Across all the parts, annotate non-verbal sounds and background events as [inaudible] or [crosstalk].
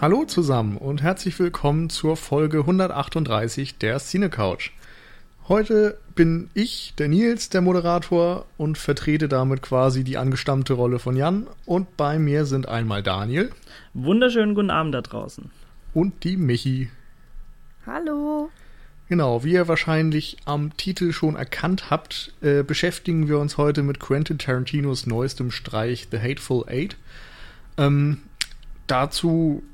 Hallo zusammen und herzlich willkommen zur Folge 138 der Cine Couch. Heute bin ich, der Nils, der Moderator und vertrete damit quasi die angestammte Rolle von Jan. Und bei mir sind einmal Daniel. Wunderschönen guten Abend da draußen. Und die Michi. Hallo. Genau, wie ihr wahrscheinlich am Titel schon erkannt habt, äh, beschäftigen wir uns heute mit Quentin Tarantinos neuestem Streich The Hateful Eight. Ähm, dazu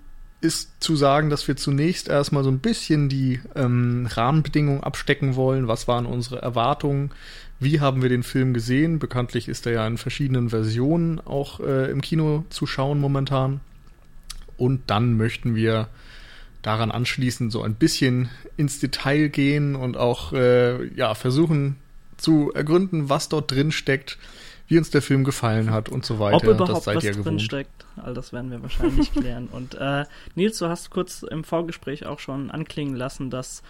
ist zu sagen, dass wir zunächst erstmal so ein bisschen die ähm, Rahmenbedingungen abstecken wollen. Was waren unsere Erwartungen? Wie haben wir den Film gesehen? Bekanntlich ist er ja in verschiedenen Versionen auch äh, im Kino zu schauen momentan. Und dann möchten wir daran anschließend so ein bisschen ins Detail gehen und auch äh, ja versuchen zu ergründen, was dort drin steckt, wie uns der Film gefallen hat und so weiter. Ob überhaupt was drin steckt, all das werden wir wahrscheinlich klären. Und äh, Nils, du hast kurz im Vorgespräch auch schon anklingen lassen, dass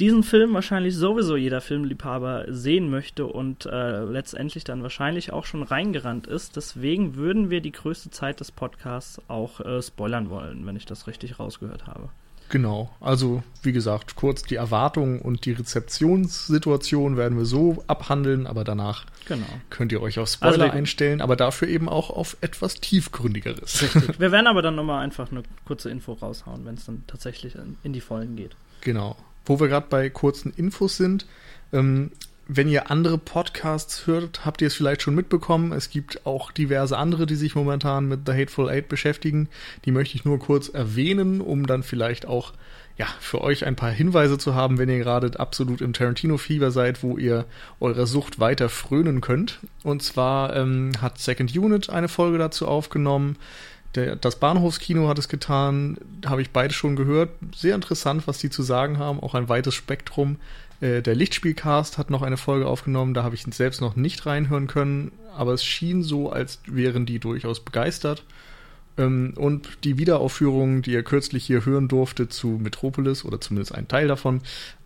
diesen Film wahrscheinlich sowieso jeder Filmliebhaber sehen möchte und äh, letztendlich dann wahrscheinlich auch schon reingerannt ist. Deswegen würden wir die größte Zeit des Podcasts auch äh, spoilern wollen, wenn ich das richtig rausgehört habe. Genau, also wie gesagt, kurz die Erwartungen und die Rezeptionssituation werden wir so abhandeln, aber danach genau. könnt ihr euch auf Spoiler also, einstellen, aber dafür eben auch auf etwas tiefgründigeres. Richtig. [laughs] Wir werden aber dann nochmal einfach eine kurze Info raushauen, wenn es dann tatsächlich in die Vollen geht. Genau. Wo wir gerade bei kurzen Infos sind, ähm, wenn ihr andere Podcasts hört, habt ihr es vielleicht schon mitbekommen. Es gibt auch diverse andere, die sich momentan mit The Hateful Eight beschäftigen. Die möchte ich nur kurz erwähnen, um dann vielleicht auch ja, für euch ein paar Hinweise zu haben, wenn ihr gerade absolut im Tarantino-Fieber seid, wo ihr eurer Sucht weiter frönen könnt. Und zwar ähm, hat Second Unit eine Folge dazu aufgenommen. Der, das Bahnhofskino hat es getan, habe ich beide schon gehört. Sehr interessant, was die zu sagen haben, auch ein weites Spektrum. Äh, der Lichtspielcast hat noch eine Folge aufgenommen, da habe ich selbst noch nicht reinhören können, aber es schien so, als wären die durchaus begeistert. Ähm, und die Wiederaufführungen, die ihr kürzlich hier hören durfte zu Metropolis oder zumindest ein Teil davon,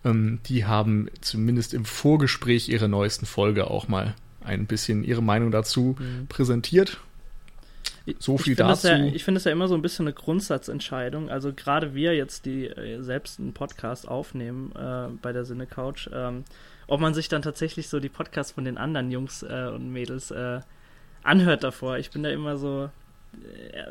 ähm, die haben zumindest im Vorgespräch ihrer neuesten Folge auch mal ein bisschen ihre Meinung dazu mhm. präsentiert. So viel ich dazu. Ja, ich finde es ja immer so ein bisschen eine Grundsatzentscheidung. Also gerade wir jetzt, die äh, selbst einen Podcast aufnehmen äh, bei der Sinne Couch, ähm, ob man sich dann tatsächlich so die Podcasts von den anderen Jungs äh, und Mädels äh, anhört davor. Ich bin da immer so, äh,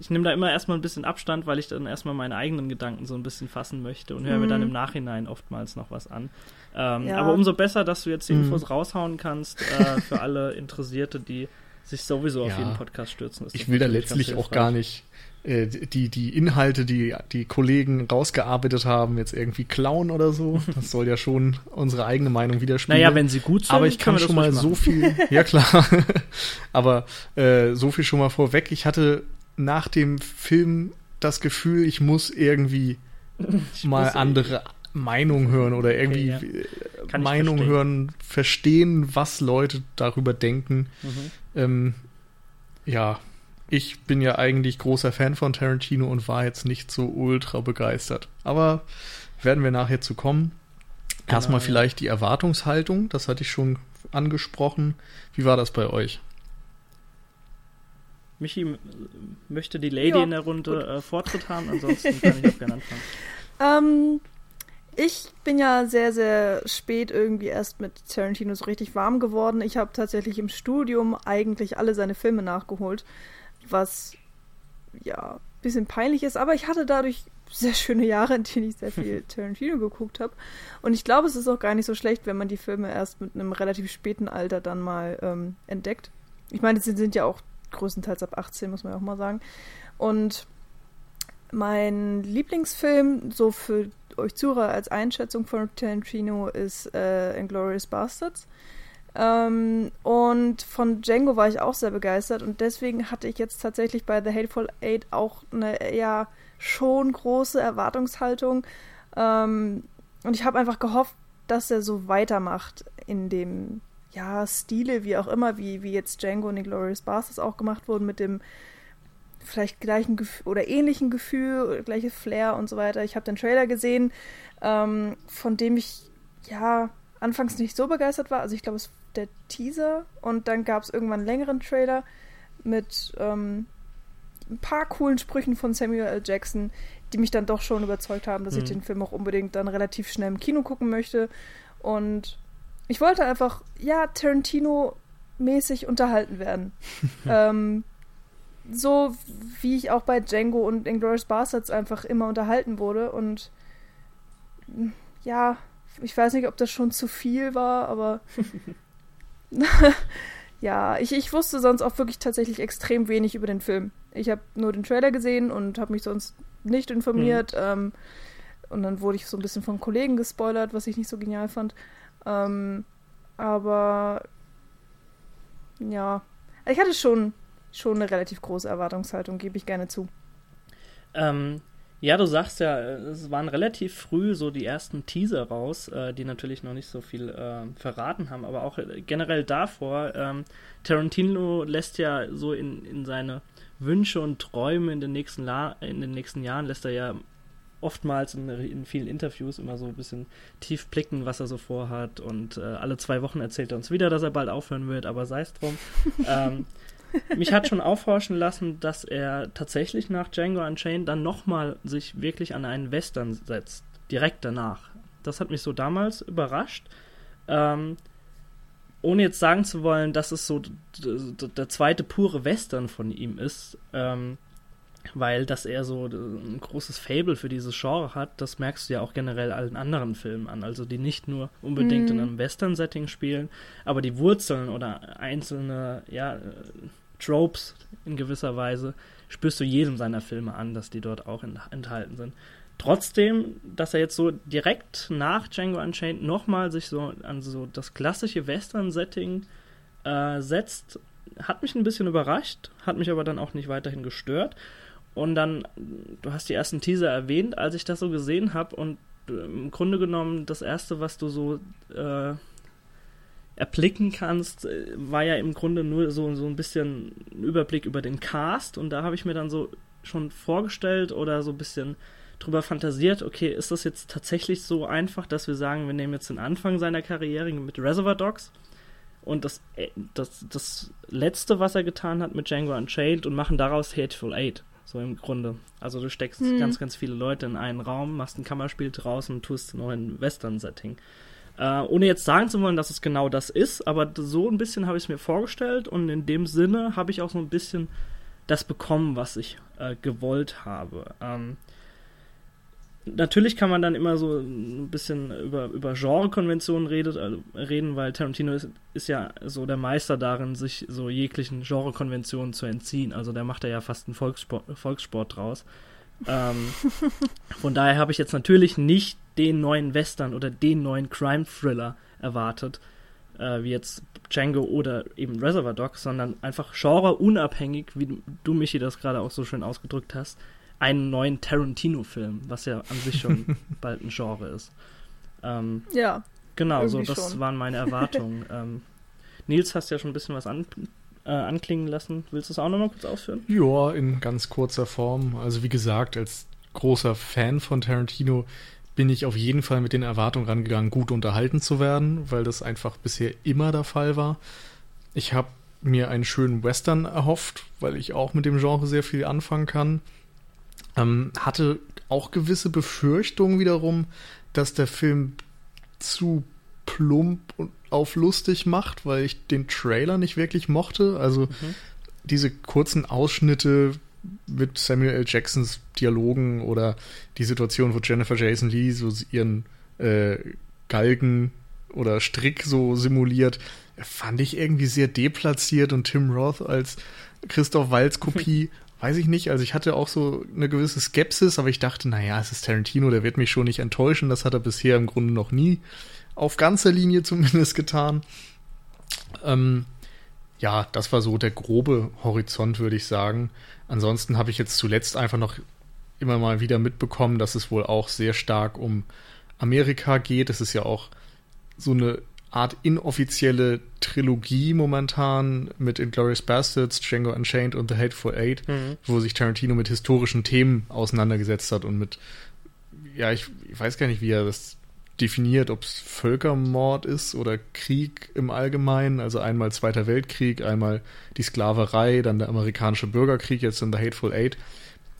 ich nehme da immer erstmal ein bisschen Abstand, weil ich dann erstmal meine eigenen Gedanken so ein bisschen fassen möchte und höre mir dann mhm. im Nachhinein oftmals noch was an. Ähm, ja. Aber umso besser, dass du jetzt die mhm. Infos raushauen kannst äh, für alle Interessierte, die sich sowieso ja, auf jeden Podcast stürzen. ich will da letztlich auch gar nicht äh, die, die Inhalte, die die Kollegen rausgearbeitet haben, jetzt irgendwie klauen oder so. Das soll ja schon unsere eigene Meinung widerspiegeln. Naja, wenn sie gut sind, aber ich kann, schon mal so viel, [laughs] ja klar, aber äh, so viel schon mal vorweg. Ich hatte nach dem Film das Gefühl, ich muss irgendwie [laughs] ich mal muss andere Meinung hören oder irgendwie okay, ja. Meinung verstehen. hören, verstehen, was Leute darüber denken. Mhm. Ähm, ja, ich bin ja eigentlich großer Fan von Tarantino und war jetzt nicht so ultra begeistert. Aber werden wir nachher zu kommen. Genau, Erstmal vielleicht die Erwartungshaltung, das hatte ich schon angesprochen. Wie war das bei euch? Michi möchte die Lady ja, in der Runde äh, Vortritt haben, ansonsten kann ich auch gerne anfangen. [laughs] Ähm, ich bin ja sehr, sehr spät irgendwie erst mit Tarantino so richtig warm geworden. Ich habe tatsächlich im Studium eigentlich alle seine Filme nachgeholt, was ja ein bisschen peinlich ist, aber ich hatte dadurch sehr schöne Jahre, in denen ich sehr viel [laughs] Tarantino geguckt habe. Und ich glaube, es ist auch gar nicht so schlecht, wenn man die Filme erst mit einem relativ späten Alter dann mal ähm, entdeckt. Ich meine, sie sind ja auch größtenteils ab 18, muss man ja auch mal sagen. Und mein Lieblingsfilm, so für euch Zuhörer als Einschätzung von Tarantino ist äh, Inglourious Bastards. Ähm, und von Django war ich auch sehr begeistert und deswegen hatte ich jetzt tatsächlich bei The Hateful Eight auch eine ja schon große Erwartungshaltung. Ähm, und ich habe einfach gehofft, dass er so weitermacht in dem ja, Stile, wie auch immer, wie, wie jetzt Django und Inglourious Bastards auch gemacht wurden, mit dem vielleicht gleichen Gefühl oder ähnlichen Gefühl, gleiche Flair und so weiter. Ich habe den Trailer gesehen, ähm, von dem ich ja anfangs nicht so begeistert war. Also ich glaube, es war der Teaser und dann gab es irgendwann einen längeren Trailer mit ähm, ein paar coolen Sprüchen von Samuel L. Jackson, die mich dann doch schon überzeugt haben, dass mhm. ich den Film auch unbedingt dann relativ schnell im Kino gucken möchte. Und ich wollte einfach, ja, Tarantino-mäßig unterhalten werden. [laughs] ähm, so wie ich auch bei Django und Inglourious Bastards einfach immer unterhalten wurde. Und ja, ich weiß nicht, ob das schon zu viel war, aber [laughs] ja, ich, ich wusste sonst auch wirklich tatsächlich extrem wenig über den Film. Ich habe nur den Trailer gesehen und habe mich sonst nicht informiert. Mhm. Ähm, und dann wurde ich so ein bisschen von Kollegen gespoilert, was ich nicht so genial fand. Ähm, aber ja, ich hatte schon, schon eine relativ große Erwartungshaltung, gebe ich gerne zu. Ähm, ja, du sagst ja, es waren relativ früh so die ersten Teaser raus, äh, die natürlich noch nicht so viel äh, verraten haben, aber auch äh, generell davor, ähm, Tarantino lässt ja so in, in seine Wünsche und Träume in den nächsten, La in den nächsten Jahren, lässt er ja oftmals in, in, vielen Interviews immer so ein bisschen tief blicken, was er so vorhat und äh, alle zwei Wochen erzählt er uns wieder, dass er bald aufhören wird, aber sei es drum. [laughs] ähm, mich hat schon aufhorchen lassen, dass er tatsächlich nach Django Unchained dann nochmal sich wirklich an einen Western setzt. Direkt danach. Das hat mich so damals überrascht. Ähm, ohne jetzt sagen zu wollen, dass es so der zweite pure Western von ihm ist, ähm, weil dass er so ein großes Fable für dieses Genre hat, das merkst du ja auch generell allen anderen Filmen an, also die nicht nur unbedingt mm. in einem Western-Setting spielen, aber die Wurzeln oder einzelne, ja, Tropes in gewisser Weise spürst du jedem seiner Filme an, dass die dort auch enthalten sind. Trotzdem, dass er jetzt so direkt nach Django Unchained nochmal sich so an so das klassische Western-Setting äh, setzt, hat mich ein bisschen überrascht, hat mich aber dann auch nicht weiterhin gestört. Und dann, du hast die ersten Teaser erwähnt, als ich das so gesehen habe und im Grunde genommen das erste, was du so äh, erblicken kannst, äh, war ja im Grunde nur so, so ein bisschen ein Überblick über den Cast und da habe ich mir dann so schon vorgestellt oder so ein bisschen drüber fantasiert, okay, ist das jetzt tatsächlich so einfach, dass wir sagen, wir nehmen jetzt den Anfang seiner Karriere mit Reservoir Dogs und das, äh, das, das letzte, was er getan hat mit Django Unchained und machen daraus Hateful Eight. So im Grunde. Also du steckst hm. ganz, ganz viele Leute in einen Raum, machst ein Kammerspiel draußen und tust noch ein Western-Setting. Äh, ohne jetzt sagen zu wollen, dass es genau das ist, aber so ein bisschen habe ich es mir vorgestellt und in dem Sinne habe ich auch so ein bisschen das bekommen, was ich äh, gewollt habe. Ähm, natürlich kann man dann immer so ein bisschen über, über Genrekonventionen redet, also reden, weil Tarantino ist, ist ja so der Meister darin, sich so jeglichen Genrekonventionen zu entziehen. Also der macht da ja fast einen Volkssport, Volkssport draus. Ähm, von daher habe ich jetzt natürlich nicht den neuen Western oder den neuen Crime-Thriller erwartet, äh, wie jetzt Django oder eben Reservoir Dogs, sondern einfach genreunabhängig, wie du, du Michi das gerade auch so schön ausgedrückt hast, einen neuen Tarantino-Film, was ja an sich schon [laughs] bald ein Genre ist. Ähm, ja. Genau, so das schon. waren meine Erwartungen. [laughs] ähm, Nils, hast ja schon ein bisschen was an, äh, anklingen lassen. Willst du es auch nochmal kurz ausführen? Ja, in ganz kurzer Form. Also wie gesagt, als großer Fan von Tarantino bin ich auf jeden Fall mit den Erwartungen rangegangen, gut unterhalten zu werden, weil das einfach bisher immer der Fall war. Ich habe mir einen schönen Western erhofft, weil ich auch mit dem Genre sehr viel anfangen kann. Ähm, hatte auch gewisse Befürchtungen wiederum, dass der Film zu plump und auf lustig macht, weil ich den Trailer nicht wirklich mochte. Also mhm. diese kurzen Ausschnitte mit Samuel L. Jacksons Dialogen oder die Situation, wo Jennifer Jason Lee so ihren äh, Galgen oder Strick so simuliert, fand ich irgendwie sehr deplatziert und Tim Roth als Christoph Walz Kopie, weiß ich nicht. Also ich hatte auch so eine gewisse Skepsis, aber ich dachte, naja, es ist Tarantino, der wird mich schon nicht enttäuschen. Das hat er bisher im Grunde noch nie auf ganzer Linie [laughs] zumindest getan. Ähm, ja, das war so der grobe Horizont, würde ich sagen. Ansonsten habe ich jetzt zuletzt einfach noch immer mal wieder mitbekommen, dass es wohl auch sehr stark um Amerika geht. Es ist ja auch so eine Art inoffizielle Trilogie momentan mit Inglourious Bastards, Django Unchained und The Hateful Eight, mhm. wo sich Tarantino mit historischen Themen auseinandergesetzt hat und mit, ja, ich, ich weiß gar nicht, wie er das definiert, ob es Völkermord ist oder Krieg im Allgemeinen. Also einmal Zweiter Weltkrieg, einmal die Sklaverei, dann der amerikanische Bürgerkrieg, jetzt in The Hateful Eight.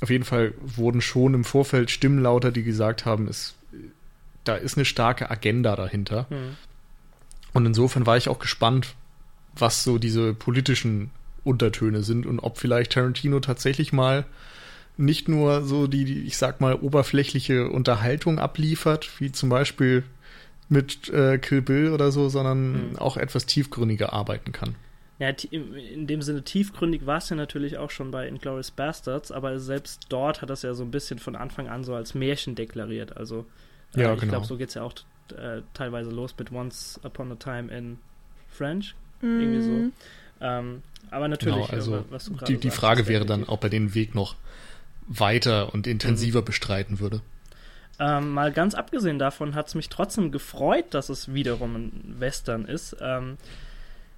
Auf jeden Fall wurden schon im Vorfeld Stimmen lauter, die gesagt haben, es, da ist eine starke Agenda dahinter. Mhm. Und insofern war ich auch gespannt, was so diese politischen Untertöne sind und ob vielleicht Tarantino tatsächlich mal nicht nur so die, die, ich sag mal, oberflächliche Unterhaltung abliefert, wie zum Beispiel mit äh, Kill Bill oder so, sondern mhm. auch etwas tiefgründiger arbeiten kann. Ja, in dem Sinne tiefgründig war es ja natürlich auch schon bei Inglourious Bastards, aber selbst dort hat das ja so ein bisschen von Anfang an so als Märchen deklariert. Also äh, ja, ich genau. glaube, so geht es ja auch äh, teilweise los mit Once Upon a Time in French. Mhm. Irgendwie so. Mhm. Ähm, aber natürlich, genau, also was du die, die Frage wäre dann, ob er den Weg noch weiter und intensiver mhm. bestreiten würde. Ähm, mal ganz abgesehen davon hat es mich trotzdem gefreut, dass es wiederum ein Western ist, ähm,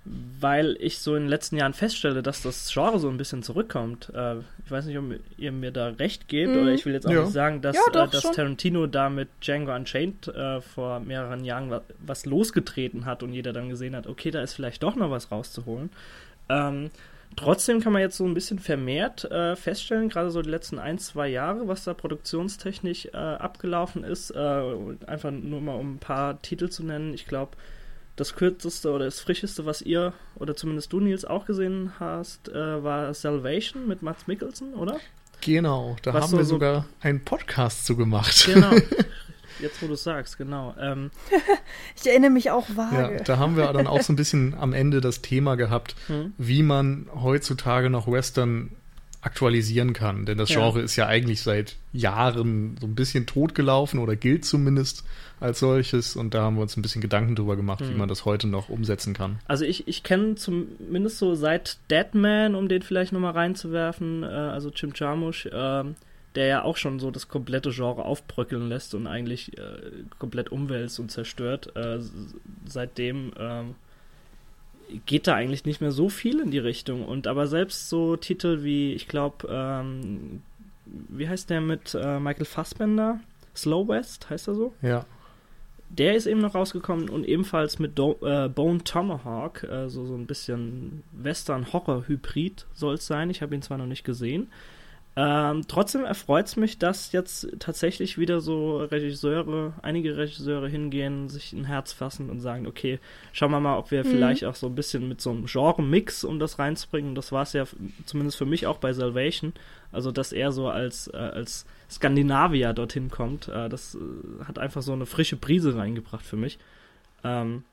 weil ich so in den letzten Jahren feststelle, dass das Genre so ein bisschen zurückkommt. Äh, ich weiß nicht, ob ihr mir da recht gebt, mhm. oder ich will jetzt auch ja. nicht sagen, dass, ja, doch, äh, dass Tarantino da mit Django Unchained äh, vor mehreren Jahren was, was, losgetreten hat und jeder dann gesehen hat, okay, da ist vielleicht doch noch was rauszuholen. Ähm, Trotzdem kann man jetzt so ein bisschen vermehrt äh, feststellen, gerade so die letzten ein, zwei Jahre, was da produktionstechnisch äh, abgelaufen ist. Äh, einfach nur mal um ein paar Titel zu nennen. Ich glaube, das kürzeste oder das frischeste, was ihr oder zumindest du, Nils, auch gesehen hast, äh, war Salvation mit Mats Mikkelsen, oder? Genau, da was haben so, wir sogar einen Podcast zu gemacht. Genau, [laughs] Jetzt, wo du es sagst, genau. Ähm, [laughs] ich erinnere mich auch vage. Ja, da haben wir dann auch so ein bisschen am Ende das Thema gehabt, hm. wie man heutzutage noch Western aktualisieren kann. Denn das Genre ja. ist ja eigentlich seit Jahren so ein bisschen totgelaufen oder gilt zumindest als solches. Und da haben wir uns ein bisschen Gedanken drüber gemacht, hm. wie man das heute noch umsetzen kann. Also ich, ich kenne zumindest so seit Deadman, um den vielleicht nochmal reinzuwerfen, äh, also Jim Jarmusch, äh, der ja auch schon so das komplette Genre aufbröckeln lässt und eigentlich äh, komplett umwälzt und zerstört. Äh, seitdem ähm, geht da eigentlich nicht mehr so viel in die Richtung. Und aber selbst so Titel wie, ich glaube, ähm, wie heißt der mit äh, Michael Fassbender? Slow West, heißt er so? Ja. Der ist eben noch rausgekommen und ebenfalls mit Do äh, Bone Tomahawk, äh, so, so ein bisschen Western-Horror-Hybrid soll es sein. Ich habe ihn zwar noch nicht gesehen. Ähm, trotzdem erfreut es mich, dass jetzt tatsächlich wieder so Regisseure, einige Regisseure hingehen, sich ein Herz fassen und sagen, okay, schauen wir mal, ob wir mhm. vielleicht auch so ein bisschen mit so einem Genre-Mix, um das reinzubringen, das war es ja zumindest für mich auch bei Salvation, also dass er so als, äh, als Skandinavier dorthin kommt, äh, das äh, hat einfach so eine frische Prise reingebracht für mich. Ähm,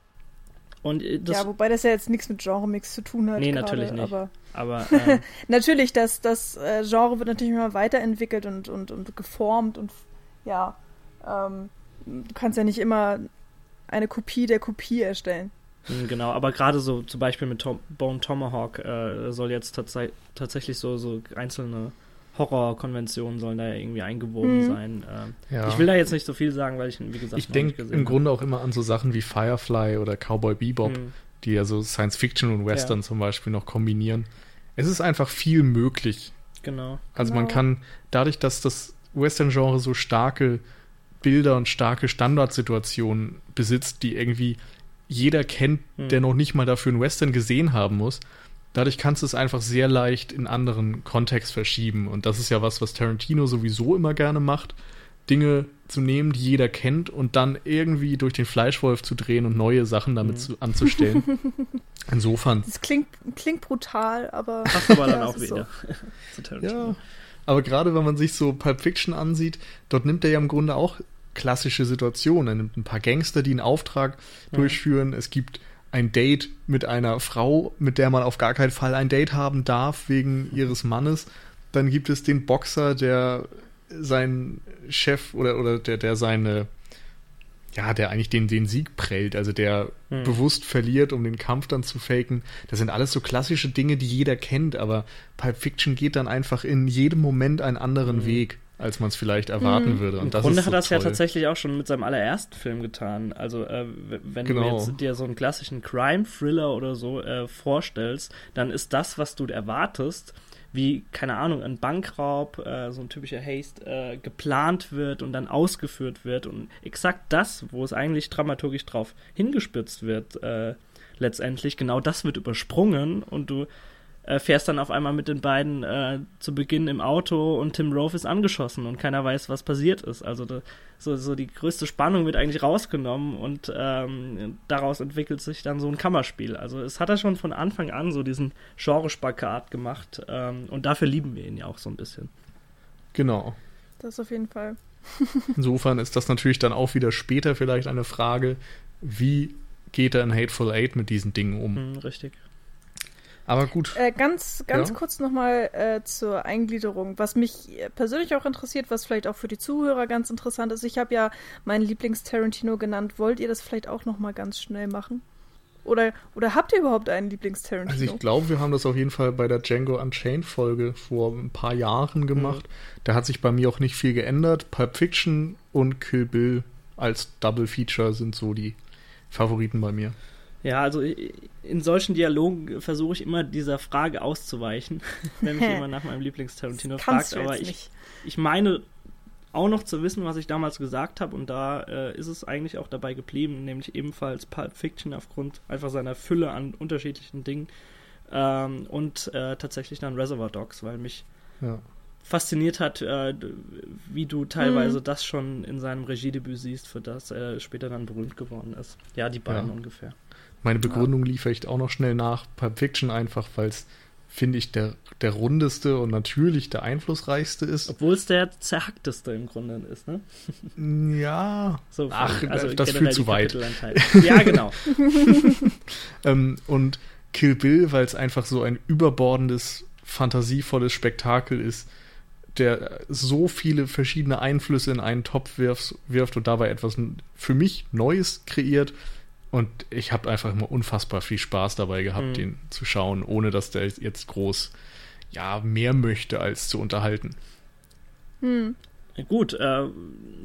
und äh, ja, wobei das ja jetzt nichts mit Genre-Mix zu tun hat. Nee, grade, natürlich nicht. Aber, aber [laughs] ähm, natürlich, das, das äh, Genre wird natürlich immer weiterentwickelt und, und, und geformt und ja, ähm, du kannst ja nicht immer eine Kopie der Kopie erstellen. Hm, genau, aber gerade so zum Beispiel mit Tom Bone Tomahawk äh, soll jetzt tats tatsächlich so, so einzelne Horrorkonventionen sollen da irgendwie eingewoben mhm. sein. Ähm, ja. Ich will da jetzt nicht so viel sagen, weil ich, wie gesagt, ich denke im Grunde auch immer an so Sachen wie Firefly oder Cowboy Bebop, mhm. die ja so Science Fiction und Western ja. zum Beispiel noch kombinieren. Es ist einfach viel möglich. Genau. Also genau. man kann dadurch, dass das Western-Genre so starke Bilder und starke Standardsituationen besitzt, die irgendwie jeder kennt, mhm. der noch nicht mal dafür einen Western gesehen haben muss, dadurch kannst du es einfach sehr leicht in anderen Kontext verschieben. Und das ist ja was, was Tarantino sowieso immer gerne macht. Dinge zu nehmen, die jeder kennt und dann irgendwie durch den Fleischwolf zu drehen und neue Sachen damit mhm. zu, anzustellen. [laughs] Insofern. Das klingt, klingt brutal, aber. Passt aber dann [laughs] auch wieder. So. [laughs] ja. Aber gerade wenn man sich so Pulp Fiction ansieht, dort nimmt er ja im Grunde auch klassische Situationen. Er nimmt ein paar Gangster, die einen Auftrag mhm. durchführen. Es gibt ein Date mit einer Frau, mit der man auf gar keinen Fall ein Date haben darf wegen ihres Mannes. Dann gibt es den Boxer, der seinen Chef oder, oder der, der seine, ja, der eigentlich den, den Sieg prellt, also der hm. bewusst verliert, um den Kampf dann zu faken. Das sind alles so klassische Dinge, die jeder kennt, aber Pulp Fiction geht dann einfach in jedem Moment einen anderen hm. Weg als man es vielleicht erwarten mhm. würde. Und Im das Grunde so hat das toll. ja tatsächlich auch schon mit seinem allerersten Film getan. Also äh, wenn genau. du jetzt dir so einen klassischen Crime-Thriller oder so äh, vorstellst, dann ist das, was du erwartest, wie, keine Ahnung, ein Bankraub, äh, so ein typischer Haste, äh, geplant wird und dann ausgeführt wird. Und exakt das, wo es eigentlich dramaturgisch drauf hingespitzt wird, äh, letztendlich, genau das wird übersprungen und du äh, fährst dann auf einmal mit den beiden äh, zu Beginn im Auto und Tim Rove ist angeschossen und keiner weiß, was passiert ist. Also da, so, so die größte Spannung wird eigentlich rausgenommen und ähm, daraus entwickelt sich dann so ein Kammerspiel. Also es hat er schon von Anfang an so diesen Genrespagat gemacht ähm, und dafür lieben wir ihn ja auch so ein bisschen. Genau. Das auf jeden Fall. [laughs] Insofern ist das natürlich dann auch wieder später vielleicht eine Frage, wie geht er in Hateful Eight mit diesen Dingen um? Hm, richtig. Aber gut. Äh, ganz ganz ja. kurz nochmal äh, zur Eingliederung. Was mich persönlich auch interessiert, was vielleicht auch für die Zuhörer ganz interessant ist. Ich habe ja meinen Lieblings-Tarantino genannt. Wollt ihr das vielleicht auch nochmal ganz schnell machen? Oder, oder habt ihr überhaupt einen Lieblings-Tarantino? Also ich glaube, wir haben das auf jeden Fall bei der Django Unchained-Folge vor ein paar Jahren gemacht. Mhm. Da hat sich bei mir auch nicht viel geändert. Pulp Fiction und Kill Bill als Double Feature sind so die Favoriten bei mir. Ja, also in solchen Dialogen versuche ich immer dieser Frage auszuweichen, [laughs] wenn mich jemand nach meinem Lieblings-Tarantino fragt. Aber ich, ich meine auch noch zu wissen, was ich damals gesagt habe, und da äh, ist es eigentlich auch dabei geblieben, nämlich ebenfalls Pulp Fiction aufgrund einfach seiner Fülle an unterschiedlichen Dingen ähm, und äh, tatsächlich dann Reservoir Dogs, weil mich ja. fasziniert hat, äh, wie du teilweise mhm. das schon in seinem Regiedebüt siehst, für das er später dann berühmt geworden ist. Ja, die beiden ja. ungefähr. Meine Begründung ja. liefere ich auch noch schnell nach. Pulp Fiction einfach, weil es, finde ich, der, der rundeste und natürlich der einflussreichste ist. Obwohl es der zerhackteste im Grunde ist, ne? [laughs] Ja. So, Ach, also das führt zu weit. ja, genau. [laughs] [laughs] ähm, und Kill Bill, weil es einfach so ein überbordendes, fantasievolles Spektakel ist, der so viele verschiedene Einflüsse in einen Topf wirft, wirft und dabei etwas für mich Neues kreiert und ich habe einfach immer unfassbar viel Spaß dabei gehabt, mhm. den zu schauen, ohne dass der jetzt groß ja mehr möchte als zu unterhalten. Mhm. Gut, äh,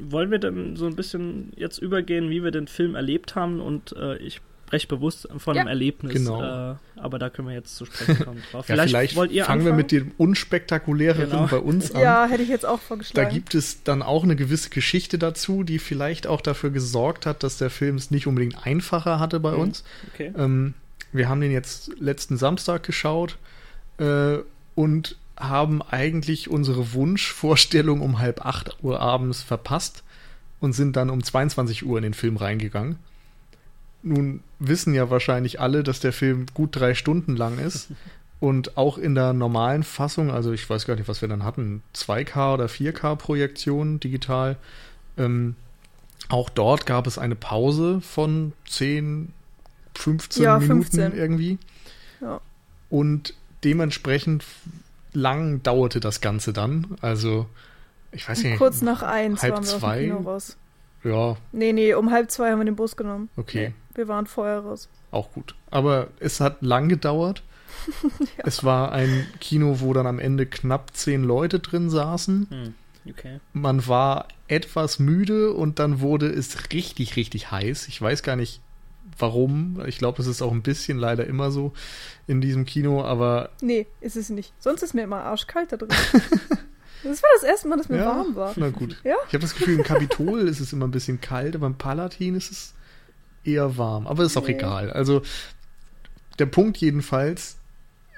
wollen wir dann so ein bisschen jetzt übergehen, wie wir den Film erlebt haben und äh, ich recht bewusst von ja. einem Erlebnis. Genau. Äh, aber da können wir jetzt zu sprechen kommen [laughs] drauf. Vielleicht, ja, vielleicht wollt ihr fangen anfangen? wir mit dem unspektakuläreren genau. bei uns [laughs] an. Ja, hätte ich jetzt auch vorgeschlagen. Da gibt es dann auch eine gewisse Geschichte dazu, die vielleicht auch dafür gesorgt hat, dass der Film es nicht unbedingt einfacher hatte bei mhm. uns. Okay. Ähm, wir haben den jetzt letzten Samstag geschaut äh, und haben eigentlich unsere Wunschvorstellung um halb acht Uhr abends verpasst und sind dann um 22 Uhr in den Film reingegangen. Nun wissen ja wahrscheinlich alle, dass der Film gut drei Stunden lang ist. [laughs] Und auch in der normalen Fassung, also ich weiß gar nicht, was wir dann hatten, 2K oder 4K-Projektion digital, ähm, auch dort gab es eine Pause von 10, 15 ja, Minuten 15. irgendwie. Ja. Und dementsprechend lang dauerte das Ganze dann. Also, ich weiß nicht. Kurz nach eins halb waren wir zwei. Aus dem Kino raus. Ja. Nee, nee, um halb zwei haben wir den Bus genommen. Okay. Nee. Wir waren vorher raus. Auch gut. Aber es hat lang gedauert. [laughs] ja. Es war ein Kino, wo dann am Ende knapp zehn Leute drin saßen. Hm. Okay. Man war etwas müde und dann wurde es richtig, richtig heiß. Ich weiß gar nicht warum. Ich glaube, es ist auch ein bisschen leider immer so in diesem Kino, aber. Nee, ist es nicht. Sonst ist mir immer arschkalt da drin. [laughs] das war das erste Mal, dass mir ja, warm war. Na gut. Ja? Ich habe das Gefühl, im Kapitol ist es immer ein bisschen kalt, aber im Palatin ist es eher warm, aber ist auch nee. egal. Also der Punkt jedenfalls,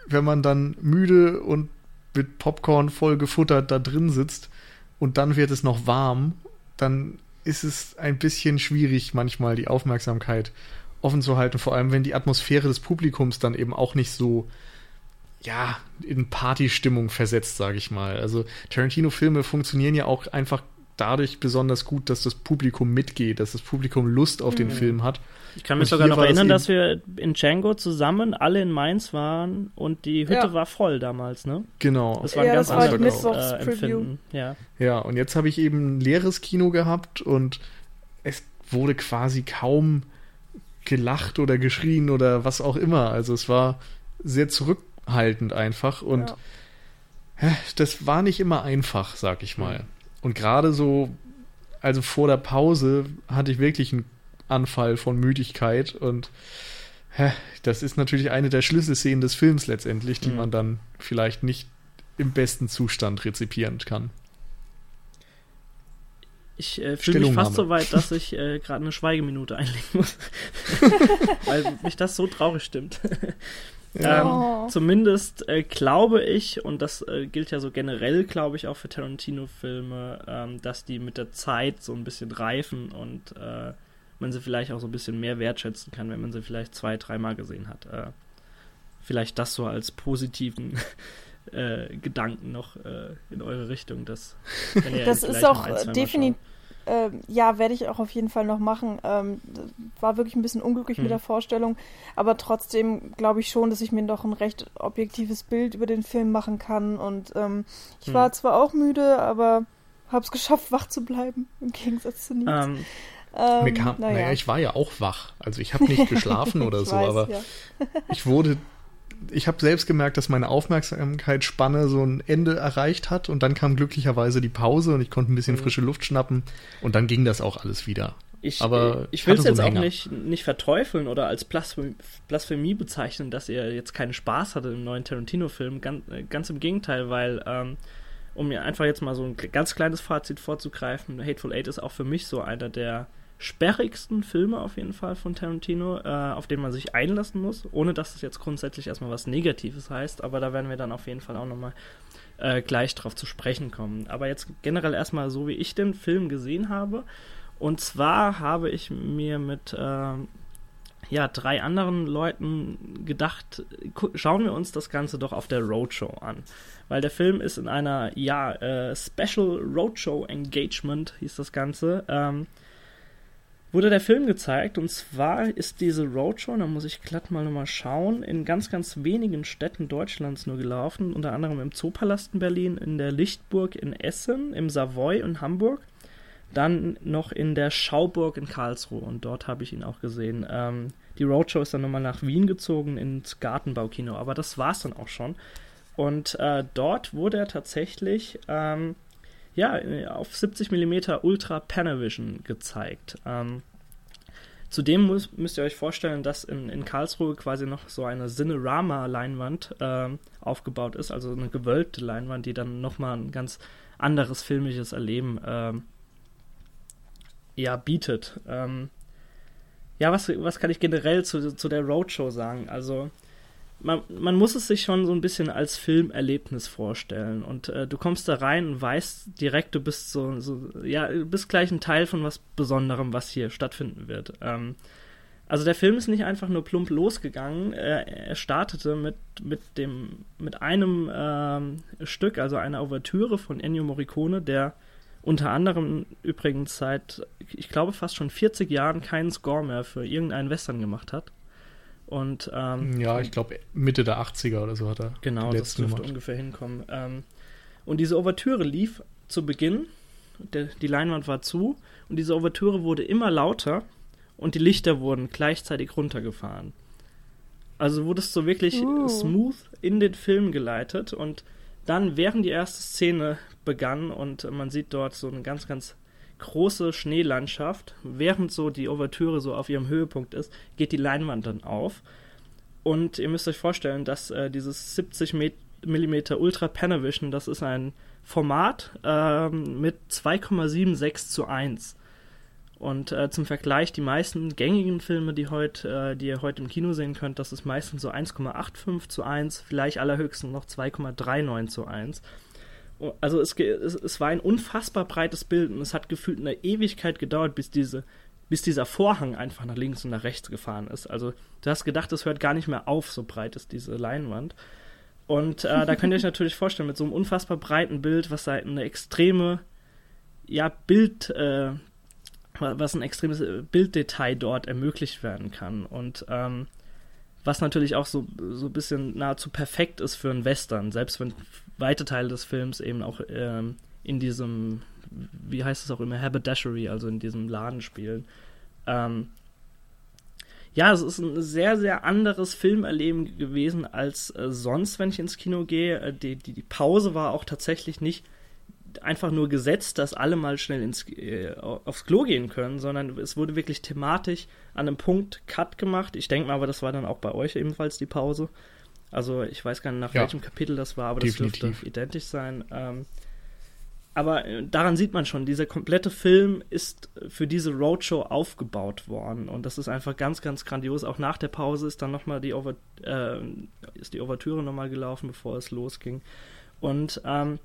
wenn man dann müde und mit Popcorn voll gefuttert da drin sitzt und dann wird es noch warm, dann ist es ein bisschen schwierig manchmal die Aufmerksamkeit offen zu halten, vor allem wenn die Atmosphäre des Publikums dann eben auch nicht so ja, in Partystimmung versetzt, sage ich mal. Also Tarantino-Filme funktionieren ja auch einfach dadurch besonders gut, dass das Publikum mitgeht, dass das Publikum Lust auf den mhm. Film hat. Ich kann mich und sogar noch erinnern, dass wir in Django zusammen alle in Mainz waren und die Hütte ja. war voll damals, ne? Genau. Das war ein ja, ganz anderes äh, Empfinden. Ja. ja, und jetzt habe ich eben ein leeres Kino gehabt und es wurde quasi kaum gelacht oder geschrien oder was auch immer. Also es war sehr zurückhaltend einfach und ja. das war nicht immer einfach, sag ich mal. Und gerade so, also vor der Pause hatte ich wirklich einen Anfall von Müdigkeit und hä, das ist natürlich eine der Schlüsselszenen des Films letztendlich, die mhm. man dann vielleicht nicht im besten Zustand rezipieren kann. Ich äh, fühle mich fast so weit, dass ich äh, gerade eine Schweigeminute einlegen muss. [laughs] Weil mich das so traurig stimmt. Ja. Ähm, zumindest äh, glaube ich, und das äh, gilt ja so generell, glaube ich, auch für Tarantino-Filme, ähm, dass die mit der Zeit so ein bisschen reifen und äh, man sie vielleicht auch so ein bisschen mehr wertschätzen kann, wenn man sie vielleicht zwei, dreimal gesehen hat. Äh, vielleicht das so als positiven äh, Gedanken noch äh, in eure Richtung. Dass, [laughs] das ist auch definitiv äh, ja, werde ich auch auf jeden Fall noch machen. Ähm, war wirklich ein bisschen unglücklich hm. mit der Vorstellung, aber trotzdem glaube ich schon, dass ich mir doch ein recht objektives Bild über den Film machen kann. Und ähm, ich hm. war zwar auch müde, aber habe es geschafft, [laughs] wach zu bleiben, im Gegensatz zu Nils. Ähm, ähm, Mir kam, naja. naja. ich war ja auch wach. Also ich habe nicht [laughs] geschlafen oder so, weiß, aber ja. ich wurde ich habe selbst gemerkt, dass meine Aufmerksamkeitsspanne so ein Ende erreicht hat und dann kam glücklicherweise die Pause und ich konnte ein bisschen mhm. frische Luft schnappen und dann ging das auch alles wieder. Ich, Aber ich will es jetzt auch nicht, nicht verteufeln oder als Blasphemie, Blasphemie bezeichnen, dass ihr jetzt keinen Spaß hattet im neuen Tarantino-Film. Ganz, ganz im Gegenteil, weil, ähm, um mir einfach jetzt mal so ein ganz kleines Fazit vorzugreifen, Hateful Eight ist auch für mich so einer der sperrigsten Filme auf jeden Fall von Tarantino, äh, auf den man sich einlassen muss, ohne dass es jetzt grundsätzlich erstmal was Negatives heißt, aber da werden wir dann auf jeden Fall auch nochmal äh, gleich drauf zu sprechen kommen. Aber jetzt generell erstmal so, wie ich den Film gesehen habe. Und zwar habe ich mir mit äh, ja, drei anderen Leuten gedacht, schauen wir uns das Ganze doch auf der Roadshow an. Weil der Film ist in einer, ja, äh, Special Roadshow Engagement, hieß das Ganze. Ähm, wurde der Film gezeigt und zwar ist diese Roadshow, da muss ich glatt mal nochmal schauen, in ganz, ganz wenigen Städten Deutschlands nur gelaufen, unter anderem im Zoopalast in Berlin, in der Lichtburg in Essen, im Savoy in Hamburg, dann noch in der Schauburg in Karlsruhe und dort habe ich ihn auch gesehen. Ähm, die Roadshow ist dann nochmal nach Wien gezogen ins Gartenbaukino, aber das war es dann auch schon. Und äh, dort wurde er tatsächlich ähm, ja, auf 70 mm Ultra Panavision gezeigt. Ähm, zudem muss, müsst ihr euch vorstellen, dass in, in Karlsruhe quasi noch so eine Cinerama-Leinwand äh, aufgebaut ist, also eine gewölbte Leinwand, die dann nochmal ein ganz anderes filmisches Erleben äh, ja, bietet. Ähm, ja, was, was kann ich generell zu, zu der Roadshow sagen? Also, man, man muss es sich schon so ein bisschen als Filmerlebnis vorstellen. Und äh, du kommst da rein und weißt direkt, du bist so, so, ja, du bist gleich ein Teil von was Besonderem, was hier stattfinden wird. Ähm, also der Film ist nicht einfach nur plump losgegangen. Er, er startete mit, mit dem, mit einem ähm, Stück, also einer Ouvertüre von Ennio Morricone, der unter anderem übrigens seit, ich glaube, fast schon 40 Jahren keinen Score mehr für irgendeinen Western gemacht hat. Und, ähm, ja, ich glaube Mitte der 80er oder so hat er. Genau, das dürfte gemacht. ungefähr hinkommen. Ähm, und diese Ouvertüre lief zu Beginn, der, die Leinwand war zu und diese Ouvertüre wurde immer lauter und die Lichter wurden gleichzeitig runtergefahren. Also wurde es so wirklich uh. smooth in den Film geleitet und dann, während die erste Szene begann und man sieht dort so eine ganz, ganz große Schneelandschaft, während so die Ouvertüre so auf ihrem Höhepunkt ist, geht die Leinwand dann auf. Und ihr müsst euch vorstellen, dass äh, dieses 70 mm Ultra Panavision, das ist ein Format ähm, mit 2,76 zu 1. Und äh, zum Vergleich, die meisten gängigen Filme, die, heut, äh, die ihr heute im Kino sehen könnt, das ist meistens so 1,85 zu 1, vielleicht allerhöchstens noch 2,39 zu 1. Also es, es, es, war ein unfassbar breites Bild und es hat gefühlt eine Ewigkeit gedauert, bis diese, bis dieser Vorhang einfach nach links und nach rechts gefahren ist. Also du hast gedacht, es hört gar nicht mehr auf, so breit ist diese Leinwand. Und äh, da könnt ihr euch [laughs] natürlich vorstellen, mit so einem unfassbar breiten Bild, was halt eine extreme, ja, Bild, äh, was ein extremes Bilddetail dort ermöglicht werden kann. Und ähm, was natürlich auch so, so ein bisschen nahezu perfekt ist für einen Western, selbst wenn weite Teile des Films eben auch ähm, in diesem, wie heißt es auch immer, Haberdashery, also in diesem Laden spielen. Ähm, ja, es ist ein sehr, sehr anderes Filmerleben gewesen als äh, sonst, wenn ich ins Kino gehe. Äh, die, die, die, Pause war auch tatsächlich nicht einfach nur gesetzt, dass alle mal schnell ins, äh, aufs Klo gehen können, sondern es wurde wirklich thematisch an einem Punkt Cut gemacht. Ich denke mal, aber das war dann auch bei euch ebenfalls die Pause. Also ich weiß gar nicht, nach ja, welchem Kapitel das war, aber definitiv. das dürfte identisch sein. Ähm, aber äh, daran sieht man schon, dieser komplette Film ist für diese Roadshow aufgebaut worden. Und das ist einfach ganz, ganz grandios. Auch nach der Pause ist dann nochmal die, Over äh, ist die Ouvertüre nochmal gelaufen, bevor es losging. Und ähm,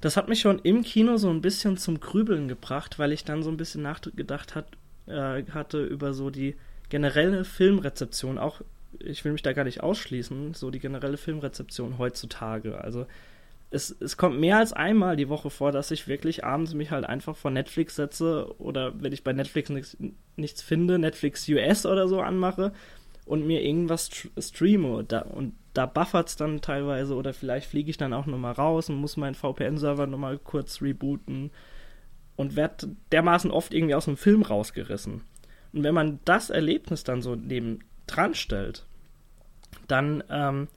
das hat mich schon im Kino so ein bisschen zum Grübeln gebracht, weil ich dann so ein bisschen nachgedacht hat, äh, hatte über so die generelle Filmrezeption, auch ich will mich da gar nicht ausschließen, so die generelle Filmrezeption heutzutage. Also es, es kommt mehr als einmal die Woche vor, dass ich wirklich abends mich halt einfach vor Netflix setze oder wenn ich bei Netflix nichts, nichts finde, Netflix US oder so anmache und mir irgendwas streame. Da, und da buffert es dann teilweise oder vielleicht fliege ich dann auch nochmal raus und muss meinen VPN-Server nochmal kurz rebooten und werde dermaßen oft irgendwie aus dem Film rausgerissen. Und wenn man das Erlebnis dann so neben dran stellt, dann ähm,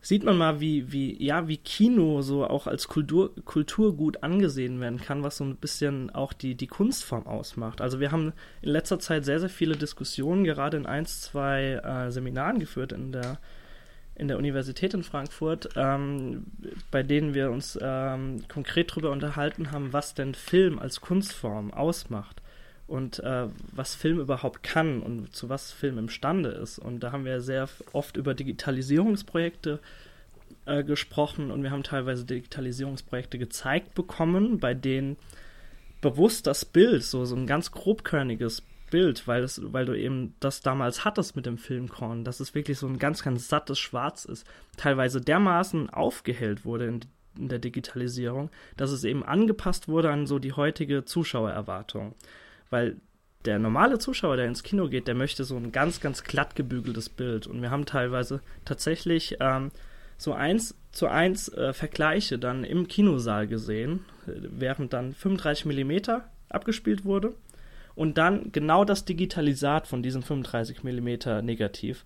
sieht man mal, wie, wie, ja, wie Kino so auch als Kultur, Kulturgut angesehen werden kann, was so ein bisschen auch die, die Kunstform ausmacht. Also wir haben in letzter Zeit sehr, sehr viele Diskussionen, gerade in ein, zwei äh, Seminaren geführt in der, in der Universität in Frankfurt, ähm, bei denen wir uns ähm, konkret darüber unterhalten haben, was denn Film als Kunstform ausmacht und äh, was Film überhaupt kann und zu was Film imstande ist. Und da haben wir sehr oft über Digitalisierungsprojekte äh, gesprochen und wir haben teilweise Digitalisierungsprojekte gezeigt bekommen, bei denen bewusst das Bild, so, so ein ganz grobkörniges Bild, weil, es, weil du eben das damals hattest mit dem Filmkorn, dass es wirklich so ein ganz, ganz sattes Schwarz ist, teilweise dermaßen aufgehellt wurde in, in der Digitalisierung, dass es eben angepasst wurde an so die heutige Zuschauererwartung. Weil der normale Zuschauer, der ins Kino geht, der möchte so ein ganz, ganz glatt gebügeltes Bild. Und wir haben teilweise tatsächlich ähm, so eins zu eins äh, Vergleiche dann im Kinosaal gesehen, während dann 35 mm abgespielt wurde und dann genau das Digitalisat von diesem 35 mm Negativ.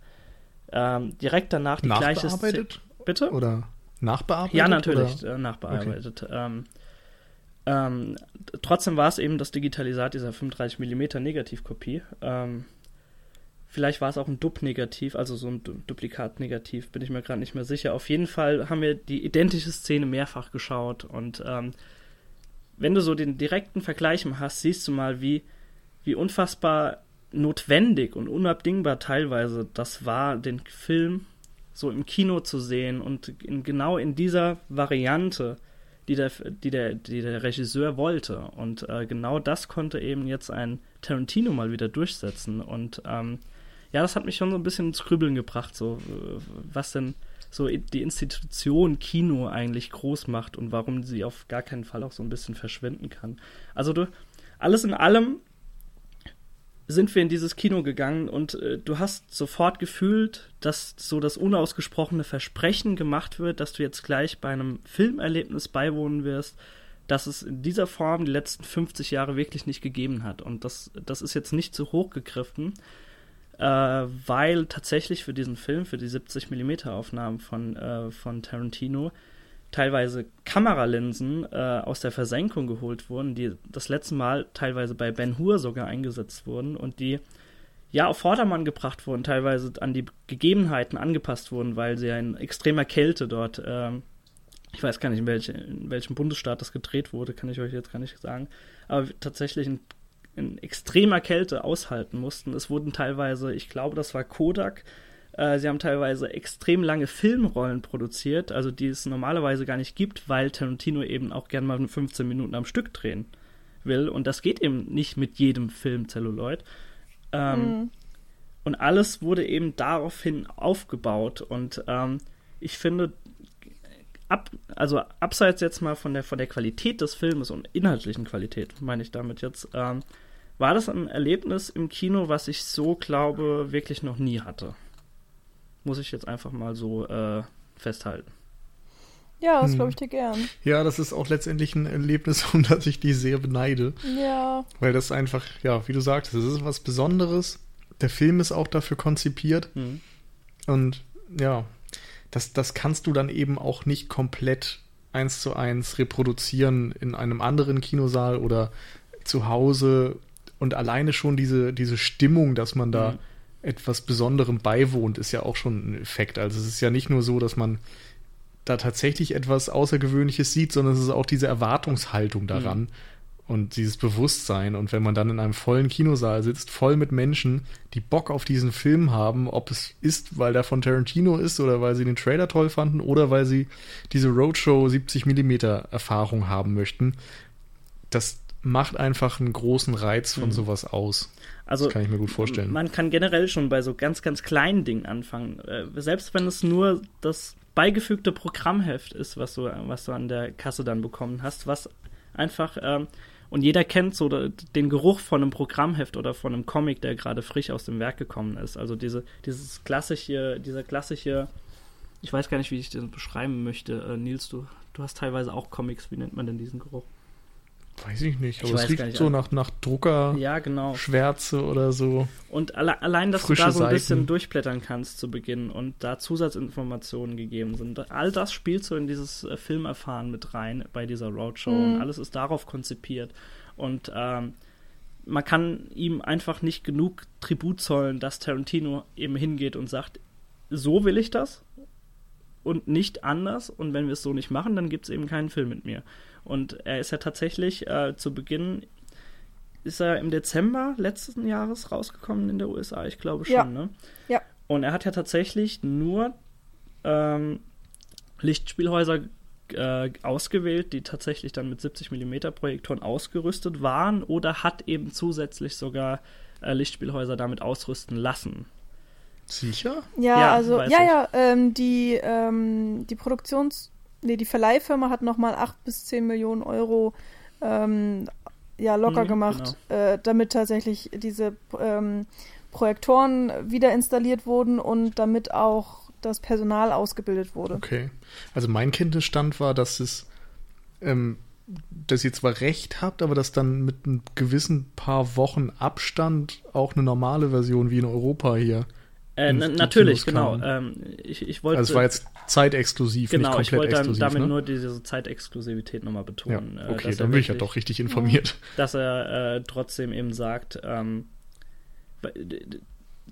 Ähm, direkt danach die gleiche Szene. Bitte? Oder nachbearbeitet? Ja, natürlich, äh, nachbearbeitet. Okay. Ähm, ähm, trotzdem war es eben das Digitalisat dieser 35 mm Negativkopie. Ähm, vielleicht war es auch ein Dub-Negativ, also so ein Duplikat-Negativ, bin ich mir gerade nicht mehr sicher. Auf jeden Fall haben wir die identische Szene mehrfach geschaut und ähm, wenn du so den direkten Vergleich hast, siehst du mal, wie, wie unfassbar notwendig und unabdingbar teilweise das war, den Film so im Kino zu sehen und in, genau in dieser Variante die der, die der, die der Regisseur wollte. Und äh, genau das konnte eben jetzt ein Tarantino mal wieder durchsetzen. Und ähm, ja, das hat mich schon so ein bisschen ins Krübeln gebracht, so was denn so die Institution Kino eigentlich groß macht und warum sie auf gar keinen Fall auch so ein bisschen verschwinden kann. Also du, alles in allem sind wir in dieses Kino gegangen und äh, du hast sofort gefühlt, dass so das unausgesprochene Versprechen gemacht wird, dass du jetzt gleich bei einem Filmerlebnis beiwohnen wirst, dass es in dieser Form die letzten 50 Jahre wirklich nicht gegeben hat. Und das, das ist jetzt nicht zu hoch gegriffen, äh, weil tatsächlich für diesen Film, für die 70 mm Aufnahmen von, äh, von Tarantino, teilweise Kameralinsen äh, aus der Versenkung geholt wurden, die das letzte Mal teilweise bei Ben Hur sogar eingesetzt wurden und die ja auf Vordermann gebracht wurden, teilweise an die Gegebenheiten angepasst wurden, weil sie in extremer Kälte dort, äh, ich weiß gar nicht, in, welche, in, welchem Bundesstaat das gedreht wurde, kann ich euch jetzt gar nicht sagen, aber tatsächlich in, in extremer Kälte aushalten mussten. Es wurden teilweise, ich glaube, das war Kodak, äh, sie haben teilweise extrem lange Filmrollen produziert, also die es normalerweise gar nicht gibt, weil Tarantino eben auch gerne mal 15 Minuten am Stück drehen will. Und das geht eben nicht mit jedem Film Celluloid. Ähm, mhm. Und alles wurde eben daraufhin aufgebaut. Und ähm, ich finde, ab, also abseits jetzt mal von der, von der Qualität des Filmes und inhaltlichen Qualität, meine ich damit jetzt, ähm, war das ein Erlebnis im Kino, was ich so glaube, wirklich noch nie hatte muss ich jetzt einfach mal so äh, festhalten. Ja, das hm. glaube ich dir gern. Ja, das ist auch letztendlich ein Erlebnis, [laughs] um das ich die sehr beneide. Ja. Weil das einfach, ja, wie du sagst, das ist was Besonderes. Der Film ist auch dafür konzipiert. Hm. Und ja, das, das kannst du dann eben auch nicht komplett eins zu eins reproduzieren in einem anderen Kinosaal oder zu Hause. Und alleine schon diese, diese Stimmung, dass man da. Hm etwas Besonderem beiwohnt, ist ja auch schon ein Effekt. Also es ist ja nicht nur so, dass man da tatsächlich etwas Außergewöhnliches sieht, sondern es ist auch diese Erwartungshaltung daran mhm. und dieses Bewusstsein. Und wenn man dann in einem vollen Kinosaal sitzt, voll mit Menschen, die Bock auf diesen Film haben, ob es ist, weil der von Tarantino ist oder weil sie den Trailer toll fanden oder weil sie diese Roadshow 70 Millimeter Erfahrung haben möchten, das macht einfach einen großen Reiz von mhm. sowas aus. Also, das kann ich mir gut vorstellen. Man kann generell schon bei so ganz, ganz kleinen Dingen anfangen. Äh, selbst wenn es nur das beigefügte Programmheft ist, was du, was du an der Kasse dann bekommen hast, was einfach, ähm, und jeder kennt so den Geruch von einem Programmheft oder von einem Comic, der gerade frisch aus dem Werk gekommen ist. Also diese, dieses klassische, dieser klassische, ich weiß gar nicht, wie ich das beschreiben möchte. Äh, Nils, du, du hast teilweise auch Comics, wie nennt man denn diesen Geruch? Weiß ich nicht, aber ich es riecht nicht, so nach, nach Drucker, ja, genau. Schwärze oder so. Und alle, allein, dass du da so ein Seiten. bisschen durchblättern kannst zu Beginn und da Zusatzinformationen gegeben sind, all das spielt so in dieses äh, Filmerfahren mit rein bei dieser Roadshow mhm. und alles ist darauf konzipiert. Und ähm, man kann ihm einfach nicht genug Tribut zollen, dass Tarantino eben hingeht und sagt, so will ich das und nicht anders und wenn wir es so nicht machen, dann gibt es eben keinen Film mit mir. Und er ist ja tatsächlich äh, zu Beginn, ist er im Dezember letzten Jahres rausgekommen in der USA, ich glaube schon, ja. ne? Ja. Und er hat ja tatsächlich nur ähm, Lichtspielhäuser äh, ausgewählt, die tatsächlich dann mit 70 mm Projektoren ausgerüstet waren oder hat eben zusätzlich sogar äh, Lichtspielhäuser damit ausrüsten lassen. Sicher? Ja, ja also, ja, ja, ähm, die, ähm, die Produktions- nee, die Verleihfirma hat nochmal 8 bis 10 Millionen Euro ähm, ja, locker mhm, gemacht, genau. äh, damit tatsächlich diese ähm, Projektoren wieder installiert wurden und damit auch das Personal ausgebildet wurde. Okay. Also mein Kenntnisstand war, dass es ähm, dass ihr zwar recht habt, aber dass dann mit einem gewissen paar Wochen Abstand auch eine normale Version wie in Europa hier äh, natürlich, genau. Ähm, ich, ich wollte, also es war jetzt zeitexklusiv, genau, nicht komplett exklusiv. Genau, ich wollte damit ne? nur diese Zeitexklusivität nochmal betonen. Ja, äh, okay, dann bin ich ja doch richtig informiert. Dass er äh, trotzdem eben sagt, ähm,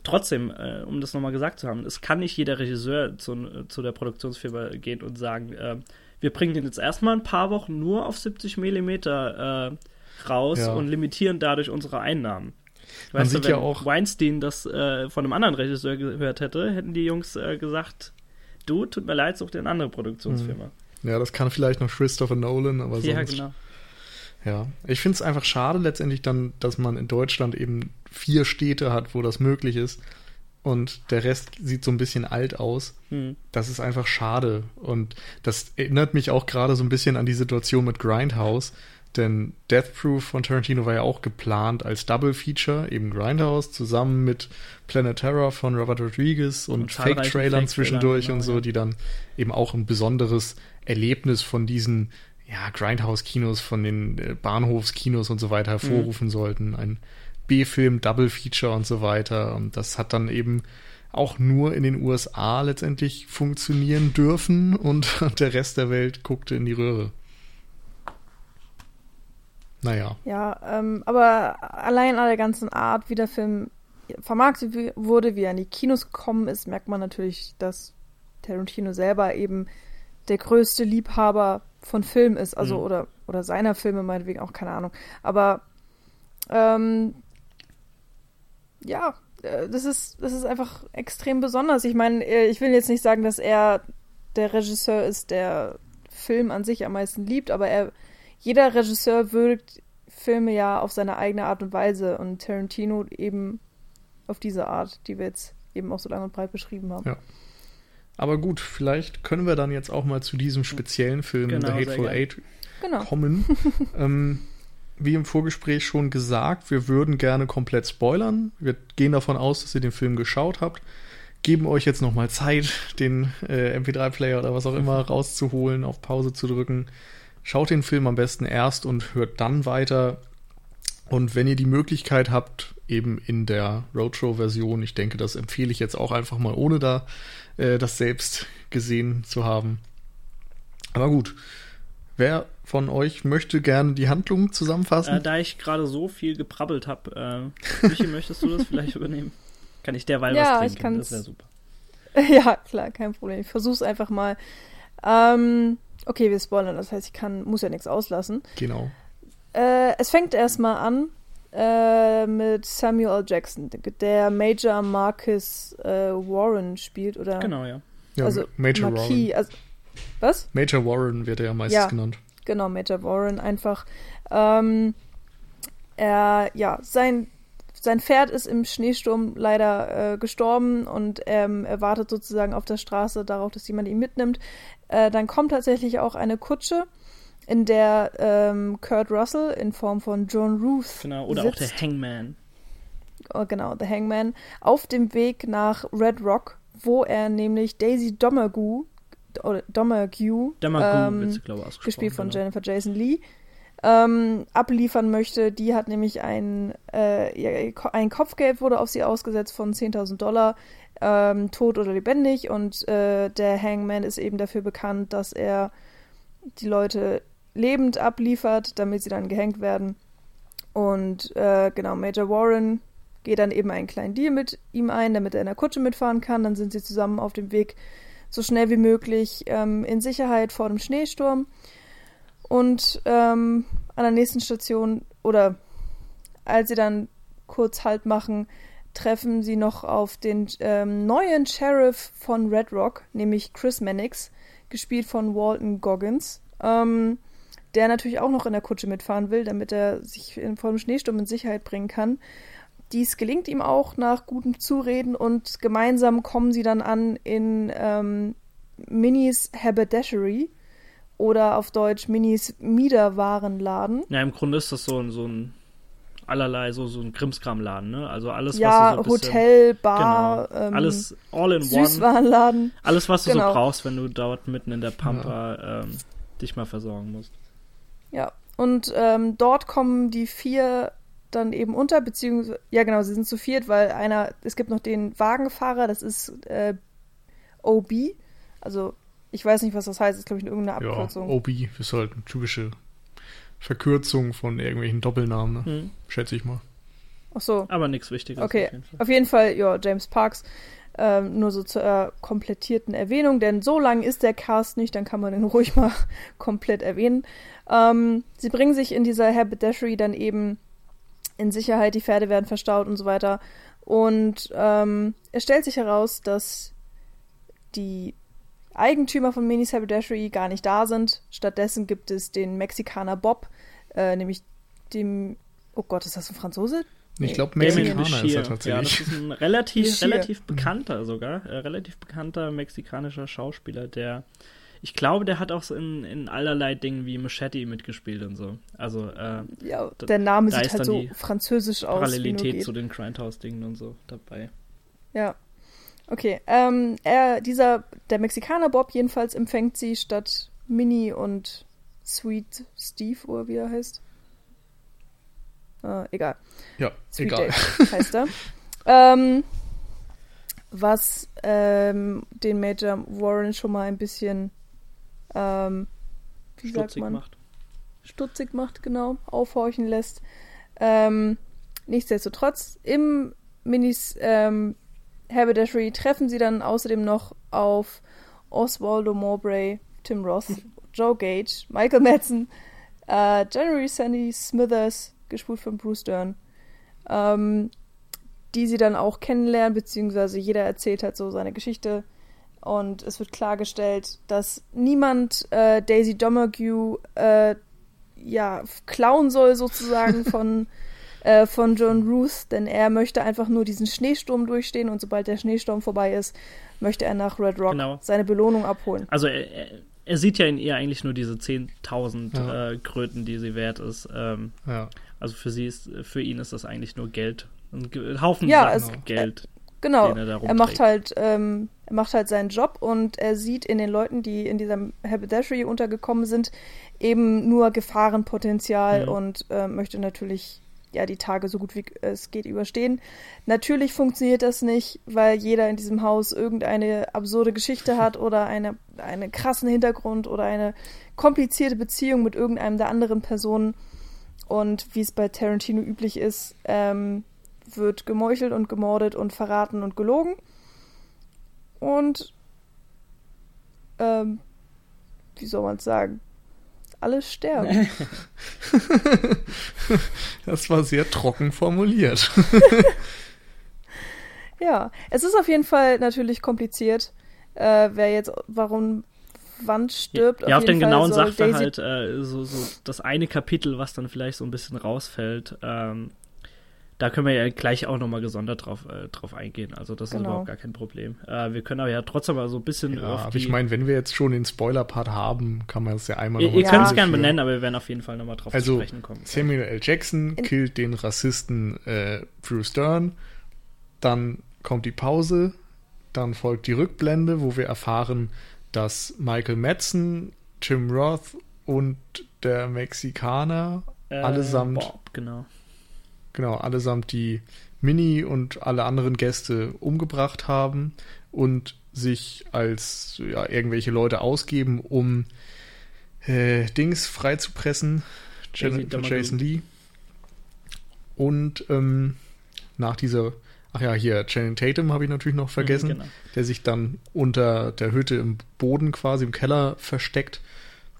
trotzdem, äh, um das nochmal gesagt zu haben, es kann nicht jeder Regisseur zu, zu der Produktionsfirma gehen und sagen, äh, wir bringen den jetzt erstmal ein paar Wochen nur auf 70 Millimeter äh, raus ja. und limitieren dadurch unsere Einnahmen. Man weißt sieht du, wenn ja auch Weinstein das äh, von einem anderen Regisseur gehört hätte, hätten die Jungs äh, gesagt, du, tut mir leid, such dir eine andere Produktionsfirma. Hm. Ja, das kann vielleicht noch Christopher Nolan, aber sonst. Ja, genau. Ja, ich finde es einfach schade letztendlich dann, dass man in Deutschland eben vier Städte hat, wo das möglich ist und der Rest sieht so ein bisschen alt aus. Hm. Das ist einfach schade und das erinnert mich auch gerade so ein bisschen an die Situation mit Grindhouse, denn Death Proof von Tarantino war ja auch geplant als Double Feature, eben Grindhouse, zusammen mit Planet Terror von Robert Rodriguez und, und Fake-Trailern Fake zwischendurch genau, und so, ja. die dann eben auch ein besonderes Erlebnis von diesen ja, Grindhouse-Kinos, von den äh, Bahnhofskinos und so weiter hervorrufen mhm. sollten. Ein B-Film, Double Feature und so weiter. Und das hat dann eben auch nur in den USA letztendlich funktionieren dürfen und [laughs] der Rest der Welt guckte in die Röhre. Naja. Ja, ähm, aber allein an der ganzen Art, wie der Film vermarktet wurde, wie er in die Kinos gekommen ist, merkt man natürlich, dass Tarantino selber eben der größte Liebhaber von Film ist, also mhm. oder, oder seiner Filme meinetwegen auch, keine Ahnung. Aber ähm, ja, äh, das ist, das ist einfach extrem besonders. Ich meine, äh, ich will jetzt nicht sagen, dass er der Regisseur ist, der Film an sich am meisten liebt, aber er jeder Regisseur würdigt Filme ja auf seine eigene Art und Weise und Tarantino eben auf diese Art, die wir jetzt eben auch so lang und breit beschrieben haben. Ja. Aber gut, vielleicht können wir dann jetzt auch mal zu diesem speziellen Film genau, The Hateful Eight genau. kommen. [laughs] ähm, wie im Vorgespräch schon gesagt, wir würden gerne komplett spoilern. Wir gehen davon aus, dass ihr den Film geschaut habt. Geben euch jetzt nochmal Zeit, den äh, MP3-Player oder was auch immer rauszuholen, auf Pause zu drücken Schaut den Film am besten erst und hört dann weiter. Und wenn ihr die Möglichkeit habt, eben in der Roadshow-Version, ich denke, das empfehle ich jetzt auch einfach mal, ohne da äh, das selbst gesehen zu haben. Aber gut, wer von euch möchte gerne die Handlung zusammenfassen? Äh, da ich gerade so viel geprabbelt habe, äh, Michi, möchtest du das vielleicht übernehmen? Kann ich derweil [laughs] ja, was trinken? Das wäre super. [laughs] ja, klar, kein Problem. Ich versuch's einfach mal. Ähm, okay, wir spoilern, das heißt, ich kann, muss ja nichts auslassen. Genau. Äh, es fängt erstmal an äh, mit Samuel L. Jackson, der Major Marcus äh, Warren spielt, oder? Genau, ja. ja also Major Marquis, Warren. Also, was? Major Warren wird er ja meistens ja, genannt. Genau, Major Warren einfach. Ähm, er, ja, sein sein Pferd ist im Schneesturm leider äh, gestorben und ähm, er wartet sozusagen auf der Straße darauf, dass jemand ihn mitnimmt. Äh, dann kommt tatsächlich auch eine Kutsche, in der ähm, Kurt Russell in Form von John Ruth genau oder sitzt. auch der Hangman. Oh, genau, der Hangman auf dem Weg nach Red Rock, wo er nämlich Daisy Domergue oder Domergue, Domergue ähm, glaube gespielt von genau. Jennifer Jason Lee, ähm, abliefern möchte. Die hat nämlich ein, äh, ein Kopfgeld wurde auf sie ausgesetzt von 10.000 Dollar, ähm, tot oder lebendig. Und äh, der Hangman ist eben dafür bekannt, dass er die Leute lebend abliefert, damit sie dann gehängt werden. Und äh, genau, Major Warren geht dann eben einen kleinen Deal mit ihm ein, damit er in der Kutsche mitfahren kann. Dann sind sie zusammen auf dem Weg so schnell wie möglich ähm, in Sicherheit vor dem Schneesturm. Und ähm, an der nächsten Station oder als sie dann kurz Halt machen, treffen sie noch auf den ähm, neuen Sheriff von Red Rock, nämlich Chris Mannix, gespielt von Walton Goggins, ähm, der natürlich auch noch in der Kutsche mitfahren will, damit er sich vor dem Schneesturm in Sicherheit bringen kann. Dies gelingt ihm auch nach gutem Zureden und gemeinsam kommen sie dann an in ähm, Minis Haberdashery oder auf Deutsch Minis Miederwarenladen. Ja, im Grunde ist das so, so ein allerlei so, so ein Krimskramladen, ne? Also alles, ja, was du so bisschen, Hotel, Bar, genau, ähm, alles all in Süßwarenladen. One. Alles, was du genau. so brauchst, wenn du dort mitten in der Pampa ja. ähm, dich mal versorgen musst. Ja, und ähm, dort kommen die vier dann eben unter, beziehungsweise, ja genau, sie sind zu viert, weil einer, es gibt noch den Wagenfahrer, das ist äh, OB, also ich weiß nicht, was das heißt. Das ist, glaube ich, irgendeine Abkürzung. Ja, OB ist halt eine typische Verkürzung von irgendwelchen Doppelnamen, ne? hm. schätze ich mal. Ach so. Aber nichts Wichtiges. Okay, auf jeden Fall, auf jeden Fall ja, James Parks. Ähm, nur so zur äh, komplettierten Erwähnung, denn so lang ist der Cast nicht, dann kann man den [laughs] ruhig mal komplett erwähnen. Ähm, sie bringen sich in dieser Haberdashery dann eben in Sicherheit, die Pferde werden verstaut und so weiter. Und ähm, es stellt sich heraus, dass die Eigentümer von Minis Haberdashery gar nicht da sind. Stattdessen gibt es den Mexikaner Bob, äh, nämlich dem, oh Gott, ist das ein Franzose? Ich glaube, Mexikaner ist er tatsächlich. Ja, das ist ein relativ, relativ bekannter sogar, äh, relativ bekannter mexikanischer Schauspieler, der, ich glaube, der hat auch so in, in allerlei Dingen wie Machete mitgespielt und so. Also, äh, ja, der Name sieht halt so französisch aus. Parallelität zu den Grindhouse-Dingen und so dabei. Ja, Okay, ähm, er, dieser, der Mexikaner Bob jedenfalls empfängt sie statt Minnie und Sweet Steve, oder wie er heißt. Äh, egal. Ja, Sweet egal. Jake [laughs] heißt er. ähm, was ähm, den Major Warren schon mal ein bisschen ähm, wie Stutzig sagt man? macht. Stutzig macht, genau, aufhorchen lässt. Ähm, nichtsdestotrotz, im Minis ähm, Haberdashery treffen sie dann außerdem noch auf Oswaldo Mowbray, Tim Roth, [laughs] Joe Gage, Michael Madsen, äh, January Sandy Smithers, gespielt von Bruce Dern, ähm, die sie dann auch kennenlernen, beziehungsweise jeder erzählt halt so seine Geschichte. Und es wird klargestellt, dass niemand äh, Daisy Domergue äh, ja, klauen soll, sozusagen, [laughs] von äh, von John Ruth, denn er möchte einfach nur diesen Schneesturm durchstehen und sobald der Schneesturm vorbei ist, möchte er nach Red Rock genau. seine Belohnung abholen. Also er, er, sieht ja in ihr eigentlich nur diese 10.000 ja. äh, Kröten, die sie wert ist. Ähm, ja. Also für sie ist, für ihn ist das eigentlich nur Geld. Ein Haufen ja, es, Geld. Genau, er, er, macht halt, ähm, er macht halt seinen Job und er sieht in den Leuten, die in dieser Haberdashery untergekommen sind, eben nur Gefahrenpotenzial mhm. und äh, möchte natürlich ja, die Tage so gut wie es geht überstehen. Natürlich funktioniert das nicht, weil jeder in diesem Haus irgendeine absurde Geschichte hat oder eine, einen krassen Hintergrund oder eine komplizierte Beziehung mit irgendeinem der anderen Personen. Und wie es bei Tarantino üblich ist, ähm, wird gemeuchelt und gemordet und verraten und gelogen. Und ähm, wie soll man es sagen? Alle sterben. [laughs] das war sehr trocken formuliert. [laughs] ja, es ist auf jeden Fall natürlich kompliziert, äh, wer jetzt, warum wann stirbt. Ja, auf, auf den Fall genauen Sachverhalt, äh, so, so das eine Kapitel, was dann vielleicht so ein bisschen rausfällt, ähm, da können wir ja gleich auch nochmal gesondert drauf, äh, drauf eingehen. Also das genau. ist überhaupt gar kein Problem. Äh, wir können aber ja trotzdem mal so ein bisschen ja, aber ich meine, wenn wir jetzt schon den Spoiler-Part haben, kann man es ja einmal nochmal Ihr, ihr könnt es gerne benennen, aber wir werden auf jeden Fall nochmal drauf also, zu sprechen kommen. Samuel L. Jackson In killt den Rassisten äh, Bruce Stern. Dann kommt die Pause. Dann folgt die Rückblende, wo wir erfahren, dass Michael Madsen, Jim Roth und der Mexikaner äh, allesamt Bob, genau genau, allesamt die Mini und alle anderen Gäste umgebracht haben und sich als ja, irgendwelche Leute ausgeben, um äh, Dings freizupressen, Jason, Jason Lee. Und ähm, nach dieser, ach ja, hier, Channing Tatum habe ich natürlich noch vergessen, mhm, genau. der sich dann unter der Hütte im Boden quasi im Keller versteckt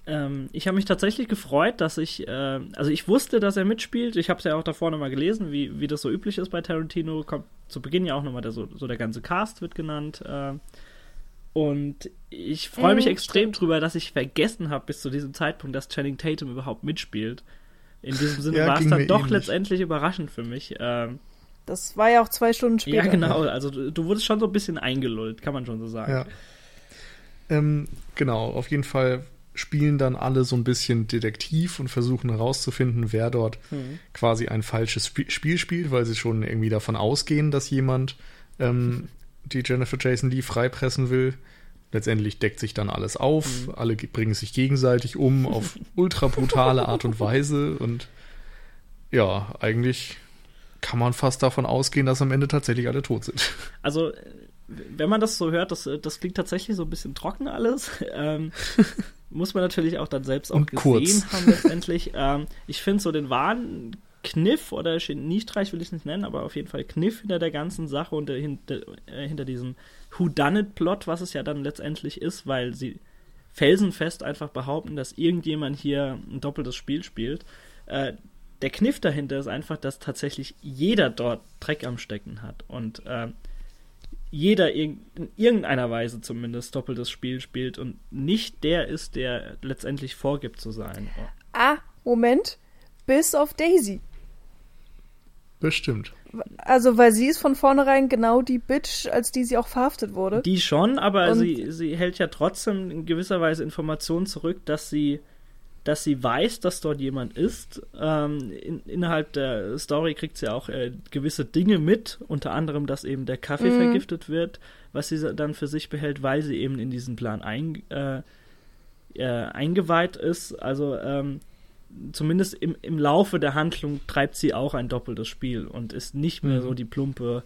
ähm, ich habe mich tatsächlich gefreut, dass ich, äh, also ich wusste, dass er mitspielt. Ich habe es ja auch davor nochmal gelesen, wie, wie das so üblich ist bei Tarantino. Kommt zu Beginn ja auch nochmal der, so, so der ganze Cast wird genannt. Äh, und ich freue mich mhm, extrem stimmt. drüber, dass ich vergessen habe bis zu diesem Zeitpunkt, dass Channing Tatum überhaupt mitspielt. In diesem Sinne ja, war es dann doch ähnlich. letztendlich überraschend für mich. Ähm, das war ja auch zwei Stunden später. Ja, genau. Also du, du wurdest schon so ein bisschen eingelullt, kann man schon so sagen. Ja. Ähm, genau, auf jeden Fall spielen dann alle so ein bisschen Detektiv und versuchen herauszufinden, wer dort mhm. quasi ein falsches Sp Spiel spielt, weil sie schon irgendwie davon ausgehen, dass jemand ähm, [laughs] die Jennifer Jason Lee freipressen will. Letztendlich deckt sich dann alles auf, mhm. alle bringen sich gegenseitig um [laughs] auf ultra brutale Art und Weise und ja, eigentlich kann man fast davon ausgehen, dass am Ende tatsächlich alle tot sind. Also wenn man das so hört, das, das klingt tatsächlich so ein bisschen trocken alles. [laughs] Ähm, muss man natürlich auch dann selbst auch Und gesehen kurz. haben letztendlich. [laughs] ähm, ich finde so den wahren Kniff oder Geniestreich will ich es nicht nennen, aber auf jeden Fall Kniff hinter der ganzen Sache und hinter, äh, hinter diesem Whodunit-Plot, was es ja dann letztendlich ist, weil sie felsenfest einfach behaupten, dass irgendjemand hier ein doppeltes Spiel spielt. Äh, der Kniff dahinter ist einfach, dass tatsächlich jeder dort Dreck am Stecken hat und äh, jeder in irgendeiner Weise zumindest doppeltes Spiel spielt und nicht der ist, der letztendlich vorgibt zu sein. Ah, Moment. Bis auf Daisy. Bestimmt. Also, weil sie ist von vornherein genau die Bitch, als die sie auch verhaftet wurde. Die schon, aber sie, sie hält ja trotzdem in gewisser Weise Informationen zurück, dass sie dass sie weiß, dass dort jemand ist. Ähm, in, innerhalb der Story kriegt sie auch äh, gewisse Dinge mit, unter anderem, dass eben der Kaffee mhm. vergiftet wird, was sie dann für sich behält, weil sie eben in diesen Plan ein, äh, äh, eingeweiht ist. Also ähm, zumindest im, im Laufe der Handlung treibt sie auch ein doppeltes Spiel und ist nicht mehr mhm. so die plumpe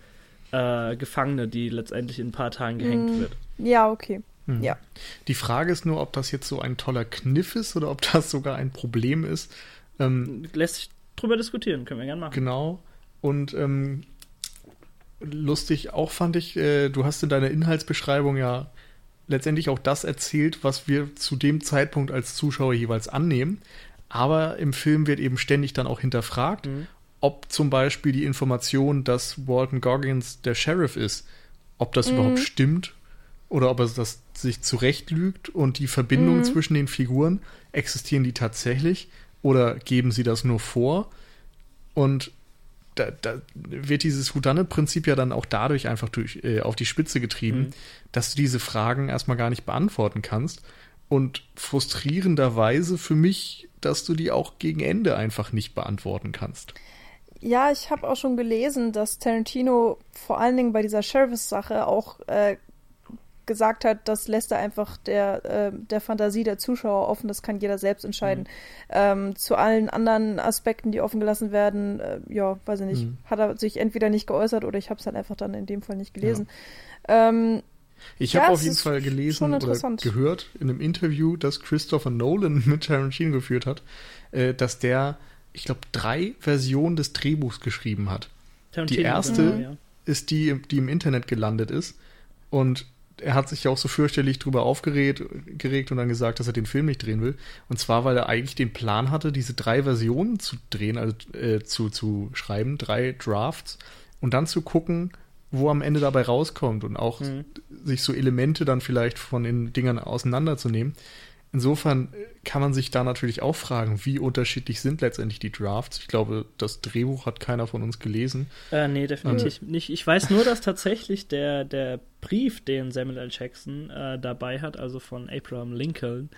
äh, Gefangene, die letztendlich in ein paar Tagen gehängt mhm. wird. Ja, okay. Mhm. Ja. Die Frage ist nur, ob das jetzt so ein toller Kniff ist oder ob das sogar ein Problem ist. Ähm, Lässt sich drüber diskutieren, können wir gerne machen. Genau. Und ähm, lustig auch fand ich, äh, du hast in deiner Inhaltsbeschreibung ja letztendlich auch das erzählt, was wir zu dem Zeitpunkt als Zuschauer jeweils annehmen. Aber im Film wird eben ständig dann auch hinterfragt, mhm. ob zum Beispiel die Information, dass Walton Goggins der Sheriff ist, ob das mhm. überhaupt stimmt oder ob er das sich zurechtlügt und die Verbindung mhm. zwischen den Figuren, existieren die tatsächlich oder geben sie das nur vor? Und da, da wird dieses Houdanet-Prinzip ja dann auch dadurch einfach durch, äh, auf die Spitze getrieben, mhm. dass du diese Fragen erstmal gar nicht beantworten kannst. Und frustrierenderweise für mich, dass du die auch gegen Ende einfach nicht beantworten kannst. Ja, ich habe auch schon gelesen, dass Tarantino vor allen Dingen bei dieser Sheriff-Sache auch äh, gesagt hat, das lässt er einfach der, äh, der Fantasie der Zuschauer offen, das kann jeder selbst entscheiden. Mhm. Ähm, zu allen anderen Aspekten, die offen gelassen werden, äh, ja, weiß ich nicht, mhm. hat er sich entweder nicht geäußert oder ich habe es halt einfach dann in dem Fall nicht gelesen. Ja. Ähm, ich ja, habe auf jeden Fall gelesen oder gehört in einem Interview, das Christopher Nolan [laughs] mit Tarantino geführt hat, äh, dass der, ich glaube, drei Versionen des Drehbuchs geschrieben hat. Tarantino, die erste genau, ja. ist die, die im Internet gelandet ist. Und er hat sich ja auch so fürchterlich drüber aufgeregt geregt und dann gesagt, dass er den Film nicht drehen will. Und zwar, weil er eigentlich den Plan hatte, diese drei Versionen zu drehen, also äh, zu, zu schreiben, drei Drafts, und dann zu gucken, wo am Ende dabei rauskommt und auch mhm. sich so Elemente dann vielleicht von den Dingern auseinanderzunehmen. Insofern kann man sich da natürlich auch fragen, wie unterschiedlich sind letztendlich die Drafts. Ich glaube, das Drehbuch hat keiner von uns gelesen. Äh, nee, definitiv ähm. nicht. Ich weiß nur, dass tatsächlich der, der Brief, den Samuel L. Jackson äh, dabei hat, also von Abraham Lincoln,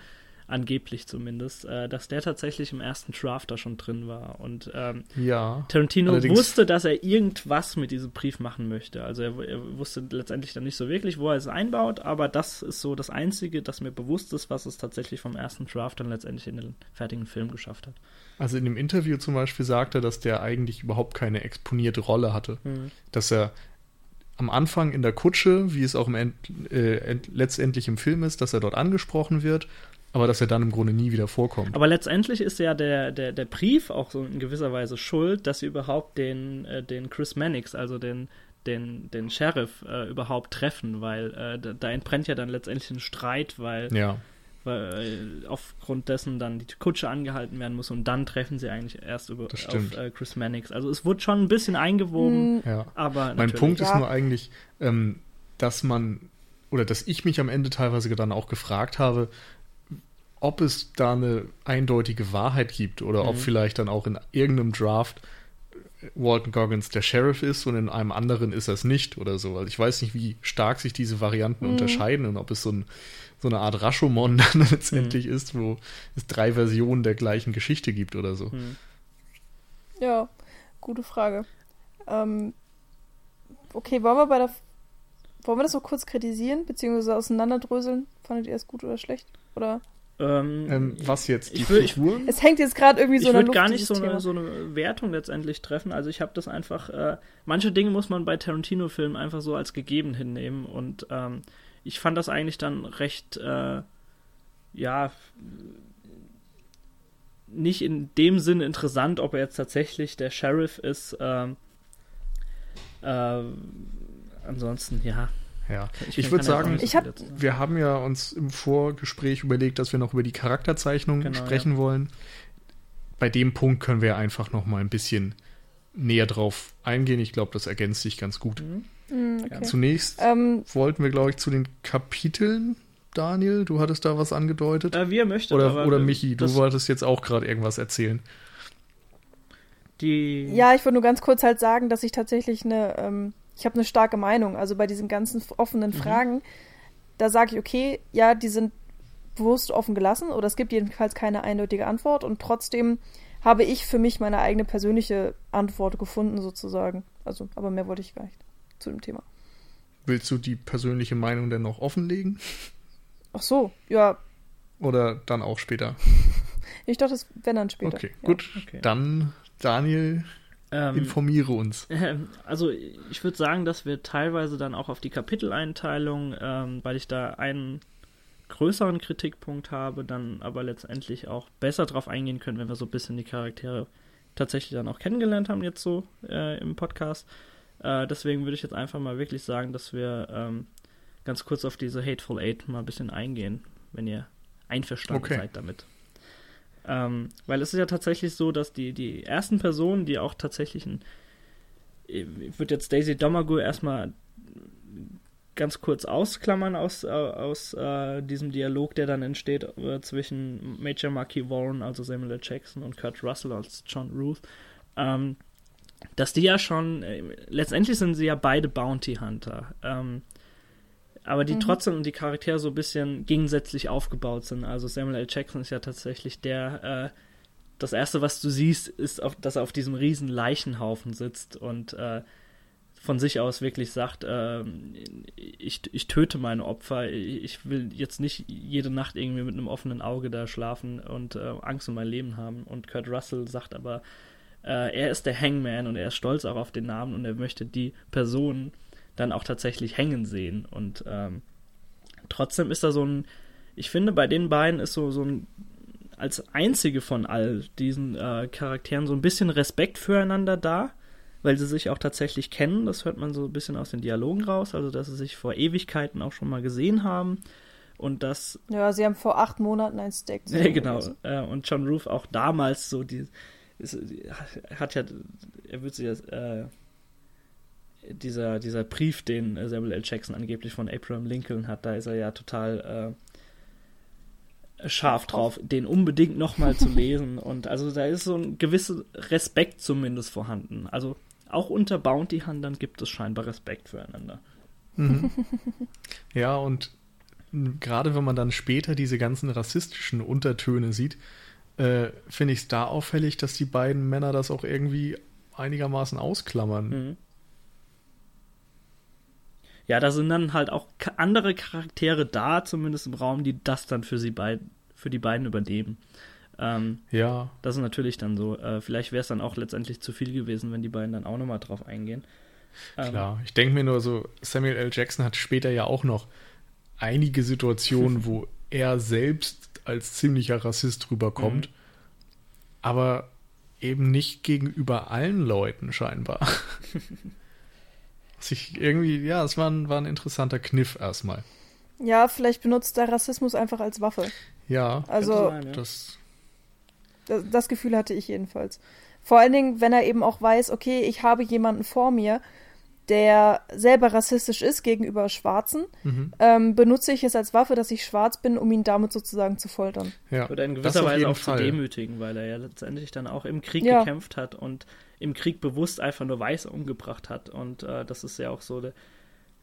angeblich zumindest, äh, dass der tatsächlich im ersten Draft da schon drin war. Und ähm, ja, Tarantino wusste, dass er irgendwas mit diesem Brief machen möchte. Also er, er, wusste letztendlich dann nicht so wirklich, wo er es einbaut, aber das ist so das Einzige, das mir bewusst ist, was es tatsächlich vom ersten Draft dann letztendlich in den fertigen Film geschafft hat. Also in dem Interview zum Beispiel sagte er, dass der eigentlich überhaupt keine exponierte Rolle hatte. Mhm. Dass er am Anfang in der Kutsche, wie es auch im End, äh, letztendlich im Film ist, dass er dort angesprochen wird aber dass er dann im Grunde nie wieder vorkommt. Aber letztendlich ist ja der, der, der Brief auch so in gewisser Weise schuld, dass sie überhaupt den, äh, den Chris Mannix, also den, den, den Sheriff, äh, überhaupt treffen, weil äh, da, da, entbrennt ja dann letztendlich ein Streit, weil, ja. weil äh, aufgrund dessen dann die Kutsche angehalten werden muss und dann treffen sie eigentlich erst über, auf äh, Chris Mannix. Also es wurde schon ein bisschen eingewoben, mhm. ja. aber Mein Punkt ja. ist nur eigentlich, ähm, dass man oder dass ich mich am Ende teilweise dann auch gefragt habe, ob es da eine eindeutige Wahrheit gibt oder mhm. ob vielleicht dann auch in irgendeinem Draft Walton Goggins der Sheriff ist und in einem anderen ist er es nicht oder so. Also ich weiß nicht, wie stark sich diese Varianten mhm. unterscheiden und ob es so, ein, so eine Art Rashomon [laughs] dann letztendlich mhm. ist, wo es drei Versionen der gleichen Geschichte gibt oder so. Mhm. Ja, gute Frage. Ähm, okay, wollen wir bei der wollen wir das so kurz kritisieren, beziehungsweise auseinanderdröseln? Fandet ihr es gut oder schlecht? Oder? Ähm, ähm, was jetzt? Die ich will, Es hängt jetzt gerade irgendwie so Ich würde gar nicht so eine, so eine, Wertung letztendlich treffen. Also ich habe das einfach. Äh, manche Dinge muss man bei Tarantino-Filmen einfach so als gegeben hinnehmen. Und ähm, ich fand das eigentlich dann recht. Äh, ja. Nicht in dem Sinne interessant, ob er jetzt tatsächlich der Sheriff ist. Ähm, äh, ansonsten, ja, ja, ich, ich würde sagen, ich hab, wir haben ja uns im Vorgespräch überlegt, dass wir noch über die Charakterzeichnung genau, sprechen ja. wollen. Bei dem Punkt können wir einfach noch mal ein bisschen näher drauf eingehen. Ich glaube, das ergänzt sich ganz gut. Mhm. mhm okay. Zunächst ähm, wollten wir, glaube ich, zu den Kapiteln Daniel, du hattest da was angedeutet. Äh, wie er möchte. Oder, oder Michi, du wolltest jetzt auch gerade irgendwas erzählen. Die ja, ich wollte nur ganz kurz halt sagen, dass ich tatsächlich eine ähm, ich habe eine starke Meinung. Also bei diesen ganzen offenen mhm. Fragen, da sage ich, okay, ja, die sind bewusst offen gelassen oder es gibt jedenfalls keine eindeutige Antwort und trotzdem habe ich für mich meine eigene persönliche Antwort gefunden, sozusagen. Also, aber mehr wollte ich gar nicht zu dem Thema. Willst du die persönliche Meinung denn noch offenlegen? Ach so, ja. Oder dann auch später? [laughs] ich dachte, das wäre dann später. Okay, ja. gut. Okay. Dann, Daniel, ähm, Informiere uns. Äh, [laughs] also ich würde sagen, dass wir teilweise dann auch auf die Kapiteleinteilung, ähm, weil ich da einen größeren Kritikpunkt habe, dann aber letztendlich auch besser drauf eingehen können, wenn wir so ein bisschen die Charaktere tatsächlich dann auch kennengelernt haben jetzt so äh, im Podcast. Äh, deswegen würde ich jetzt einfach mal wirklich sagen, dass wir ähm, ganz kurz auf diese Hateful Eight mal ein bisschen eingehen, wenn ihr einverstanden okay. seid damit. Ähm, weil es ist ja tatsächlich so, dass die, die ersten Personen, die auch tatsächlich ein. Ich würde jetzt Daisy Domergue erstmal ganz kurz ausklammern aus, äh, aus äh, diesem Dialog, der dann entsteht äh, zwischen Major Marquis Warren, also Samuel L. Jackson, und Kurt Russell als John Ruth. Ähm, dass die ja schon, äh, letztendlich sind sie ja beide Bounty Hunter. Ähm, aber die mhm. trotzdem die Charaktere so ein bisschen gegensätzlich aufgebaut sind. Also Samuel L. Jackson ist ja tatsächlich der, äh, das erste, was du siehst, ist, auf, dass er auf diesem riesen Leichenhaufen sitzt und äh, von sich aus wirklich sagt, äh, ich, ich töte meine Opfer, ich will jetzt nicht jede Nacht irgendwie mit einem offenen Auge da schlafen und äh, Angst um mein Leben haben. Und Kurt Russell sagt aber, äh, er ist der Hangman und er ist stolz auch auf den Namen und er möchte die Person dann auch tatsächlich hängen sehen. Und ähm, trotzdem ist da so ein, ich finde, bei den beiden ist so, so ein, als einzige von all diesen äh, Charakteren so ein bisschen Respekt füreinander da. weil sie sich auch tatsächlich kennen. Das hört man so ein bisschen aus den Dialogen raus, also dass sie sich vor Ewigkeiten auch schon mal gesehen haben. Und das. Ja, sie haben vor acht Monaten ein Steak [laughs] Ja, genau. Äh, und John Roof auch damals so die. Ist, hat ja. Er wird sich jetzt. Äh, dieser, dieser Brief, den Samuel L. Jackson angeblich von Abraham Lincoln hat, da ist er ja total äh, scharf drauf, den unbedingt nochmal zu [laughs] lesen. Und also da ist so ein gewisser Respekt zumindest vorhanden. Also auch unter Bounty-Huntern gibt es scheinbar Respekt füreinander. Mhm. [laughs] Ja, und gerade wenn man dann später diese ganzen rassistischen Untertöne sieht, äh, finde ich es da auffällig, dass die beiden Männer das auch irgendwie einigermaßen ausklammern. Mhm. Ja, da sind dann halt auch andere Charaktere da, zumindest im Raum, die das dann für sie beiden, für die beiden übernehmen. Ähm, ja. Das ist natürlich dann so. Äh, vielleicht wäre es dann auch letztendlich zu viel gewesen, wenn die beiden dann auch nochmal drauf eingehen. Ähm, Klar, ich denke mir nur so, Samuel L. Jackson hat später ja auch noch einige Situationen, [laughs] wo er selbst als ziemlicher Rassist rüberkommt, mhm. aber eben nicht gegenüber allen Leuten scheinbar. [laughs] Was ich irgendwie, ja, es war ein, war ein interessanter Kniff erstmal. Ja, vielleicht benutzt er Rassismus einfach als Waffe. Ja, also sein, ja. Das, das, das Gefühl hatte ich jedenfalls. Vor allen Dingen, wenn er eben auch weiß, okay, ich habe jemanden vor mir, der selber rassistisch ist gegenüber Schwarzen, mhm. ähm, benutze ich es als Waffe, dass ich schwarz bin, um ihn damit sozusagen zu foltern. Ja, Oder in gewisser Weise auch Fall. zu demütigen, weil er ja letztendlich dann auch im Krieg ja. gekämpft hat und im Krieg bewusst einfach nur Weiße umgebracht hat. Und äh, das ist ja auch so der,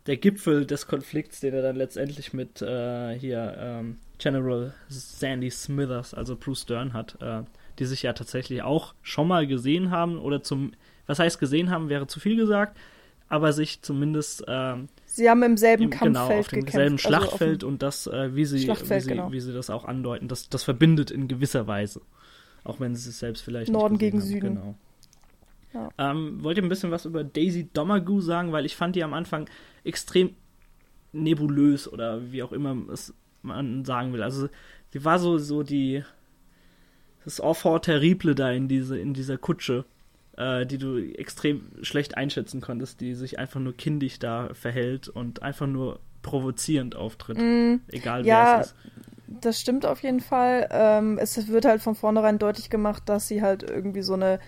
der, Gipfel des Konflikts, den er dann letztendlich mit äh, hier ähm, General Sandy Smithers, also Bruce Dern hat, äh, die sich ja tatsächlich auch schon mal gesehen haben oder zum, was heißt gesehen haben, wäre zu viel gesagt, aber sich zumindest ähm, Sie haben im selben im, Kampffeld genau, auf dem gekämpft, selben also Schlachtfeld also und das, äh, wie, sie, wie, sie, genau. wie sie das auch andeuten, das, das verbindet in gewisser Weise. Auch wenn sie es selbst vielleicht Norden gegen haben. Süden. Genau. Ja. Ähm, wollt ihr ein bisschen was über Daisy Domergue sagen, weil ich fand die am Anfang extrem nebulös oder wie auch immer es man sagen will. Also sie war so, so die das Enfant terrible da in, diese, in dieser Kutsche äh, die du extrem schlecht einschätzen konntest, die sich einfach nur kindisch da verhält und einfach nur provozierend auftritt. Mm, egal ja, wer es ist. Das stimmt auf jeden Fall. Ähm, es wird halt von vornherein deutlich gemacht, dass sie halt irgendwie so eine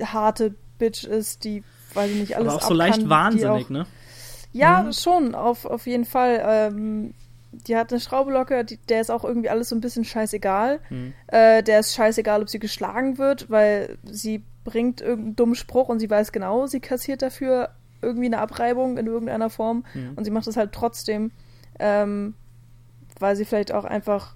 harte Bitch ist, die, weiß ich nicht, alles Aber auch so leicht wahnsinnig, auch, ne? Ja, mhm. schon, auf, auf jeden Fall. Ähm, die hat eine Schraube locker, die, der ist auch irgendwie alles so ein bisschen scheißegal. Mhm. Äh, der ist scheißegal, ob sie geschlagen wird, weil sie bringt irgendeinen dummen Spruch und sie weiß genau, sie kassiert dafür irgendwie eine Abreibung in irgendeiner Form mhm. und sie macht es halt trotzdem, ähm, weil sie vielleicht auch einfach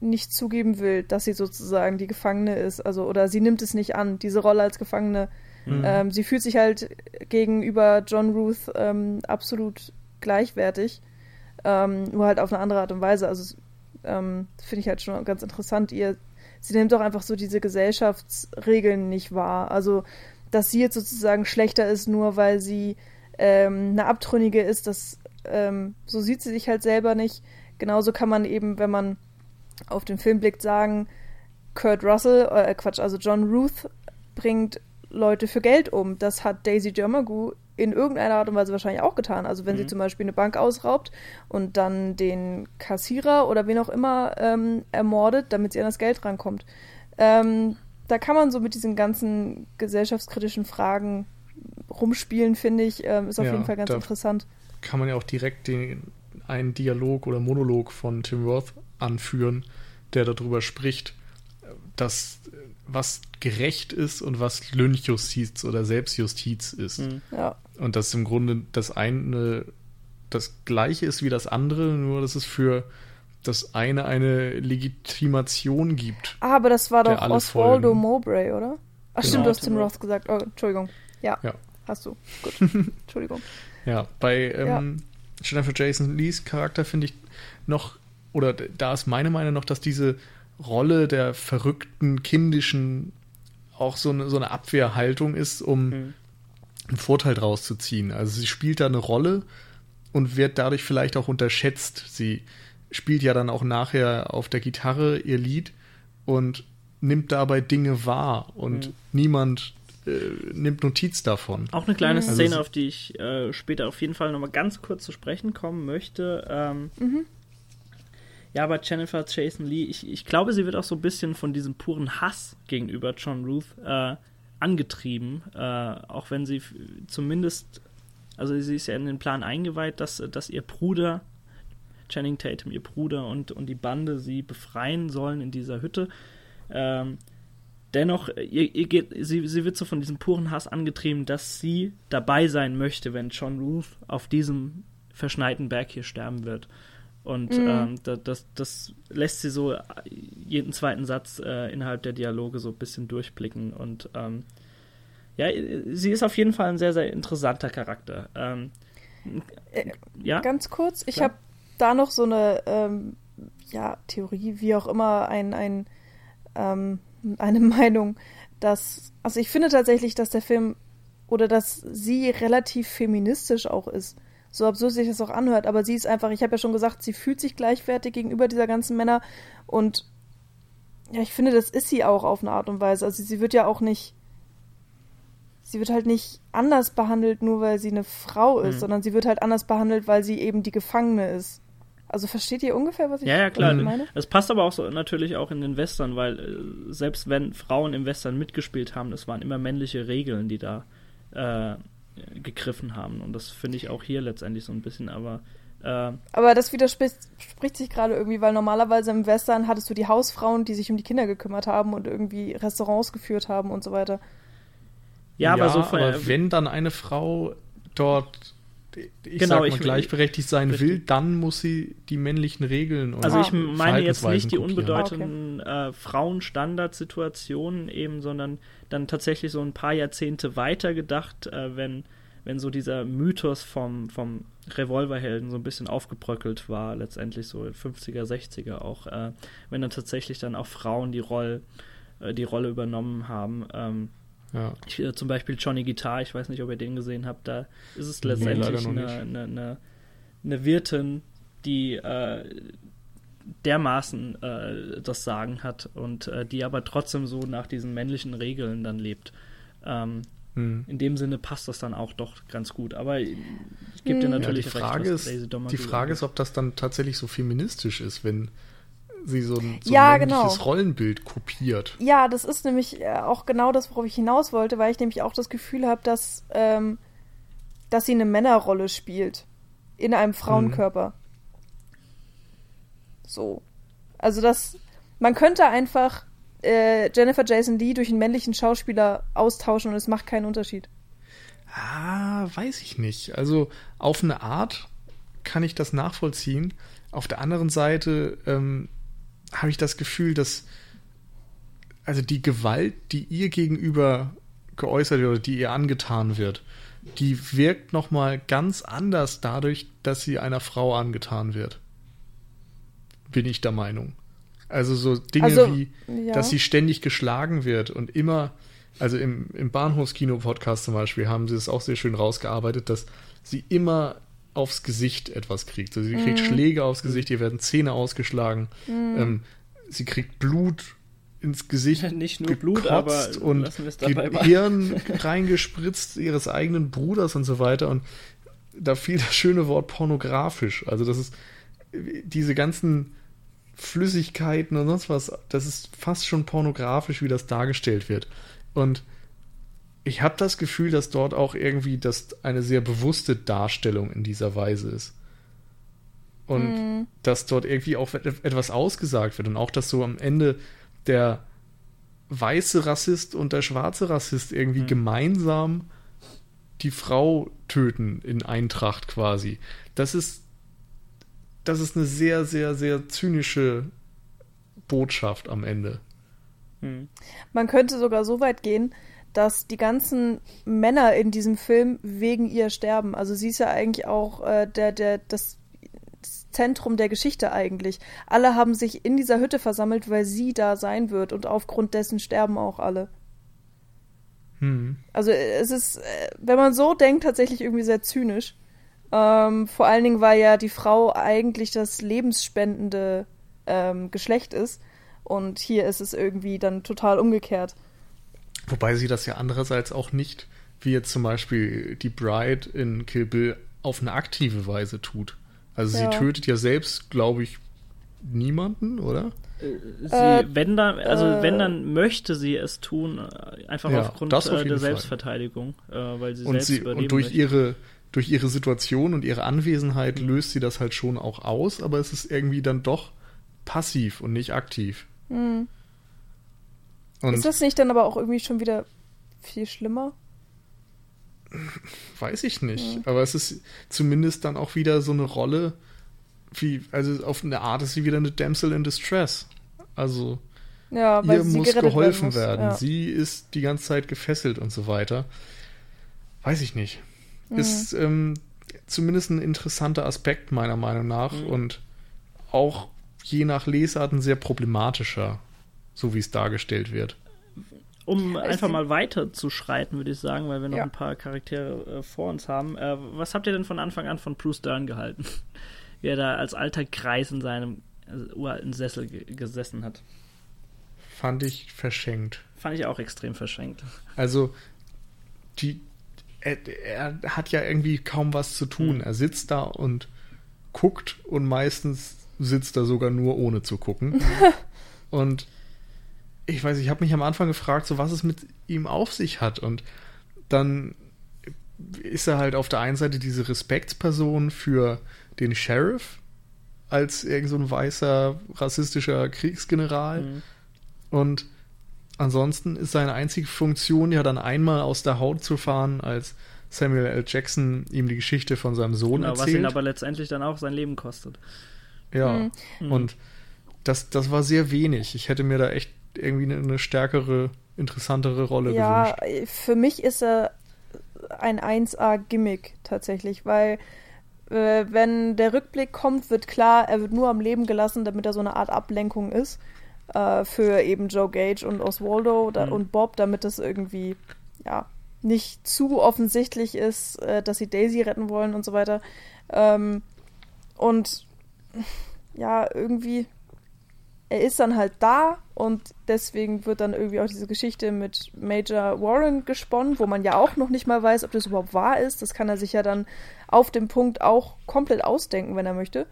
nicht zugeben will, dass sie sozusagen die Gefangene ist, also oder sie nimmt es nicht an, diese Rolle als Gefangene. Mhm. Ähm, sie fühlt sich halt gegenüber John Ruth ähm, absolut gleichwertig, ähm, nur halt auf eine andere Art und Weise. Also ähm, finde ich halt schon ganz interessant. Ihr sie nimmt doch einfach so diese Gesellschaftsregeln nicht wahr. Also, dass sie jetzt sozusagen schlechter ist, nur weil sie ähm, eine Abtrünnige ist, das ähm, so sieht sie sich halt selber nicht. Genauso kann man eben, wenn man auf den Film blickt, sagen, Kurt Russell, äh, Quatsch, also John Ruth bringt Leute für Geld um. Das hat Daisy Jermagu in irgendeiner Art und Weise wahrscheinlich auch getan. Also wenn mhm. sie zum Beispiel eine Bank ausraubt und dann den Kassierer oder wen auch immer ähm, ermordet, damit sie an das Geld rankommt. Ähm, da kann man so mit diesen ganzen gesellschaftskritischen Fragen rumspielen, finde ich. Ähm, ist auf ja, jeden Fall ganz interessant. Kann man ja auch direkt den, einen Dialog oder Monolog von Tim Roth anführen, der darüber spricht, dass was gerecht ist und was Lynchjustiz oder Selbstjustiz ist. Mhm. Ja. Und dass im Grunde das eine das gleiche ist wie das andere, nur dass es für das eine eine Legitimation gibt. Ah, aber das war doch Oswaldo folgen. Mowbray, oder? Ach genau. stimmt, du hast Tim Roth gesagt. Oh, Entschuldigung. Ja, ja. hast du. Gut. [laughs] Entschuldigung. Ja, bei ähm, ja. Jennifer Jason Lees Charakter finde ich noch, oder da ist meine Meinung noch, dass diese Rolle der verrückten, kindischen auch so eine, so eine Abwehrhaltung ist, um mhm. einen Vorteil draus zu ziehen. Also sie spielt da eine Rolle und wird dadurch vielleicht auch unterschätzt. Sie spielt ja dann auch nachher auf der Gitarre ihr Lied und nimmt dabei Dinge wahr und mhm. niemand äh, nimmt Notiz davon. Auch eine kleine also Szene, auf die ich äh, später auf jeden Fall nochmal ganz kurz zu sprechen kommen möchte. Ähm, mhm. Ja, aber Jennifer Jason Lee, ich, ich glaube, sie wird auch so ein bisschen von diesem puren Hass gegenüber John Ruth äh, angetrieben, äh, auch wenn sie zumindest, also sie ist ja in den Plan eingeweiht, dass, dass ihr Bruder, Channing Tatum, ihr Bruder und, und die Bande sie befreien sollen in dieser Hütte. Ähm, dennoch, ihr, ihr geht, sie, sie wird so von diesem puren Hass angetrieben, dass sie dabei sein möchte, wenn John Ruth auf diesem verschneiten Berg hier sterben wird. Und mhm. ähm, das, das, das, lässt sie so jeden zweiten Satz äh, innerhalb der Dialoge so ein bisschen durchblicken. Und ähm, ja, sie ist auf jeden Fall ein sehr, sehr interessanter Charakter. Ähm, äh, ja? Ganz kurz, ich habe da noch so eine ähm, ja, Theorie, wie auch immer, ein, ein ähm, eine [laughs] Meinung, dass, also ich finde tatsächlich, dass der Film oder dass sie relativ feministisch auch ist. So absurd sich das auch anhört, aber sie ist einfach, ich habe ja schon gesagt, sie fühlt sich gleichwertig gegenüber dieser ganzen Männer und ja, ich finde, das ist sie auch auf eine Art und Weise. Also sie wird ja auch nicht, sie wird halt nicht anders behandelt, nur weil sie eine Frau ist, mhm. sondern sie wird halt anders behandelt, weil sie eben die Gefangene ist. Also versteht ihr ungefähr, was ich ja, ja, klar. meine? Es passt aber auch so natürlich auch in den Western, weil äh, selbst wenn Frauen im Western mitgespielt haben, es waren immer männliche Regeln, die da äh, gegriffen haben. Und das finde ich auch hier letztendlich so ein bisschen, aber äh, aber das widerspricht sich gerade irgendwie, weil normalerweise im Western hattest du die Hausfrauen, die sich um die Kinder gekümmert haben und irgendwie Restaurants geführt haben und so weiter. Ja, ja aber so von, aber wenn dann eine Frau dort ich genau, sag mal, ich, gleichberechtigt sein richtig. will, dann muss sie die männlichen Regeln und Also ich meine jetzt nicht die unbedeutenden okay. äh, Frauenstandardsituationen eben, sondern dann tatsächlich so ein paar Jahrzehnte weiter gedacht, äh, wenn, wenn so dieser Mythos vom, vom Revolverhelden so ein bisschen aufgebröckelt war, letztendlich so 50er, 60er auch, äh, wenn dann tatsächlich dann auch Frauen die Rolle, äh, die Rolle übernommen haben. Ähm, ja. Ich, äh, zum Beispiel Johnny Guitar, ich weiß nicht, ob ihr den gesehen habt, da ist es letztendlich nee, eine, eine, eine, eine, Wirtin, die äh, dermaßen äh, das Sagen hat und äh, die aber trotzdem so nach diesen männlichen Regeln dann lebt. Ähm, hm. In dem Sinne passt das dann auch doch ganz gut. Aber ich gebe dir natürlich ja, die Frage recht, ist, Die Frage ist, ob das dann tatsächlich so feministisch ist, wenn sie so ein, so ja, ein genau. Rollenbild kopiert. Ja, das ist nämlich äh, auch genau das, worauf ich hinaus wollte, weil ich nämlich auch das Gefühl habe, dass, ähm, dass sie eine Männerrolle spielt. In einem Frauenkörper. Mhm. So. Also das. Man könnte einfach äh, Jennifer Jason Lee durch einen männlichen Schauspieler austauschen und es macht keinen Unterschied. Ah, weiß ich nicht. Also auf eine Art kann ich das nachvollziehen. Auf der anderen Seite ähm, habe ich das Gefühl, dass also die Gewalt, die ihr gegenüber geäußert wird oder die ihr angetan wird, die wirkt noch mal ganz anders dadurch, dass sie einer Frau angetan wird. Bin ich der Meinung. Also so Dinge also, wie, ja. dass sie ständig geschlagen wird und immer, also im, im Bahnhofskino-Podcast zum Beispiel haben sie es auch sehr schön rausgearbeitet, dass sie immer aufs Gesicht etwas kriegt. Also sie kriegt mm. Schläge aufs Gesicht, ihr werden Zähne ausgeschlagen. Mm. Ähm, sie kriegt Blut ins Gesicht [laughs] nicht nur Blut, aber und Gehirn [laughs] reingespritzt ihres eigenen Bruders und so weiter. Und da fiel das schöne Wort pornografisch. Also das ist diese ganzen Flüssigkeiten und sonst was, das ist fast schon pornografisch, wie das dargestellt wird. Und ich habe das Gefühl, dass dort auch irgendwie das eine sehr bewusste Darstellung in dieser Weise ist. Und mm. dass dort irgendwie auch etwas ausgesagt wird und auch, dass so am Ende der weiße Rassist und der schwarze Rassist irgendwie mm. gemeinsam die Frau töten in Eintracht quasi. Das ist das ist eine sehr, sehr, sehr zynische Botschaft am Ende. Hm. Man könnte sogar so weit gehen, dass die ganzen Männer in diesem Film wegen ihr sterben. Also sie ist ja eigentlich auch äh, der, der, das Zentrum der Geschichte eigentlich. Alle haben sich in dieser Hütte versammelt, weil sie da sein wird und aufgrund dessen sterben auch alle. Hm. Also es ist, äh, wenn man so denkt, tatsächlich irgendwie sehr zynisch. Ähm, vor allen Dingen, weil ja die Frau eigentlich das lebensspendende ähm, Geschlecht ist. Und hier ist es irgendwie dann total umgekehrt. Wobei sie das ja andererseits auch nicht, wie jetzt zum Beispiel die Bride in Kill Bill, auf eine aktive Weise tut. Also ja. sie tötet ja selbst, glaube ich, niemanden, oder? Äh, sie, äh, wenn dann, also äh, wenn dann möchte sie es tun, äh, einfach ja, aufgrund auf äh, der Selbstverteidigung, äh, weil sie und selbst sie, Und durch möchte. ihre durch ihre Situation und ihre Anwesenheit löst sie das halt schon auch aus, aber es ist irgendwie dann doch passiv und nicht aktiv. Mhm. ist das nicht dann aber auch irgendwie schon wieder viel schlimmer? Weiß ich nicht, mhm. aber es ist zumindest dann auch wieder so eine Rolle, wie, also auf eine Art ist sie wieder eine Damsel in Distress. Also ja, ihr muss geholfen werden. werden. Ja. Sie ist die ganze Zeit gefesselt und so weiter. Weiß ich nicht. Mhm. Ist ähm, zumindest ein interessanter Aspekt meiner Meinung nach mhm. und auch je nach Lesart ein sehr problematischer, so wie es dargestellt wird. Um einfach mal weiter zu schreiten, würde ich sagen, weil wir noch ja. ein paar Charaktere äh, vor uns haben. Äh, was habt ihr denn von Anfang an von Bruce Dern gehalten? [laughs] Wie er da als alter Kreis in seinem also, uralten Sessel gesessen hat. Fand ich verschenkt. Fand ich auch extrem verschenkt. Also, die, er, er, hat ja irgendwie kaum was zu tun. Mhm. Er sitzt da und guckt und meistens sitzt er sogar nur ohne zu gucken. [laughs] und ich weiß, ich habe mich am Anfang gefragt, so was es mit ihm auf sich hat. Und dann ist er halt auf der einen Seite diese Respektsperson für den Sheriff als irgend so ein weißer rassistischer Kriegsgeneral. Mhm. Und ansonsten ist seine einzige Funktion ja dann einmal aus der Haut zu fahren, als Samuel L. Jackson ihm die Geschichte von seinem Sohn genau, erzählt. Was ihn aber letztendlich dann auch sein Leben kostet. Ja, mhm. und das, das war sehr wenig. Ich hätte mir da echt irgendwie eine, eine stärkere, interessantere Rolle ja, gewünscht. Ja, für mich ist er ein 1A-Gimmick tatsächlich, weil äh, wenn der Rückblick kommt, wird klar, er wird nur am Leben gelassen, damit er so eine Art Ablenkung ist äh, für eben Joe Gage und Oswaldo da, mhm. und Bob, damit das irgendwie ja nicht zu offensichtlich ist, äh, dass sie Daisy retten wollen und so weiter. Ähm, und ja, irgendwie er ist dann halt da und deswegen wird dann irgendwie auch diese Geschichte mit Major Warren gesponnen, wo man ja auch noch nicht mal weiß, ob das überhaupt wahr ist. Das kann er sich ja dann auf dem Punkt auch komplett ausdenken, wenn er möchte.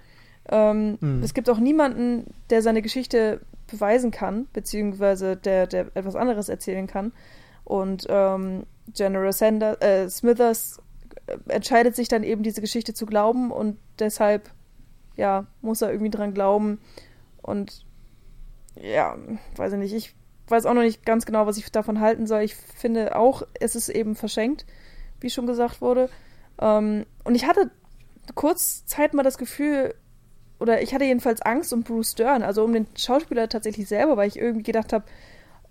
Ähm, mhm. Es gibt auch niemanden, der seine Geschichte beweisen kann, beziehungsweise der, der etwas anderes erzählen kann. Und ähm, General Sanders, äh, Smithers äh, entscheidet sich dann eben, diese Geschichte zu glauben und deshalb, ja, muss er irgendwie dran glauben. Und ja, weiß ich nicht. Ich weiß auch noch nicht ganz genau, was ich davon halten soll. Ich finde auch, es ist eben verschenkt, wie schon gesagt wurde. Ähm, und ich hatte kurz Zeit mal das Gefühl, oder ich hatte jedenfalls Angst um Bruce Dern, also um den Schauspieler tatsächlich selber, weil ich irgendwie gedacht habe,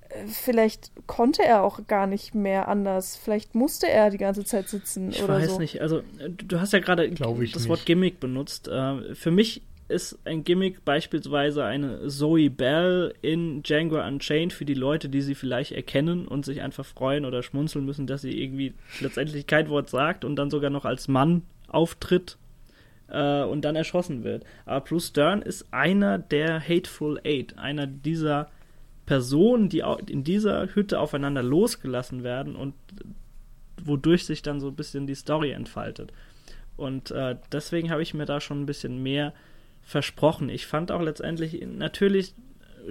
äh, vielleicht konnte er auch gar nicht mehr anders. Vielleicht musste er die ganze Zeit sitzen ich oder so. Ich weiß nicht. Also, du hast ja gerade das nicht. Wort Gimmick benutzt. Äh, für mich ist ein Gimmick beispielsweise eine Zoe Bell in Django Unchained für die Leute, die sie vielleicht erkennen und sich einfach freuen oder schmunzeln müssen, dass sie irgendwie letztendlich kein Wort sagt und dann sogar noch als Mann auftritt äh, und dann erschossen wird. Aber Bruce Stern ist einer der Hateful Eight, einer dieser Personen, die in dieser Hütte aufeinander losgelassen werden und wodurch sich dann so ein bisschen die Story entfaltet. Und äh, deswegen habe ich mir da schon ein bisschen mehr versprochen. Ich fand auch letztendlich natürlich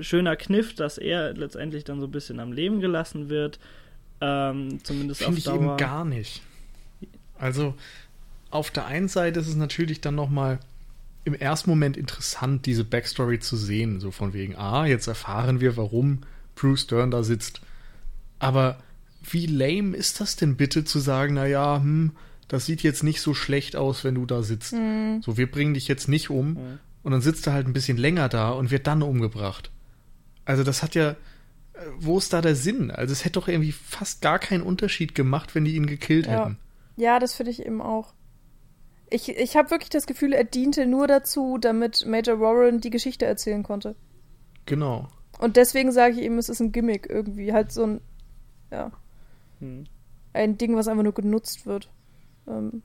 schöner Kniff, dass er letztendlich dann so ein bisschen am Leben gelassen wird. Ähm, zumindest Finde ich eben gar nicht. Also auf der einen Seite ist es natürlich dann nochmal im ersten Moment interessant, diese Backstory zu sehen. So von wegen, ah, jetzt erfahren wir, warum Bruce Dern da sitzt. Aber wie lame ist das denn bitte zu sagen, naja, hm, das sieht jetzt nicht so schlecht aus, wenn du da sitzt. Mhm. So, wir bringen dich jetzt nicht um. Mhm. Und dann sitzt er halt ein bisschen länger da und wird dann umgebracht. Also das hat ja, äh, wo ist da der Sinn? Also es hätte doch irgendwie fast gar keinen Unterschied gemacht, wenn die ihn gekillt ja. hätten. Ja, das finde ich eben auch. Ich, ich habe wirklich das Gefühl, er diente nur dazu, damit Major Warren die Geschichte erzählen konnte. Genau. Und deswegen sage ich ihm, es ist ein Gimmick irgendwie. Halt so ein, ja. Hm. Ein Ding, was einfach nur genutzt wird. Ähm.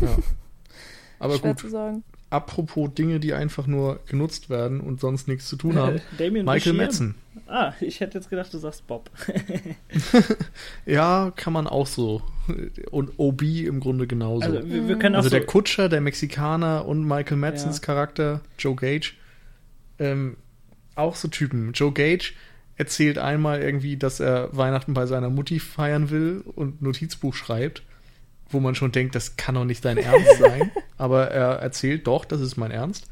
Ja. [laughs] Aber Schwer gut. Zu sagen. Apropos Dinge, die einfach nur genutzt werden und sonst nichts zu tun haben. [laughs] Damien Michael Metzen. Ah, ich hätte jetzt gedacht, du sagst Bob. [laughs] ja, kann man auch so. [laughs] Und OB im Grunde genauso. Also, wir, wir können also der so Kutscher, der Mexikaner und Michael Madsen's ja. Charakter, Joe Gage, ähm, auch so Typen. Joe Gage erzählt einmal irgendwie, dass er Weihnachten bei seiner Mutti feiern will und Notizbuch schreibt, wo man schon denkt, das kann doch nicht dein [laughs] Ernst sein. Aber er erzählt doch, das ist mein Ernst.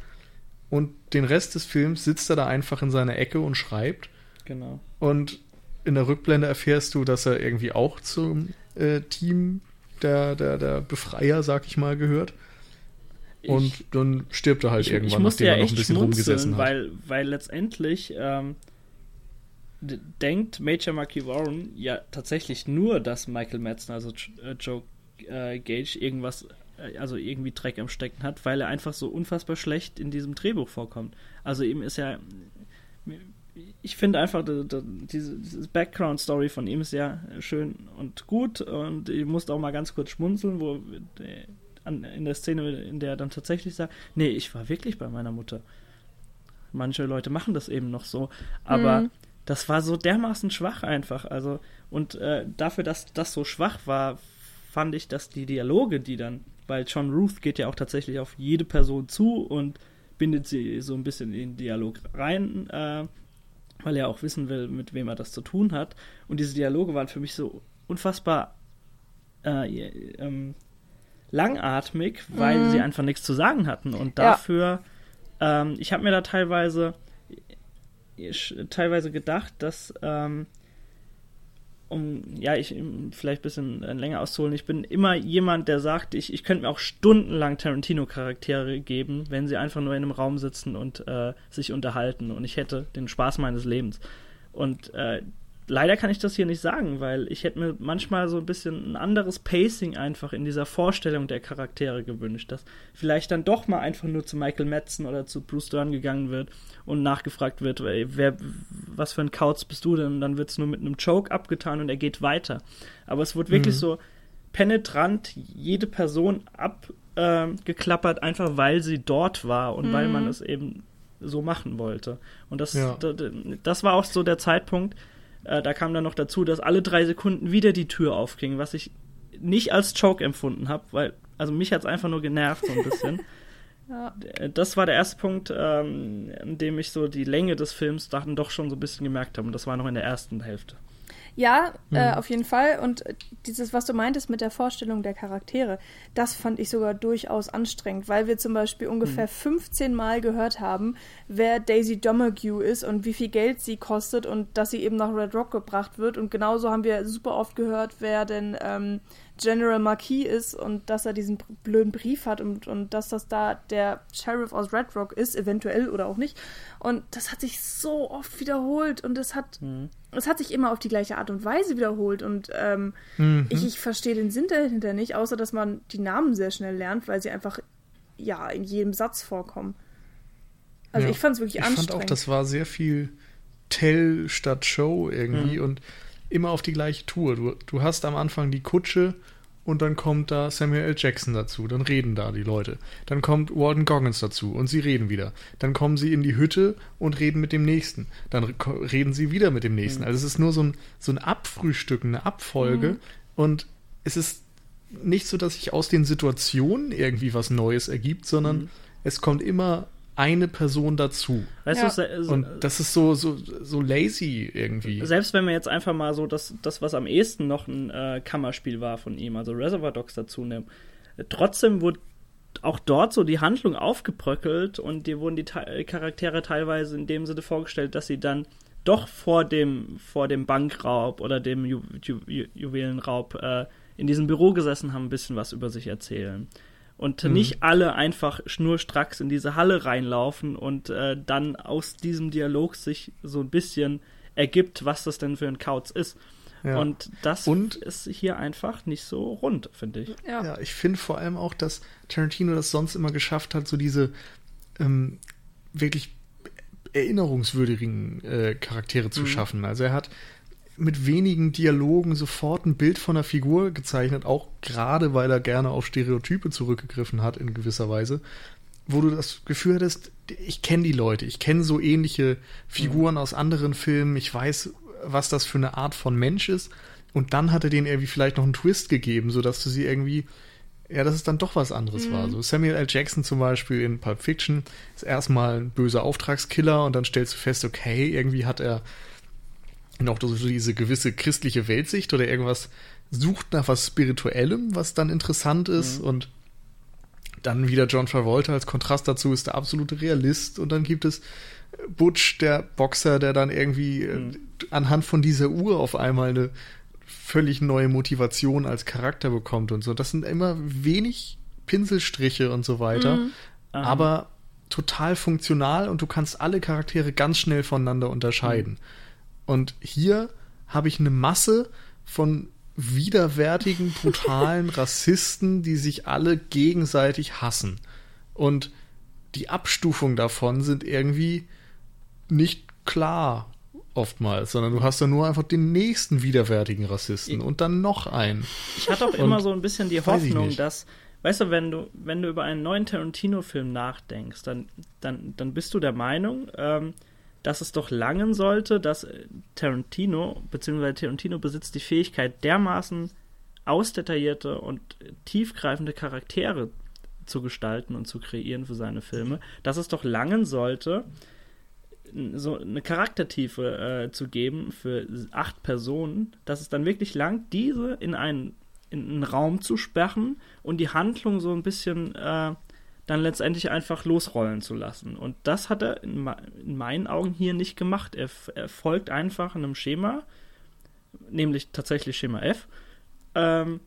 Und den Rest des Films sitzt er da einfach in seiner Ecke und schreibt. Genau. Und in der Rückblende erfährst du, dass er irgendwie auch zum äh, Team der, der, der Befreier, sag ich mal, gehört. Und ich, dann stirbt er halt ich, irgendwann, ich nachdem ja er noch ein bisschen rumgesessen hat. Weil, weil letztendlich ähm, denkt Major Marky Warren ja tatsächlich nur, dass Michael Madsen, also äh, Joe äh, Gage, irgendwas, äh, also irgendwie Dreck am Stecken hat, weil er einfach so unfassbar schlecht in diesem Drehbuch vorkommt. Also ihm ist ja ich finde einfach, die, die, diese, diese Background-Story von ihm ist ja schön und gut und ich musste auch mal ganz kurz schmunzeln, wo in der Szene, in der er dann tatsächlich sagt, nee, ich war wirklich bei meiner Mutter. Manche Leute machen das eben noch so, aber mhm. das war so dermaßen schwach einfach. Also, und äh, dafür, dass das so schwach war, fand ich, dass die Dialoge, die dann, weil John Ruth geht ja auch tatsächlich auf jede Person zu und bindet sie so ein bisschen in den Dialog rein, äh, weil er auch wissen will, mit wem er das zu tun hat. Und diese Dialoge waren für mich so unfassbar äh, ähm, langatmig, weil mhm. sie einfach nichts zu sagen hatten. Und dafür, ja. ähm, ich habe mir da teilweise, ich, teilweise gedacht, dass ähm, um ja, ich vielleicht ein bisschen äh, länger auszuholen, ich bin immer jemand, der sagt, ich, ich könnte mir auch stundenlang Tarantino-Charaktere geben, wenn sie einfach nur in einem Raum sitzen und äh, sich unterhalten und ich hätte den Spaß meines Lebens. Und äh, leider kann ich das hier nicht sagen, weil ich hätte mir manchmal so ein bisschen ein anderes Pacing einfach in dieser Vorstellung der Charaktere gewünscht, dass vielleicht dann doch mal einfach nur zu Michael Madsen oder zu Bruce Dern gegangen wird und nachgefragt wird, wer, was für ein Kauz bist du denn? Und dann wird es nur mit einem Choke abgetan und er geht weiter. Aber es wird wirklich mhm. so penetrant jede Person abgeklappert, äh, einfach weil sie dort war und mhm. weil man es eben so machen wollte. Und das, ja. das, das war auch so der Zeitpunkt, äh, da kam dann noch dazu, dass alle drei Sekunden wieder die Tür aufging, was ich nicht als Choke empfunden habe, weil, also mich hat es einfach nur genervt so ein bisschen. [laughs] ja. Äh, das war der erste Punkt, ähm, in dem ich so die Länge des Films dann doch schon so ein bisschen gemerkt habe. Und das war noch in der ersten Hälfte. Ja, mhm. äh, auf jeden Fall. Und dieses, was du meintest mit der Vorstellung der Charaktere, das fand ich sogar durchaus anstrengend, weil wir zum Beispiel ungefähr mhm. 15 Mal gehört haben, wer Daisy Domergue ist und wie viel Geld sie kostet und dass sie eben nach Red Rock gebracht wird. Und genauso haben wir super oft gehört, wer denn ähm, General Marquis ist und dass er diesen blöden Brief hat und, und dass das da der Sheriff aus Red Rock ist, eventuell oder auch nicht. Und das hat sich so oft wiederholt und es hat, mhm. es hat sich immer auf die gleiche Art und Weise wiederholt. Und ähm, mhm. ich, ich verstehe den Sinn dahinter nicht, außer dass man die Namen sehr schnell lernt, weil sie einfach ja in jedem Satz vorkommen. Also ja. ich fand es wirklich ich anstrengend. Ich fand auch, das war sehr viel Tell statt Show irgendwie mhm. und immer auf die gleiche Tour. Du, du hast am Anfang die Kutsche und dann kommt da Samuel L. Jackson dazu. Dann reden da die Leute. Dann kommt Walden Goggins dazu und sie reden wieder. Dann kommen sie in die Hütte und reden mit dem Nächsten. Dann reden sie wieder mit dem Nächsten. Mhm. Also es ist nur so ein, so ein Abfrühstücken, eine Abfolge. Mhm. Und es ist nicht so, dass sich aus den Situationen irgendwie was Neues ergibt, sondern mhm. es kommt immer eine Person dazu. Weißt ja. du, und das ist so, so, so lazy irgendwie. Selbst wenn wir jetzt einfach mal so das, das was am ehesten noch ein äh, Kammerspiel war von ihm, also Reservoir Dogs dazu nehmen, trotzdem wurde auch dort so die Handlung aufgebröckelt und dir wurden die Te Charaktere teilweise in dem Sinne vorgestellt, dass sie dann doch vor dem, vor dem Bankraub oder dem Ju Ju Ju Juwelenraub äh, in diesem Büro gesessen haben, ein bisschen was über sich erzählen und mhm. nicht alle einfach schnurstracks in diese Halle reinlaufen und äh, dann aus diesem Dialog sich so ein bisschen ergibt, was das denn für ein Kauz ist. Ja. Und das und, ist hier einfach nicht so rund, finde ich. Ja, ja ich finde vor allem auch, dass Tarantino das sonst immer geschafft hat, so diese ähm, wirklich erinnerungswürdigen äh, Charaktere zu mhm. schaffen. Also er hat mit wenigen Dialogen sofort ein Bild von der Figur gezeichnet, auch gerade weil er gerne auf Stereotype zurückgegriffen hat in gewisser Weise, wo du das Gefühl hattest, ich kenne die Leute, ich kenne so ähnliche Figuren mhm. aus anderen Filmen, ich weiß, was das für eine Art von Mensch ist. Und dann hat er denen irgendwie vielleicht noch einen Twist gegeben, sodass du sie irgendwie, ja, dass es dann doch was anderes mhm. war. So Samuel L. Jackson zum Beispiel in Pulp Fiction ist erstmal ein böser Auftragskiller und dann stellst du fest, okay, irgendwie hat er noch so diese gewisse christliche Weltsicht oder irgendwas sucht nach was Spirituellem, was dann interessant ist mhm. und dann wieder John Travolta als Kontrast dazu ist der absolute Realist und dann gibt es Butch, der Boxer, der dann irgendwie äh, mhm. anhand von dieser Uhr auf einmal eine völlig neue Motivation als Charakter bekommt und so. Das sind immer wenig Pinselstriche und so weiter, mhm. aber total funktional und du kannst alle Charaktere ganz schnell voneinander unterscheiden. Mhm. Und hier habe ich eine Masse von widerwärtigen, brutalen [laughs] Rassisten, die sich alle gegenseitig hassen. Und die Abstufung davon sind irgendwie nicht klar oftmals, sondern du hast dann nur einfach den nächsten widerwärtigen Rassisten und dann noch einen. Ich hatte auch immer so ein bisschen die Hoffnung, dass, weißt du, wenn du, wenn du über einen neuen Tarantino-Film nachdenkst, dann, dann, dann bist du der Meinung, ähm, dass es doch langen sollte, dass Tarantino, beziehungsweise Tarantino besitzt die Fähigkeit, dermaßen ausdetaillierte und tiefgreifende Charaktere zu gestalten und zu kreieren für seine Filme, dass es doch langen sollte, so eine Charaktertiefe äh, zu geben für acht Personen, dass es dann wirklich lang, diese in einen, in einen Raum zu sperren und die Handlung so ein bisschen äh, dann letztendlich einfach losrollen zu lassen. Und das hat er in, in meinen Augen hier nicht gemacht. Er, er, folgt einfach einem Schema, nämlich tatsächlich Schema F, ähm,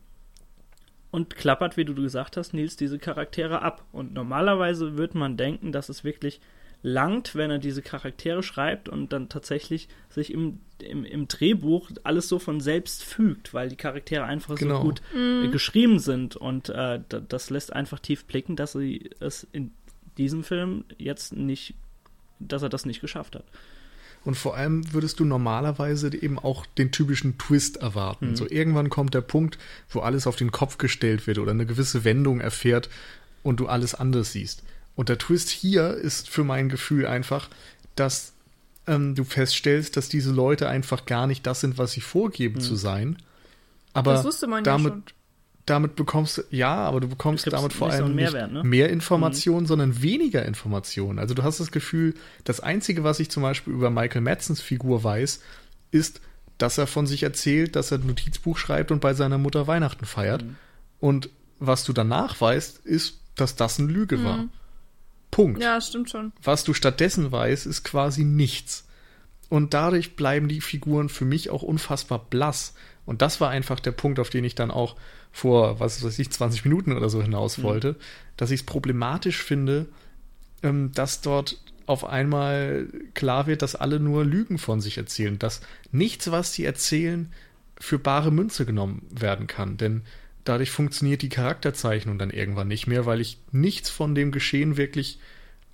und klappert, wie du gesagt hast, Nils, diese Charaktere ab. Und normalerweise würde man denken, dass es wirklich langt, wenn er diese Charaktere schreibt und dann tatsächlich sich im, im, im Drehbuch alles so von selbst fügt, weil die Charaktere einfach genau. so gut äh, geschrieben sind und äh, das lässt einfach tief blicken, dass sie es in diesem Film jetzt nicht, dass er das nicht geschafft hat. Und vor allem würdest du normalerweise eben auch den typischen Twist erwarten. Mhm. So irgendwann kommt der Punkt, wo alles auf den Kopf gestellt wird oder eine gewisse Wendung erfährt und du alles anders siehst. Und der Twist hier ist für mein Gefühl einfach, dass ähm, du feststellst, dass diese Leute einfach gar nicht das sind, was sie vorgeben hm. zu sein. Aber das wusste man damit, ja schon. damit bekommst du, ja, aber du bekommst damit vor allem so Mehrwert, nicht ne? mehr Informationen, mhm. sondern weniger Informationen. Also du hast das Gefühl, das Einzige, was ich zum Beispiel über Michael Madsens Figur weiß, ist, dass er von sich erzählt, dass er ein Notizbuch schreibt und bei seiner Mutter Weihnachten feiert. Mhm. Und was du danach weißt, ist, dass das eine Lüge mhm. war. Punkt. Ja, stimmt schon. Was du stattdessen weißt, ist quasi nichts. Und dadurch bleiben die Figuren für mich auch unfassbar blass. Und das war einfach der Punkt, auf den ich dann auch vor, was weiß ich, 20 Minuten oder so hinaus mhm. wollte, mhm. dass ich es problematisch finde, ähm, dass dort auf einmal klar wird, dass alle nur Lügen von sich erzählen, dass nichts, was sie erzählen, für bare Münze genommen werden kann. Denn dadurch funktioniert die Charakterzeichnung dann irgendwann nicht mehr, weil ich nichts von dem Geschehen wirklich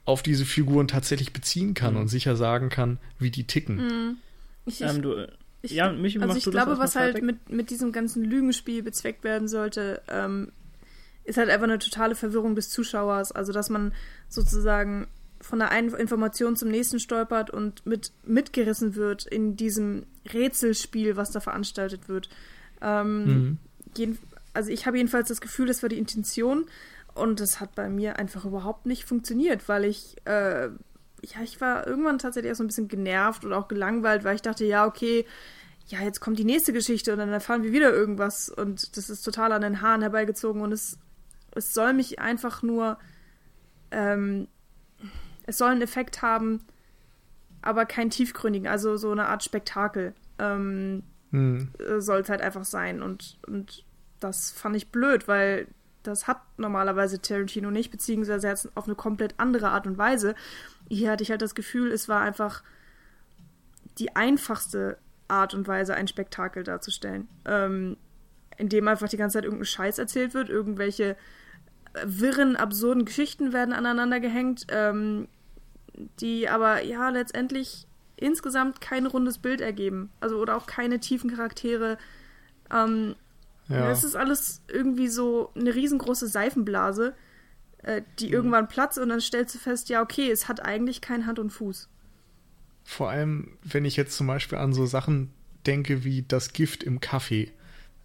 auf diese Figuren tatsächlich beziehen kann mhm. und sicher sagen kann, wie die ticken. Mhm. Ich, ähm, du, ich, ja, mich also ich glaube, was halt mit, mit diesem ganzen Lügenspiel bezweckt werden sollte, ähm, ist halt einfach eine totale Verwirrung des Zuschauers. Also, dass man sozusagen von der einen Information zum nächsten stolpert und mit mitgerissen wird in diesem Rätselspiel, was da veranstaltet wird. Ähm, mhm. jeden, also ich habe jedenfalls das Gefühl, das war die Intention und das hat bei mir einfach überhaupt nicht funktioniert, weil ich, äh, ja, ich war irgendwann tatsächlich auch so ein bisschen genervt oder auch gelangweilt, weil ich dachte, ja, okay, ja, jetzt kommt die nächste Geschichte und dann erfahren wir wieder irgendwas und das ist total an den Haaren herbeigezogen und es, es soll mich einfach nur, ähm, es soll einen Effekt haben, aber keinen tiefgründigen, also so eine Art Spektakel ähm, hm. soll es halt einfach sein und, und das fand ich blöd, weil das hat normalerweise Tarantino nicht, beziehungsweise er hat es auf eine komplett andere Art und Weise. Hier hatte ich halt das Gefühl, es war einfach die einfachste Art und Weise, ein Spektakel darzustellen. Ähm, indem einfach die ganze Zeit irgendein Scheiß erzählt wird, irgendwelche wirren, absurden Geschichten werden aneinander gehängt, ähm, die aber ja letztendlich insgesamt kein rundes Bild ergeben. Also oder auch keine tiefen Charaktere. Ähm, ja. Das ist alles irgendwie so eine riesengroße Seifenblase, äh, die mhm. irgendwann platzt und dann stellst du fest, ja, okay, es hat eigentlich kein Hand und Fuß. Vor allem, wenn ich jetzt zum Beispiel an so Sachen denke wie das Gift im Kaffee,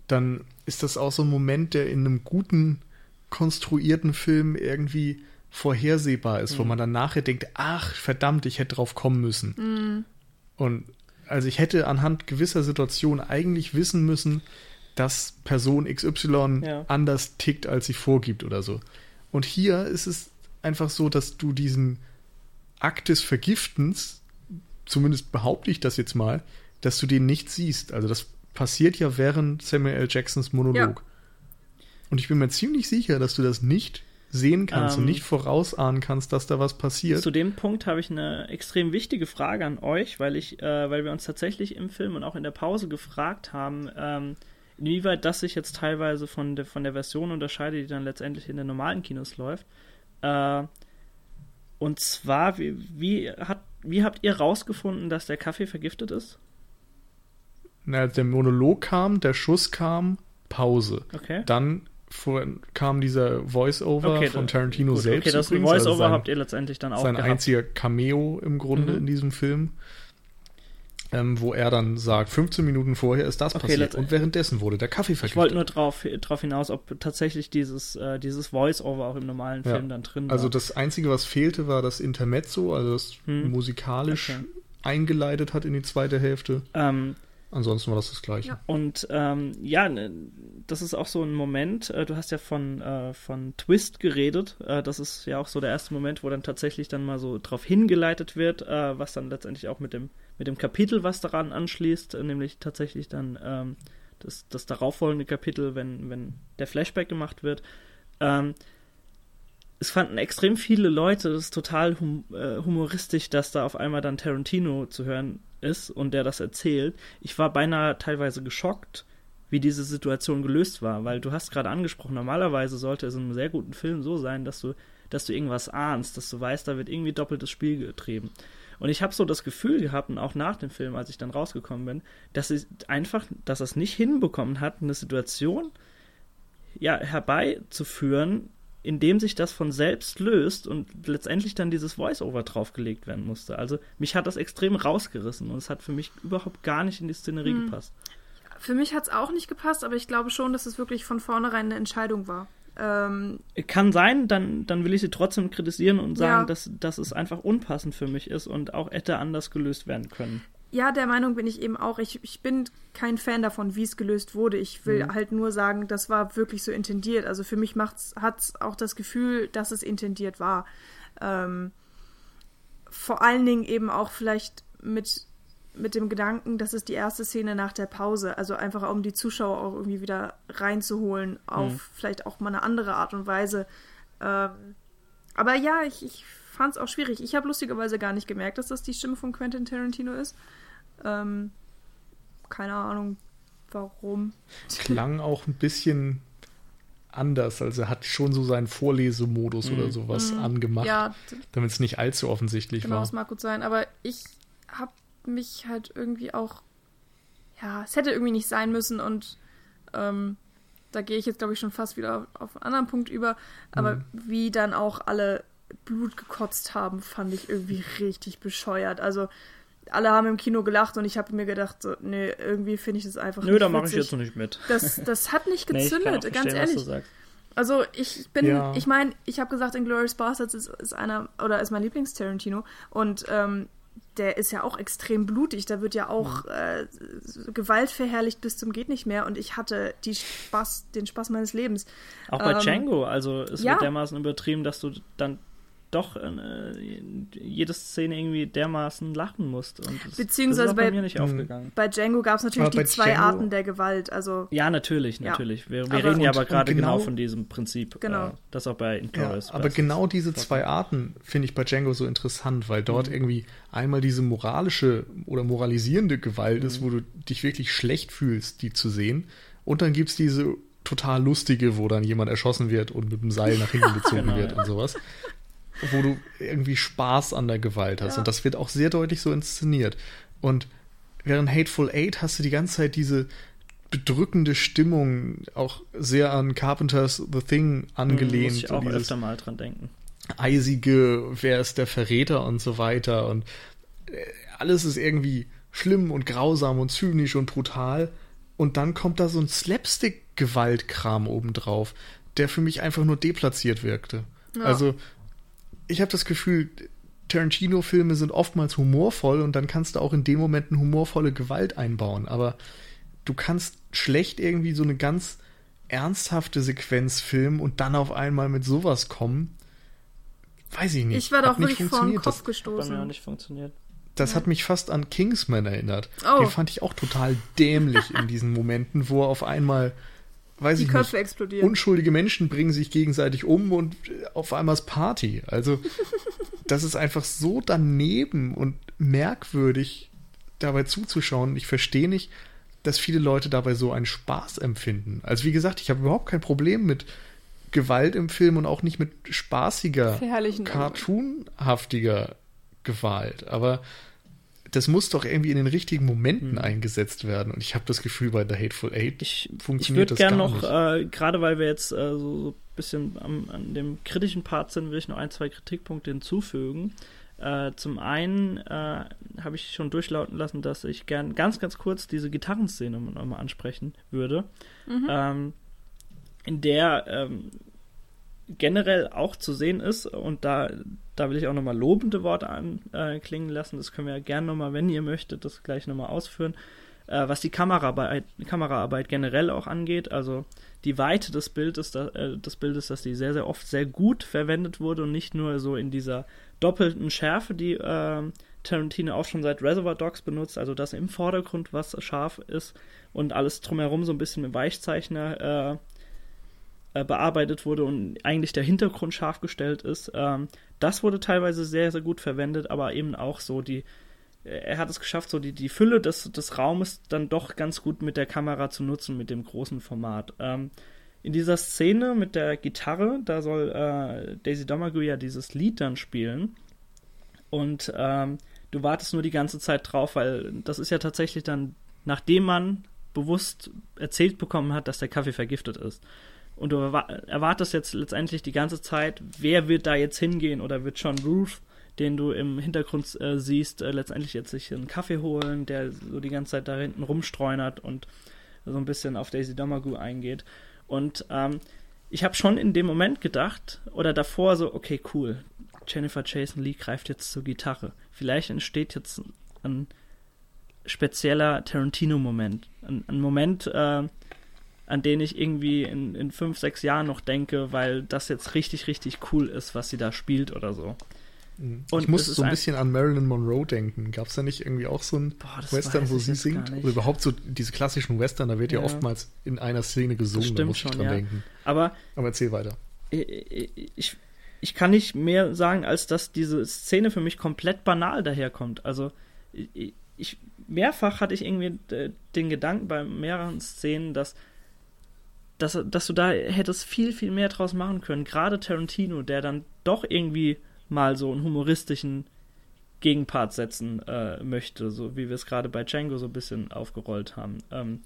dann ist das auch so ein Moment, der in einem guten, konstruierten Film irgendwie vorhersehbar ist, mhm. wo man dann nachher denkt, ach verdammt, ich hätte drauf kommen müssen. Mhm. Und also ich hätte anhand gewisser Situationen eigentlich wissen müssen, dass Person XY ja. anders tickt, als sie vorgibt oder so. Und hier ist es einfach so, dass du diesen Akt des Vergiftens, zumindest behaupte ich das jetzt mal, dass du den nicht siehst. Also das passiert ja während Samuel L. Jacksons Monolog. Ja. Und ich bin mir ziemlich sicher, dass du das nicht sehen kannst ähm, und nicht vorausahnen kannst, dass da was passiert. Zu dem Punkt habe ich eine extrem wichtige Frage an euch, weil ich, äh, weil wir uns tatsächlich im Film und auch in der Pause gefragt haben, ähm, inwieweit das sich jetzt teilweise von der, von der Version unterscheidet, die dann letztendlich in den normalen Kinos läuft. Äh, und zwar, wie, wie, hat, wie habt ihr rausgefunden, dass der Kaffee vergiftet ist? Na, der Monolog kam, der Schuss kam, Pause. Okay. Dann vor, kam dieser Voice-Over okay, von Tarantino gut, selbst. Okay, das Voice-Over also habt ihr letztendlich dann auch Sein gehabt. einziger Cameo im Grunde mhm. in diesem Film. Ähm, wo er dann sagt, 15 Minuten vorher ist das okay, passiert und währenddessen wurde der Kaffee vergiftet. Ich wollte nur darauf drauf hinaus, ob tatsächlich dieses, äh, dieses Voice-Over auch im normalen ja. Film dann drin war. Also das Einzige, was fehlte, war das Intermezzo, also das hm. musikalisch okay. eingeleitet hat in die zweite Hälfte. Ähm, Ansonsten war das das Gleiche. Ja. Und ähm, ja, das ist auch so ein Moment, äh, du hast ja von, äh, von Twist geredet. Äh, das ist ja auch so der erste Moment, wo dann tatsächlich dann mal so drauf hingeleitet wird, äh, was dann letztendlich auch mit dem, mit dem Kapitel, was daran anschließt, äh, nämlich tatsächlich dann ähm, das, das darauffolgende Kapitel, wenn, wenn der Flashback gemacht wird. Ähm, es fanden extrem viele Leute das ist total hum äh, humoristisch, dass da auf einmal dann Tarantino zu hören ist und der das erzählt. Ich war beinahe teilweise geschockt, wie diese Situation gelöst war, weil du hast gerade angesprochen, normalerweise sollte es in einem sehr guten Film so sein, dass du, dass du irgendwas ahnst, dass du weißt, da wird irgendwie doppeltes Spiel getrieben. Und ich habe so das Gefühl gehabt, und auch nach dem Film, als ich dann rausgekommen bin, dass es einfach, dass es nicht hinbekommen hat, eine Situation ja, herbeizuführen, indem sich das von selbst löst und letztendlich dann dieses Voice-Over draufgelegt werden musste. Also mich hat das extrem rausgerissen und es hat für mich überhaupt gar nicht in die Szenerie hm. gepasst. Für mich hat es auch nicht gepasst, aber ich glaube schon, dass es wirklich von vornherein eine Entscheidung war. Ähm, Kann sein, dann, dann will ich sie trotzdem kritisieren und sagen, ja. dass, dass es einfach unpassend für mich ist und auch hätte anders gelöst werden können ja, der Meinung bin ich eben auch. Ich, ich bin kein Fan davon, wie es gelöst wurde. Ich will mhm. halt nur sagen, das war wirklich so intendiert. Also für mich hat es auch das Gefühl, dass es intendiert war. Ähm, vor allen Dingen eben auch vielleicht mit, mit dem Gedanken, das ist die erste Szene nach der Pause. Also einfach, um die Zuschauer auch irgendwie wieder reinzuholen auf mhm. vielleicht auch mal eine andere Art und Weise. Ähm, aber ja, ich, ich fand es auch schwierig. Ich habe lustigerweise gar nicht gemerkt, dass das die Stimme von Quentin Tarantino ist. Ähm, keine Ahnung, warum. Klang auch ein bisschen anders. Also er hat schon so seinen Vorlesemodus mhm. oder sowas mhm. angemacht, ja, damit es nicht allzu offensichtlich genau, war. Genau, das mag gut sein. Aber ich habe mich halt irgendwie auch, ja, es hätte irgendwie nicht sein müssen und ähm, da gehe ich jetzt, glaube ich, schon fast wieder auf einen anderen Punkt über. Aber mhm. wie dann auch alle Blut gekotzt haben, fand ich irgendwie richtig bescheuert. Also alle haben im Kino gelacht und ich habe mir gedacht, so, nee, irgendwie finde ich das einfach Nö, da mache ich jetzt noch nicht mit. Das, das hat [laughs] nicht gezündet, nee, ganz ehrlich. Also ich bin, ja. ich meine, ich habe gesagt, Inglourious Bastards ist, ist einer, oder ist mein Lieblings-Tarantino und ähm, der ist ja auch extrem blutig, da wird ja auch mhm. äh, Gewalt verherrlicht bis zum geht nicht mehr und ich hatte die Spaß, den Spaß meines Lebens. Auch bei ähm, Django, also es ja. wird dermaßen übertrieben, dass du dann doch äh, jede Szene irgendwie dermaßen lachen musst. Und das, Beziehungsweise das bei, bei, mir nicht aufgegangen. Bei Django gab es natürlich die zwei Django, Arten der Gewalt. Also, ja, natürlich, natürlich. Ja. Wir, wir aber reden ja aber gerade genau, genau, von diesem Prinzip. Genau. Äh, das auch bei Inchorus. Ja, aber genau diese zwei Arten finde ich bei Django so interessant, weil dort mhm. irgendwie einmal diese moralische oder moralisierende Gewalt mhm. ist, wo du dich wirklich schlecht fühlst, die zu sehen. Und dann gibt es diese total lustige, wo dann jemand erschossen wird und mit dem Seil nach hinten [laughs] gezogen genau, wird und sowas wo du irgendwie Spaß an der Gewalt hast. Ja. Und das wird auch sehr deutlich so inszeniert. Und während Hateful Eight hast du die ganze Zeit diese bedrückende Stimmung, auch sehr an Carpenters The Thing angelehnt. Muss ich auch öfter mal dran denken. Eisige, wer ist der Verräter und so weiter. Und äh, alles ist irgendwie schlimm und grausam und zynisch und brutal. Und dann kommt da so ein Slapstick-Gewaltkram obendrauf, der für mich einfach nur deplatziert wirkte. Ja. Also, ich habe das Gefühl, Tarantino-Filme sind oftmals humorvoll und dann kannst du auch in dem Moment eine humorvolle Gewalt einbauen. Aber du kannst schlecht irgendwie so eine ganz ernsthafte Sequenz filmen und dann auf einmal mit sowas kommen. Weiß ich nicht. Ich war doch wirklich vor den Kopf gestoßen. Das hat mir nicht funktioniert. Das ja. hat mich fast an Kingsman erinnert. Oh. Den fand ich auch total dämlich in diesen Momenten, wo auf einmal, weiß Die ich Köpfe nicht, explodieren. unschuldige Menschen bringen sich gegenseitig um und auf einmal ist Party. Also, [laughs] das ist einfach so daneben und merkwürdig, dabei zuzuschauen. Ich verstehe nicht, dass viele Leute dabei so einen Spaß empfinden. Also, wie gesagt, ich habe überhaupt kein Problem mit Gewalt im Film und auch nicht mit spaßiger, cartoonhaftiger Gewalt. Aber das muss doch irgendwie in den richtigen Momenten hm. eingesetzt werden. Und ich habe das Gefühl, bei The Hateful Eight ich, funktioniert ich das gar noch, äh, gerade weil wir jetzt äh, so ein bisschen am, an dem kritischen Part sind, will ich noch ein, zwei Kritikpunkte hinzufügen. Äh, zum einen äh, habe ich schon durchlauten lassen, dass ich gern ganz, ganz kurz diese Gitarrenszene nochmal ansprechen würde. Mhm. Ähm, in der ähm, generell auch zu sehen ist, und da, da will ich auch nochmal lobende Worte anklingen äh, lassen, das können wir ja gerne nochmal, wenn ihr möchtet, das gleich nochmal ausführen, äh, was die Kameraarbeit, Kameraarbeit generell auch angeht, also die Weite des Bildes, da, äh, des Bildes, dass die sehr, sehr oft sehr gut verwendet wurde und nicht nur so in dieser doppelten Schärfe, die äh, Tarantino auch schon seit Reservoir Dogs benutzt, also dass im Vordergrund was scharf ist und alles drumherum so ein bisschen mit Weichzeichner äh, bearbeitet wurde und eigentlich der Hintergrund scharf gestellt ist. Ähm, das wurde teilweise sehr, sehr gut verwendet, aber eben auch so die, äh, er hat es geschafft, so die, die Fülle des, des Raumes dann doch ganz gut mit der Kamera zu nutzen, mit dem großen Format. Ähm, in dieser Szene mit der Gitarre, da soll äh, Daisy Domergue ja dieses Lied dann spielen. Und ähm, du wartest nur die ganze Zeit drauf, weil das ist ja tatsächlich dann, nachdem man bewusst erzählt bekommen hat, dass der Kaffee vergiftet ist und du erwartest jetzt letztendlich die ganze Zeit, wer wird da jetzt hingehen oder wird John Ruth, den du im Hintergrund äh, siehst, äh, letztendlich jetzt sich einen Kaffee holen, der so die ganze Zeit da hinten rumstreunert und so ein bisschen auf Daisy Domergue eingeht. Und ähm, ich habe schon in dem Moment gedacht, oder davor so, okay, cool, Jennifer Jason Lee greift jetzt zur Gitarre. Vielleicht entsteht jetzt ein spezieller Tarantino-Moment. Ein, ein Moment, äh, an den ich irgendwie in, in fünf, sechs Jahren noch denke, weil das jetzt richtig, richtig cool ist, was sie da spielt oder so. Mhm. Und ich muss so ein bisschen an Marilyn Monroe denken. Gab es da nicht irgendwie auch so ein Boah, Western, wo sie singt? Oder überhaupt so diese klassischen Western, da wird ja, ja oftmals in einer Szene gesungen, da muss ich dran ja. denken. Aber, Aber erzähl weiter. Ich, ich, ich kann nicht mehr sagen, als dass diese Szene für mich komplett banal daherkommt. Also ich, ich mehrfach hatte ich irgendwie äh, den Gedanken bei mehreren Szenen, dass dass, dass du da hättest viel, viel mehr draus machen können. Gerade Tarantino, der dann doch irgendwie mal so einen humoristischen Gegenpart setzen äh, möchte, so wie wir es gerade bei Django so ein bisschen aufgerollt haben. Ähm,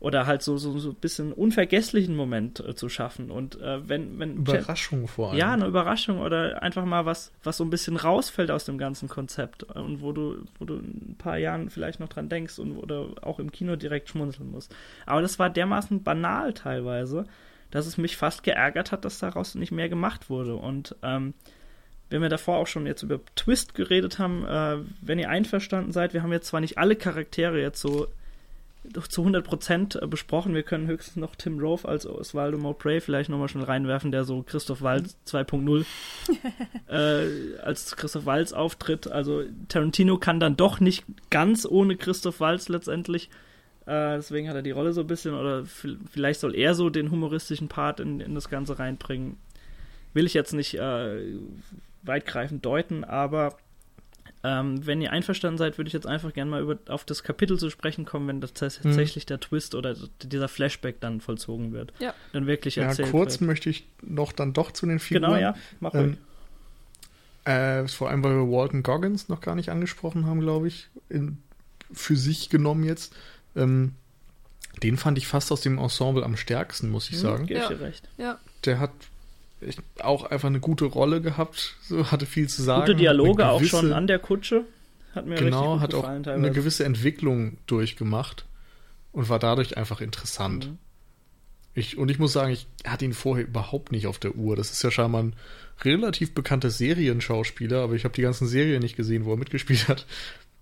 oder halt so, so, so ein bisschen unvergesslichen Moment äh, zu schaffen. Und äh, wenn, wenn. Überraschung vor allem. Ja, eine Überraschung oder einfach mal was, was so ein bisschen rausfällt aus dem ganzen Konzept und wo du, wo du in ein paar Jahren vielleicht noch dran denkst und oder auch im Kino direkt schmunzeln musst. Aber das war dermaßen banal teilweise, dass es mich fast geärgert hat, dass daraus nicht mehr gemacht wurde. Und ähm, wenn wir davor auch schon jetzt über Twist geredet haben, äh, wenn ihr einverstanden seid, wir haben jetzt zwar nicht alle Charaktere jetzt so zu 100% äh, besprochen. Wir können höchstens noch Tim Rove als Osvaldo Mowbray vielleicht nochmal schnell reinwerfen, der so Christoph Waltz 2.0 [laughs] äh, als Christoph Waltz auftritt. Also Tarantino kann dann doch nicht ganz ohne Christoph Waltz letztendlich. Äh, deswegen hat er die Rolle so ein bisschen, oder vielleicht soll er so den humoristischen Part in, in das Ganze reinbringen. Will ich jetzt nicht äh, weitgreifend deuten, aber ähm, wenn ihr einverstanden seid, würde ich jetzt einfach gerne mal über, auf das Kapitel zu sprechen kommen, wenn das tatsächlich mhm. der Twist oder dieser Flashback dann vollzogen wird. Ja. Dann wirklich ja, erzählt kurz wird. möchte ich noch dann doch zu den Figuren. Genau, ja, mach ähm, äh, vor allem, weil wir Walton Goggins noch gar nicht angesprochen haben, glaube ich, in, für sich genommen jetzt. Ähm, Den fand ich fast aus dem Ensemble am stärksten, muss ich hm, sagen. Ja. recht. Ja. Der hat auch einfach eine gute Rolle gehabt, so hatte viel zu sagen. Gute Dialoge gewisse, auch schon an der Kutsche. Hat mir genau, hat auch teilweise. eine gewisse Entwicklung durchgemacht und war dadurch einfach interessant. Mhm. Ich, und ich muss sagen, ich hatte ihn vorher überhaupt nicht auf der Uhr. Das ist ja scheinbar ein relativ bekannter Serienschauspieler, aber ich habe die ganzen Serien nicht gesehen, wo er mitgespielt hat.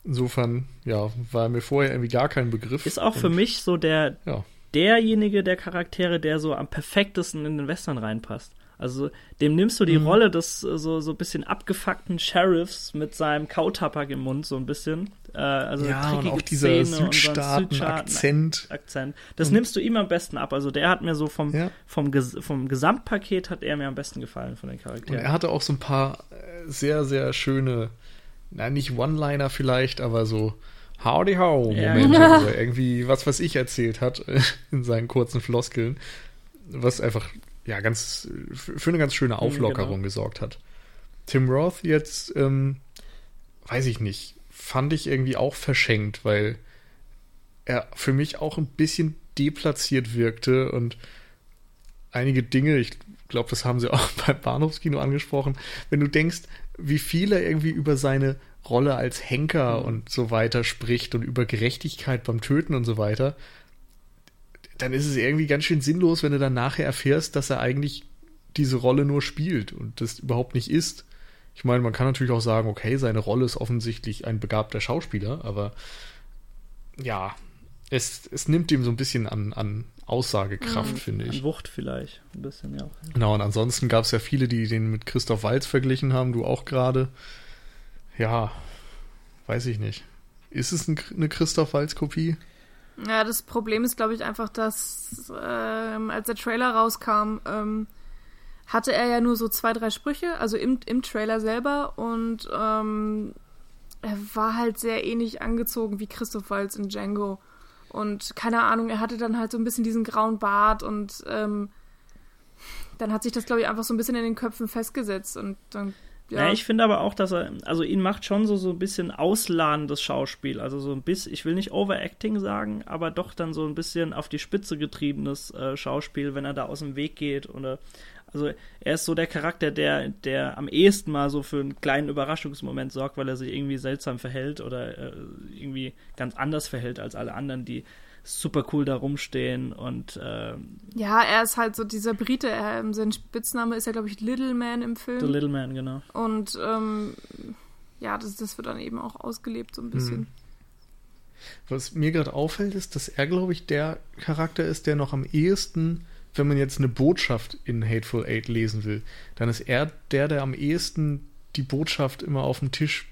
Insofern, ja, war mir vorher irgendwie gar kein Begriff. Ist auch für mich so der ja. derjenige der Charaktere, der so am perfektesten in den Western reinpasst. Also dem nimmst du die mhm. Rolle des äh, so so bisschen abgefuckten Sheriffs mit seinem Kautabak im Mund so ein bisschen. Äh, also ja, und auch dieser Südstaaten-Akzent. Akzent. Das mhm. nimmst du ihm am besten ab. Also der hat mir so vom, ja. vom, vom Gesamtpaket hat er mir am besten gefallen von den Charakteren. Und er hatte auch so ein paar äh, sehr, sehr schöne, na nicht One-Liner vielleicht, aber so Howdy Ho Momente, ja. wo [laughs] er irgendwie was, was ich erzählt hat in seinen kurzen Floskeln, was einfach ja, ganz, für eine ganz schöne mhm, Auflockerung genau. gesorgt hat. Tim Roth jetzt, ähm, weiß ich nicht, fand ich irgendwie auch verschenkt, weil er für mich auch ein bisschen deplatziert wirkte und einige Dinge, ich glaube, das haben sie [laughs] auch beim Bahnhofskino angesprochen, wenn du denkst, wie viel er irgendwie über seine Rolle als Henker mhm. und so weiter spricht und über Gerechtigkeit beim Töten und so weiter, dann ist es irgendwie ganz schön sinnlos, wenn du dann nachher erfährst, dass er eigentlich diese Rolle nur spielt und das überhaupt nicht ist. Ich meine, man kann natürlich auch sagen, okay, seine Rolle ist offensichtlich ein begabter Schauspieler, aber ja, es, es nimmt ihm so ein bisschen an, an Aussagekraft, mhm. finde ich. An Wucht vielleicht, ein bisschen, ja. Genau, und ansonsten gab es ja viele, die den mit Christoph Walz verglichen haben, du auch gerade. Ja, weiß ich nicht. Ist es ein, eine Christoph Walz-Kopie? Ja, das Problem ist, glaube ich, einfach, dass ähm, als der Trailer rauskam, ähm, hatte er ja nur so zwei, drei Sprüche, also im, im Trailer selber und ähm, er war halt sehr ähnlich angezogen wie Christoph Waltz in Django. Und keine Ahnung, er hatte dann halt so ein bisschen diesen grauen Bart und ähm, dann hat sich das, glaube ich, einfach so ein bisschen in den Köpfen festgesetzt und dann ja. ja. ich finde aber auch, dass er, also ihn macht schon so, so ein bisschen ausladendes Schauspiel. Also so ein bisschen, ich will nicht Overacting sagen, aber doch dann so ein bisschen auf die Spitze getriebenes äh, Schauspiel, wenn er da aus dem Weg geht. Oder, also er ist so der Charakter, der, der am ehesten mal so für einen kleinen Überraschungsmoment sorgt, weil er sich irgendwie seltsam verhält oder äh, irgendwie ganz anders verhält als alle anderen, die super cool da rumstehen und ähm, ja, er ist halt so dieser Brite. Er, ähm, sein Spitzname ist ja, glaube ich, Little Man im Film. The Little Man, genau. Und ähm, ja, das, das wird dann eben auch ausgelebt so ein bisschen. Hm. Was mir gerade auffällt, ist, dass er, glaube ich, der Charakter ist, der noch am ehesten, wenn man jetzt eine Botschaft in Hateful Eight lesen will, dann ist er der, der am ehesten die Botschaft immer auf den Tisch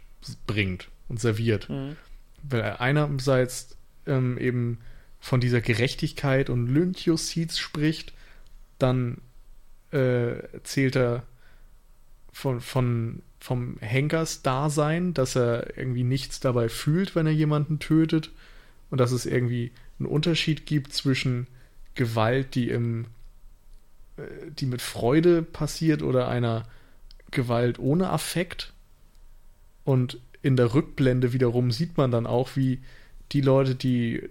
bringt und serviert. Mhm. Weil er einerseits ähm, eben von dieser Gerechtigkeit und Lynchjustiz spricht, dann äh, erzählt er von, von, vom Henkers-Dasein, dass er irgendwie nichts dabei fühlt, wenn er jemanden tötet und dass es irgendwie einen Unterschied gibt zwischen Gewalt, die im äh, die mit Freude passiert oder einer Gewalt ohne Affekt. Und in der Rückblende wiederum sieht man dann auch, wie die Leute, die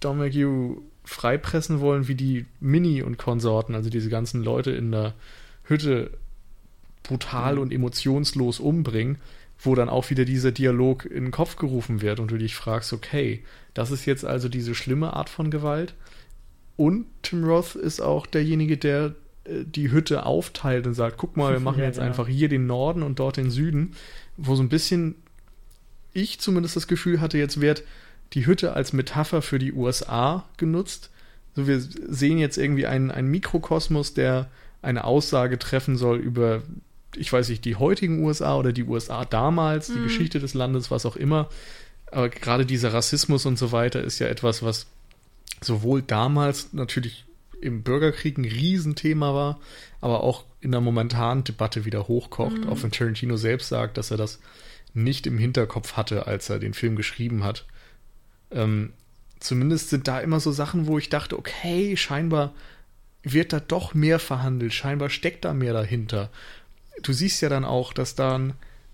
Don McHugh freipressen wollen, wie die Mini und Konsorten, also diese ganzen Leute in der Hütte brutal mhm. und emotionslos umbringen, wo dann auch wieder dieser Dialog in den Kopf gerufen wird und du dich fragst, okay, das ist jetzt also diese schlimme Art von Gewalt. Und Tim Roth ist auch derjenige, der äh, die Hütte aufteilt und sagt, guck mal, wir [laughs] machen ja, jetzt genau. einfach hier den Norden und dort den Süden, wo so ein bisschen ich zumindest das Gefühl hatte, jetzt wird die Hütte als Metapher für die USA genutzt. So, wir sehen jetzt irgendwie einen, einen Mikrokosmos, der eine Aussage treffen soll über, ich weiß nicht, die heutigen USA oder die USA damals, mhm. die Geschichte des Landes, was auch immer. Aber gerade dieser Rassismus und so weiter ist ja etwas, was sowohl damals natürlich im Bürgerkrieg ein Riesenthema war, aber auch in der momentanen Debatte wieder hochkocht. Mhm. Auch wenn Tarantino selbst sagt, dass er das nicht im Hinterkopf hatte, als er den Film geschrieben hat. Ähm, zumindest sind da immer so Sachen, wo ich dachte, okay, scheinbar wird da doch mehr verhandelt, scheinbar steckt da mehr dahinter. Du siehst ja dann auch, dass da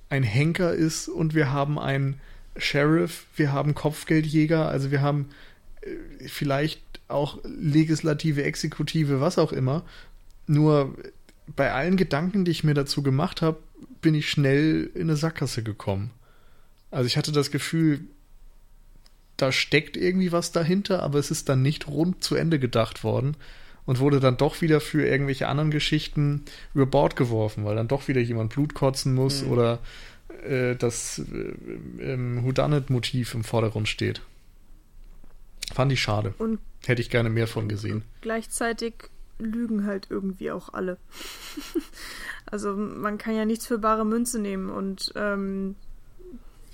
ein, Henker ist und wir haben einen Sheriff, wir haben Kopfgeldjäger, also wir haben äh, vielleicht auch Legislative, Exekutive, was auch immer. Nur bei allen Gedanken, die ich mir dazu gemacht habe, bin ich schnell in eine Sackgasse gekommen. Also ich hatte das Gefühl, da steckt irgendwie was dahinter, aber es ist dann nicht rund zu Ende gedacht worden und wurde dann doch wieder für irgendwelche anderen Geschichten über Bord geworfen, weil dann doch wieder jemand Blut kotzen muss mhm. oder äh, das äh, ähm, Whodunit-Motiv im Vordergrund steht. Fand ich schade. Und Hätte ich gerne mehr von gesehen. Gleichzeitig lügen halt irgendwie auch alle. [laughs] also man kann ja nichts für bare Münze nehmen und ähm,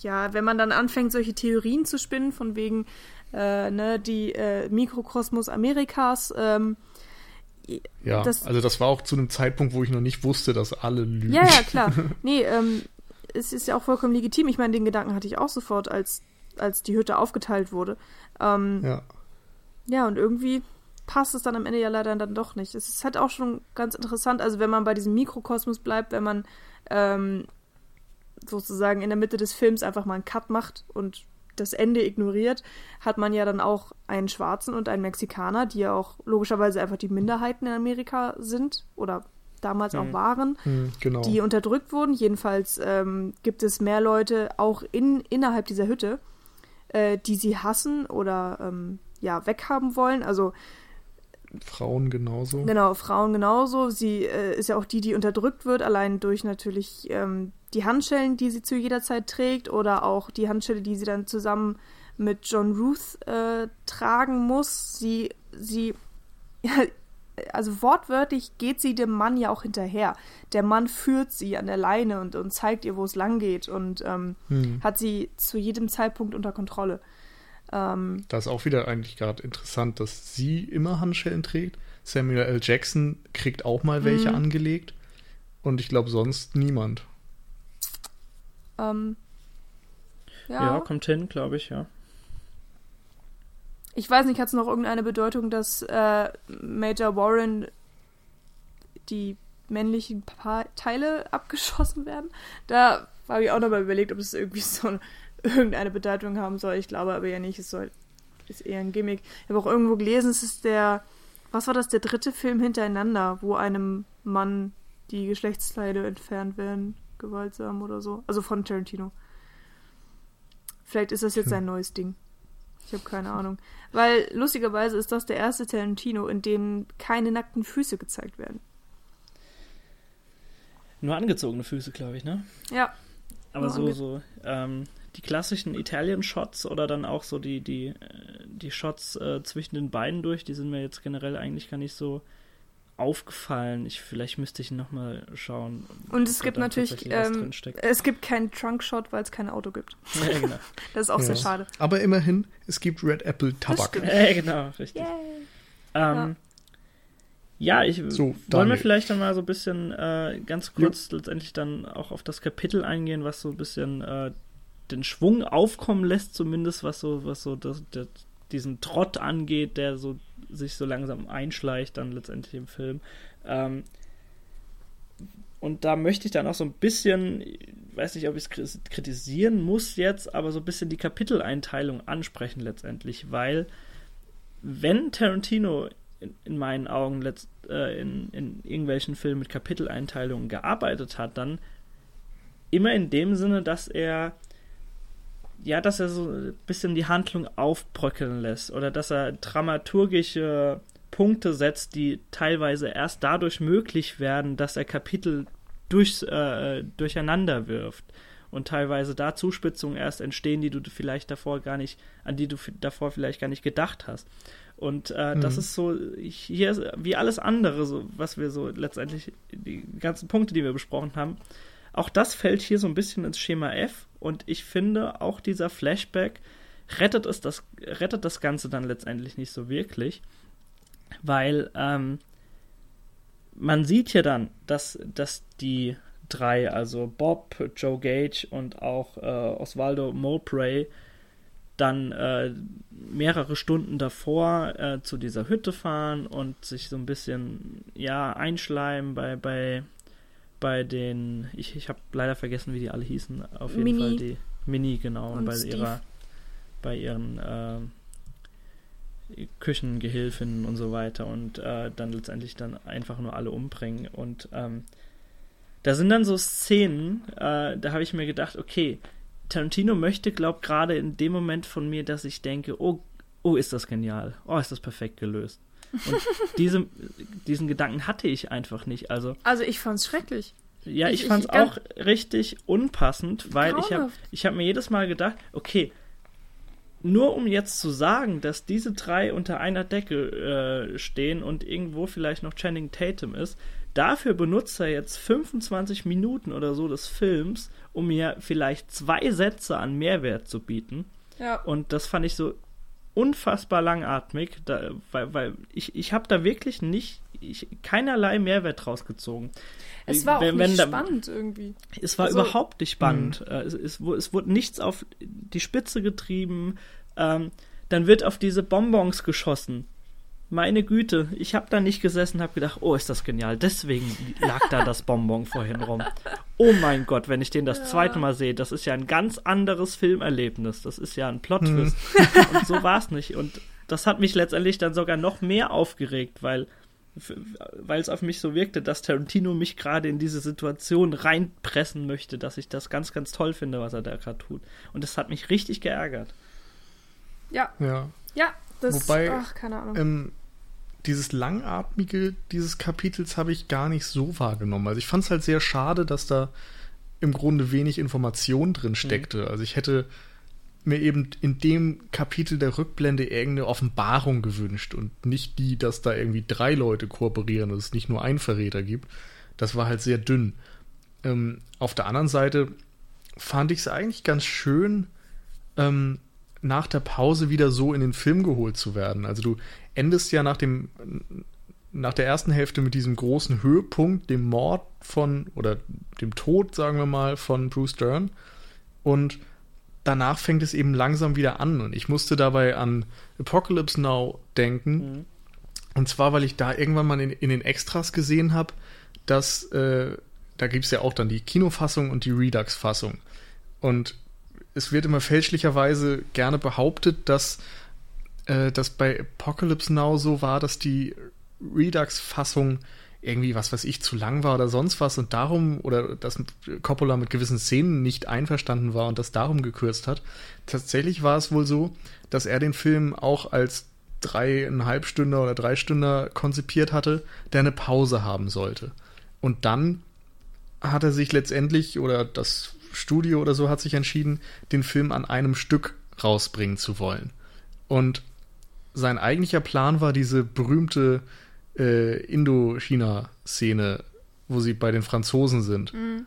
ja, wenn man dann anfängt, solche Theorien zu spinnen, von wegen, äh, ne, die äh, Mikrokosmos Amerikas, ähm, ja, das, also das war auch zu einem Zeitpunkt, wo ich noch nicht wusste, dass alle lügen. Ja, ja, klar. [laughs] Nee, ähm, es ist ja auch vollkommen legitim. Ich meine, den Gedanken hatte ich auch sofort, als, als die Hütte aufgeteilt wurde. Ähm, ja. Ja, und irgendwie passt es dann am Ende ja leider dann doch nicht. Es ist halt auch schon ganz interessant, also wenn man bei diesem Mikrokosmos bleibt, wenn man ähm, sozusagen in der Mitte des Films einfach mal einen Cut macht und das Ende ignoriert, hat man ja dann auch einen Schwarzen und einen Mexikaner, die ja auch logischerweise einfach die Minderheiten in Amerika sind oder damals mhm. auch waren, mhm, genau. die unterdrückt wurden. Jedenfalls ähm, gibt es mehr Leute auch in, innerhalb dieser Hütte, äh, die sie hassen oder ähm, ja weghaben wollen. Also Frauen genauso. Genau, Frauen genauso. Sie äh, ist ja auch die, die unterdrückt wird, allein durch natürlich ähm, die Handschellen, die sie zu jeder Zeit trägt oder auch die Handschelle, die sie dann zusammen mit John Ruth äh, tragen muss. Sie, sie, [laughs] also wortwörtlich geht sie dem Mann ja auch hinterher. Der Mann führt sie an der Leine und, und zeigt ihr, wo es lang geht und ähm, hm. hat sie zu jedem Zeitpunkt unter Kontrolle. Ähm, da ist auch wieder eigentlich gerade interessant, dass sie immer Handschellen trägt. Samuel L. Jackson kriegt auch mal welche mhm. angelegt. Und ich glaube, sonst niemand. Ähm, ja. ja, kommt hin, glaube ich, ja. Ich weiß nicht, hat es noch irgendeine Bedeutung, dass äh, Major Warren die männlichen pa Teile abgeschossen werden? Da habe ich auch noch mal überlegt, ob es irgendwie so irgendeine Bedeutung haben soll. Ich glaube aber ja nicht, es soll, ist eher ein Gimmick. Ich habe auch irgendwo gelesen, es ist der, was war das, der dritte Film hintereinander, wo einem Mann die Geschlechtsteile entfernt werden, gewaltsam oder so. Also von Tarantino. Vielleicht ist das jetzt sein neues Ding. Ich habe keine Ahnung. Weil lustigerweise ist das der erste Tarantino, in dem keine nackten Füße gezeigt werden. Nur angezogene Füße, glaube ich, ne? Ja. Aber so, so, ähm, die klassischen Italien-Shots oder dann auch so die, die, äh, die Shots äh, zwischen den Beinen durch, die sind mir jetzt generell eigentlich gar nicht so aufgefallen. Ich, vielleicht müsste ich nochmal schauen. Und es gibt natürlich, ähm, es gibt keinen Trunk-Shot, weil es kein Auto gibt. [laughs] Ja, genau. [laughs] das ist auch ja. sehr schade. Aber immerhin, es gibt Red Apple Tabak. Ja, genau, richtig. Ähm, ja. ich so, wollen wir vielleicht dann mal so ein bisschen äh, ganz kurz letztendlich dann auch auf das Kapitel eingehen, was so ein bisschen äh, den Schwung aufkommen lässt, zumindest was so, was so das, das, diesen Trott angeht, der so sich so langsam einschleicht dann letztendlich im Film. Ähm, und da möchte ich dann auch so ein bisschen, weiß nicht, ob ich es kritisieren muss jetzt, aber so ein bisschen die Kapiteleinteilung ansprechen letztendlich, weil wenn Tarantino in, in meinen Augen letzt, äh, in, in irgendwelchen Filmen mit Kapiteleinteilungen gearbeitet hat, dann immer in dem Sinne, dass er ja, dass er so ein bisschen die Handlung aufbröckeln lässt oder dass er dramaturgische Punkte setzt, die teilweise erst dadurch möglich werden, dass er Kapitel durch, äh, durcheinander wirft und teilweise da Zuspitzungen erst entstehen, die du vielleicht davor gar nicht, an die du davor vielleicht gar nicht gedacht hast. Und äh, mhm. das ist so, hier wie alles andere, so, was wir so letztendlich, die ganzen Punkte, die wir besprochen haben, auch das fällt hier so ein bisschen ins Schema F und ich finde, auch dieser Flashback rettet, es das, rettet das Ganze dann letztendlich nicht so wirklich, weil ähm, man sieht ja dann, dass, dass die drei, also Bob, Joe Gage und auch äh, Osvaldo Mowbray, dann äh, mehrere Stunden davor äh, zu dieser Hütte fahren und sich so ein bisschen ja einschleimen bei, bei bei den, ich, ich habe leider vergessen, wie die alle hießen, auf jeden Mini. Fall die Mini, genau, und bei Steve. ihrer, bei ihren, äh, Küchengehilfin und so weiter und äh, dann letztendlich dann einfach nur alle umbringen. Und ähm, da sind dann so Szenen, äh, da habe ich mir gedacht, okay, Tarantino möchte, glaub gerade in dem Moment von mir, dass ich denke, oh, oh, ist das genial, oh, ist das perfekt gelöst. Und diese, diesen Gedanken hatte ich einfach nicht. Also, also ich fand's schrecklich. Ja, ich, ich fand's ich, auch richtig unpassend, weil ich habe ich hab mir jedes Mal gedacht, okay, nur um jetzt zu sagen, dass diese drei unter einer Decke äh, stehen und irgendwo vielleicht noch Channing Tatum ist, dafür benutzt er jetzt 25 Minuten oder so des Films, um mir vielleicht zwei Sätze an Mehrwert zu bieten. Ja. Und das fand ich so unfassbar langatmig, da, weil, weil ich, ich habe da wirklich nicht, ich, keinerlei Mehrwert rausgezogen. Es war wenn, auch nicht da, spannend irgendwie. Es war also, überhaupt nicht spannend. Mhm. Es, es, es, wurde nichts auf die Spitze getrieben. Ähm, dann wird auf diese Bonbons geschossen. Meine Güte, ich habe da nicht gesessen, habe gedacht, oh, ist das genial. Deswegen lag da das Bonbon vorhin rum. Oh mein Gott, wenn ich den das ja. zweite Mal sehe, das ist ja ein ganz anderes Filmerlebnis. Das ist ja ein Plot-Twist. Hm. [laughs] Und so war es nicht. Und das hat mich letztendlich dann sogar noch mehr aufgeregt, weil weil es auf mich so wirkte, dass Tarantino mich gerade in diese Situation reinpressen möchte, dass ich das ganz, ganz toll finde, was er da gerade tut. Und das hat mich richtig geärgert. Ja. Ja. Ja, das, Wobei, ach, keine Ahnung. Ähm, dieses Langatmige dieses Kapitels habe ich gar nicht so wahrgenommen. Also ich fand es halt sehr schade, dass da im Grunde wenig Information drin steckte. Mhm. Also ich hätte mir eben in dem Kapitel der Rückblende irgendeine Offenbarung gewünscht und nicht die, dass da irgendwie drei Leute kooperieren und es nicht nur einen Verräter gibt. Das war halt sehr dünn. Ähm, auf der anderen Seite fand ich es eigentlich ganz schön, ähm, nach der Pause wieder so in den Film geholt zu werden. Also du endest ja nach dem nach der ersten Hälfte mit diesem großen Höhepunkt, dem Mord von oder dem Tod, sagen wir mal, von Bruce Dern und danach fängt es eben langsam wieder an und ich musste dabei an Apocalypse Now denken. Mhm. Und zwar, weil ich da irgendwann mal in, in den Extras gesehen habe, dass äh, da gibt es ja auch dann die Kinofassung und die Redux-Fassung. Und es wird immer fälschlicherweise gerne behauptet, dass äh, das bei Apocalypse Now so war, dass die Redux-Fassung irgendwie, was weiß ich, zu lang war oder sonst was und darum, oder dass Coppola mit gewissen Szenen nicht einverstanden war und das darum gekürzt hat. Tatsächlich war es wohl so, dass er den Film auch als dreieinhalb Stünder oder drei Stünder konzipiert hatte, der eine Pause haben sollte. Und dann hat er sich letztendlich, oder das Studio oder so hat sich entschieden, den Film an einem Stück rausbringen zu wollen. Und sein eigentlicher Plan war diese berühmte äh, Indochina-Szene, wo sie bei den Franzosen sind, mhm.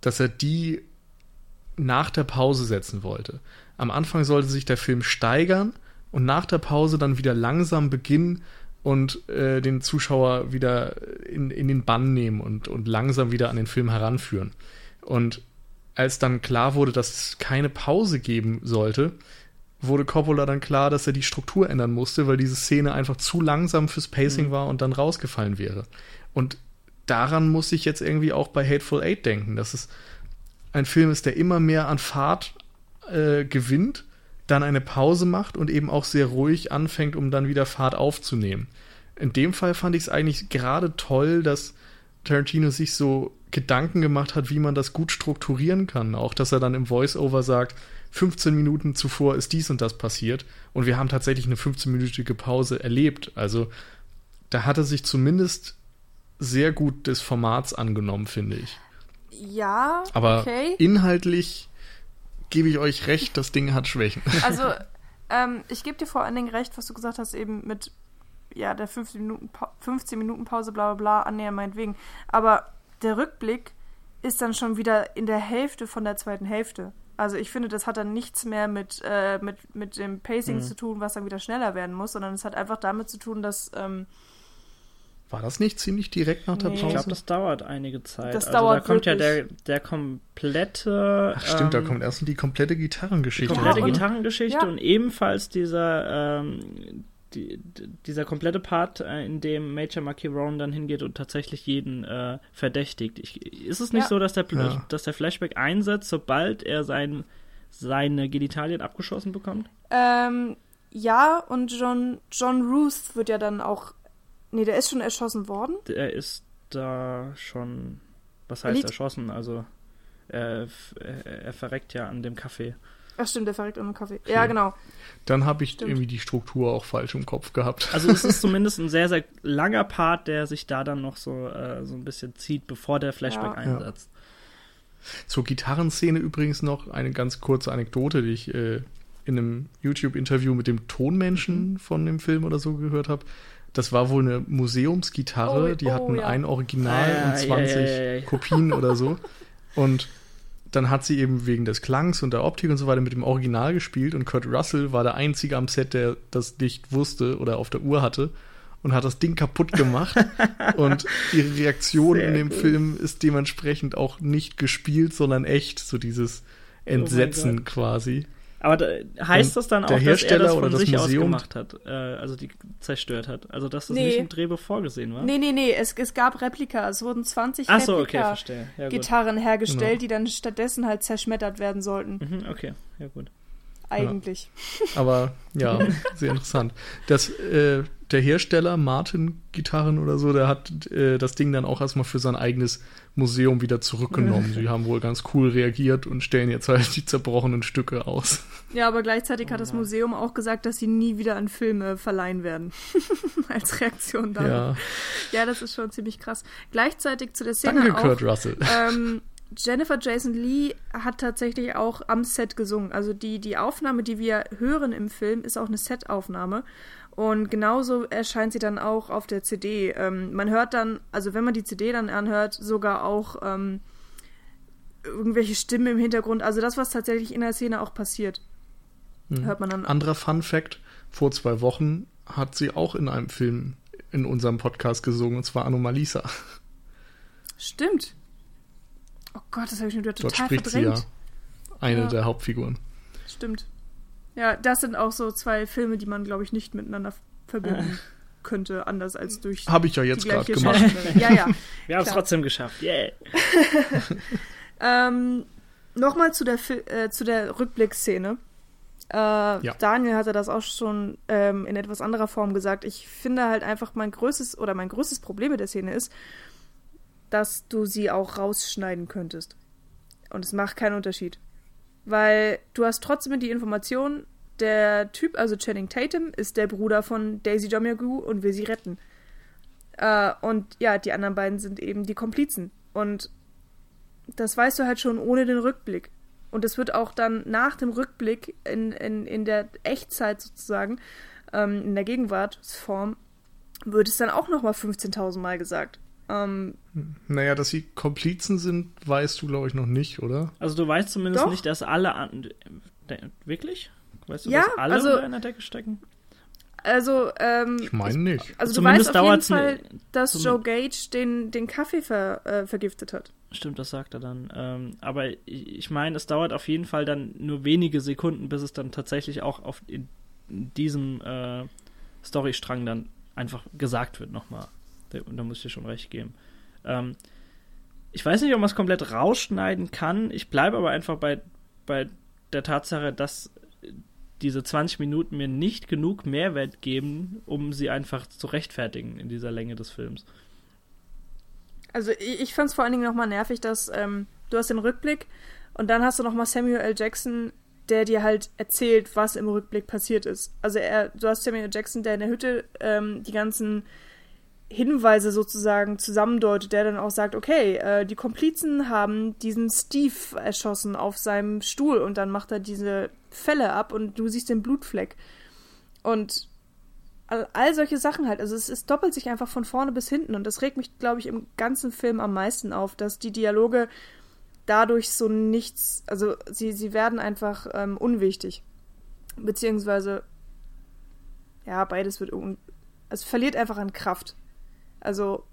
dass er die nach der Pause setzen wollte. Am Anfang sollte sich der Film steigern und nach der Pause dann wieder langsam beginnen und äh, den Zuschauer wieder in, in den Bann nehmen und, und langsam wieder an den Film heranführen. Und als dann klar wurde, dass es keine Pause geben sollte, wurde Coppola dann klar, dass er die Struktur ändern musste, weil diese Szene einfach zu langsam fürs Pacing mhm. war und dann rausgefallen wäre. Und daran muss ich jetzt irgendwie auch bei Hateful Eight denken, dass es ein Film ist, der immer mehr an Fahrt äh, gewinnt, dann eine Pause macht und eben auch sehr ruhig anfängt, um dann wieder Fahrt aufzunehmen. In dem Fall fand ich es eigentlich gerade toll, dass Tarantino sich so Gedanken gemacht hat, wie man das gut strukturieren kann. Auch, dass er dann im Voice-Over sagt, 15 Minuten zuvor ist dies und das passiert und wir haben tatsächlich eine 15-minütige Pause erlebt. Also da hat er sich zumindest sehr gut des Formats angenommen, finde ich. Ja, aber okay. inhaltlich gebe ich euch recht, das Ding hat Schwächen. [laughs] Also ähm, ich gebe dir vor allen Dingen recht, was du gesagt hast, eben mit ja, der 15 Minuten, 15 Minuten Pause, bla bla bla, annähernd meinetwegen. Aber der Rückblick ist dann schon wieder in der Hälfte von der zweiten Hälfte. Also ich finde, das hat dann nichts mehr mit, äh, mit, mit dem Pacing mhm. zu tun, was dann wieder schneller werden muss, sondern es hat einfach damit zu tun, dass. Ähm, war das nicht ziemlich direkt nach der nee. Pause? Ich glaube, das dauert einige Zeit. Das also dauert da kommt wirklich. ja der, der komplette. Ach stimmt, ähm, da kommt erst die komplette Gitarrengeschichte. Die komplette Gitarrengeschichte ja. und ebenfalls dieser ähm, die, dieser komplette Part, äh, in dem Major Marquis Rowan dann hingeht und tatsächlich jeden äh, verdächtigt. Ich, ist es nicht ja. so, dass der, ja. dass der Flashback einsetzt, sobald er sein, seine Genitalien abgeschossen bekommt? Ähm, ja, und John, John Ruth wird ja dann auch. Nee, der ist schon erschossen worden. Der ist da schon. Was heißt erschossen? Also, er, er verreckt ja an dem Kaffee. Ach stimmt, der verreckt an dem Kaffee. Okay. Ja, genau. Dann habe ich stimmt. irgendwie die Struktur auch falsch im Kopf gehabt. Also es ist [laughs] zumindest ein sehr, sehr langer Part, der sich da dann noch so, äh, so ein bisschen zieht, bevor der Flashback ja. einsetzt. Zur Gitarrenszene übrigens noch eine ganz kurze Anekdote, die ich äh, in einem YouTube-Interview mit dem Tonmenschen mhm. von dem Film oder so gehört habe. Das war wohl eine Museumsgitarre, oh, die oh, hatten ja. ein Original ah, und 20 ja, Kopien oder so. [laughs] Und dann hat sie eben wegen des Klangs und der Optik und so weiter mit dem Original gespielt und Kurt Russell war der Einzige am Set, der das nicht wusste oder auf der Uhr hatte und hat das Ding kaputt gemacht. [laughs] und ihre Reaktion Sehr in dem gut. Film ist dementsprechend auch nicht gespielt, sondern echt, so dieses oh Entsetzen oh quasi. Aber da, heißt und das dann auch, dass er das von sich aus gemacht hat, äh, also die zerstört hat? Also dass das nee. nicht im Drehbuch vorgesehen war? Nee, nee, nee, es, es gab Replika. Es wurden 20 Ach so, Replika okay, ja, Gitarren hergestellt, genau. die dann stattdessen halt zerschmettert werden sollten. Mhm, okay, ja gut. Eigentlich. Ja. Aber ja, [laughs] sehr interessant. Das, äh, der Hersteller, Martin Gitarren oder so, der hat äh, das Ding dann auch erstmal für sein eigenes Museum wieder zurückgenommen. [laughs] Sie haben wohl ganz cool reagiert und stellen jetzt halt die zerbrochenen Stücke aus. Ja, aber gleichzeitig hat das Museum auch gesagt, dass sie nie wieder an Filme verleihen werden. [laughs] Als Reaktion darauf. Ja. ja, das ist schon ziemlich krass. Gleichzeitig zu der Szene Danke, auch, Kurt Russell. Ähm, [laughs] Jennifer Jason Lee hat tatsächlich auch am Set gesungen. Also die, die Aufnahme, die wir hören im Film, ist auch eine Setaufnahme. Und genauso erscheint sie dann auch auf der CD. Ähm, man hört dann, also wenn man die CD dann anhört, sogar auch ähm, irgendwelche Stimmen im Hintergrund. Also das, was tatsächlich in der Szene auch passiert, hm. hört man dann. Anderer Fun Fact: Vor zwei Wochen hat sie auch in einem Film in unserem Podcast gesungen, und zwar Anomalisa. Stimmt. Oh Gott, das habe ich mir total Dort spricht verdrängt. sie ja eine ja. der Hauptfiguren. Stimmt. Ja, das sind auch so zwei Filme, die man, glaube ich, nicht miteinander verbinden könnte, anders als durch. Habe ich ja jetzt gerade gemacht. [laughs] ja, ja. Wir haben es trotzdem geschafft. Yeah. [laughs] ähm, Nochmal zu der, äh, zu der Rückblickszene. Äh, ja. Daniel hatte das auch schon ähm, in etwas anderer Form gesagt. Ich finde halt einfach mein größtes oder mein größtes Problem mit der Szene ist, dass du sie auch rausschneiden könntest. Und es macht keinen Unterschied. Weil du hast trotzdem die Information, der Typ, also Channing Tatum, ist der Bruder von Daisy Jomiagu und will sie retten. Äh, und ja, die anderen beiden sind eben die Komplizen. Und das weißt du halt schon ohne den Rückblick. Und es wird auch dann nach dem Rückblick in, in, in der Echtzeit sozusagen, ähm, in der Gegenwartsform, wird es dann auch nochmal 15.000 Mal gesagt. Ähm, naja, dass sie Komplizen sind, weißt du, glaube ich, noch nicht, oder? Also du weißt zumindest Doch. nicht, dass alle an. Wirklich? Weißt du, ja, dass alle also, unter einer Decke stecken? Also, ähm, Ich meine nicht. Also zumindest du weißt auf jeden Fall, dass Joe Gage den, den Kaffee ver, äh, vergiftet hat. Stimmt, das sagt er dann. Ähm, aber ich meine, es dauert auf jeden Fall dann nur wenige Sekunden, bis es dann tatsächlich auch auf in, in diesem äh, Storystrang dann einfach gesagt wird nochmal. Da, da muss ich dir schon recht geben. Ähm, ich weiß nicht, ob man es komplett rausschneiden kann. Ich bleibe aber einfach bei, bei der Tatsache, dass diese 20 Minuten mir nicht genug Mehrwert geben, um sie einfach zu rechtfertigen in dieser Länge des Films. Also ich, ich fand es vor allen Dingen nochmal nervig, dass ähm, du hast den Rückblick und dann hast du nochmal Samuel L. Jackson, der dir halt erzählt, was im Rückblick passiert ist. Also er, du hast Samuel L. Jackson, der in der Hütte ähm, die ganzen Hinweise sozusagen zusammendeutet, der dann auch sagt, okay, äh, die Komplizen haben diesen Steve erschossen auf seinem Stuhl und dann macht er diese Fälle ab und du siehst den Blutfleck. Und all, all solche Sachen halt, also es, es doppelt sich einfach von vorne bis hinten und das regt mich, glaube ich, im ganzen Film am meisten auf, dass die Dialoge dadurch so nichts, also sie, sie werden einfach ähm, unwichtig. Beziehungsweise, ja, beides wird, es verliert einfach an Kraft. Also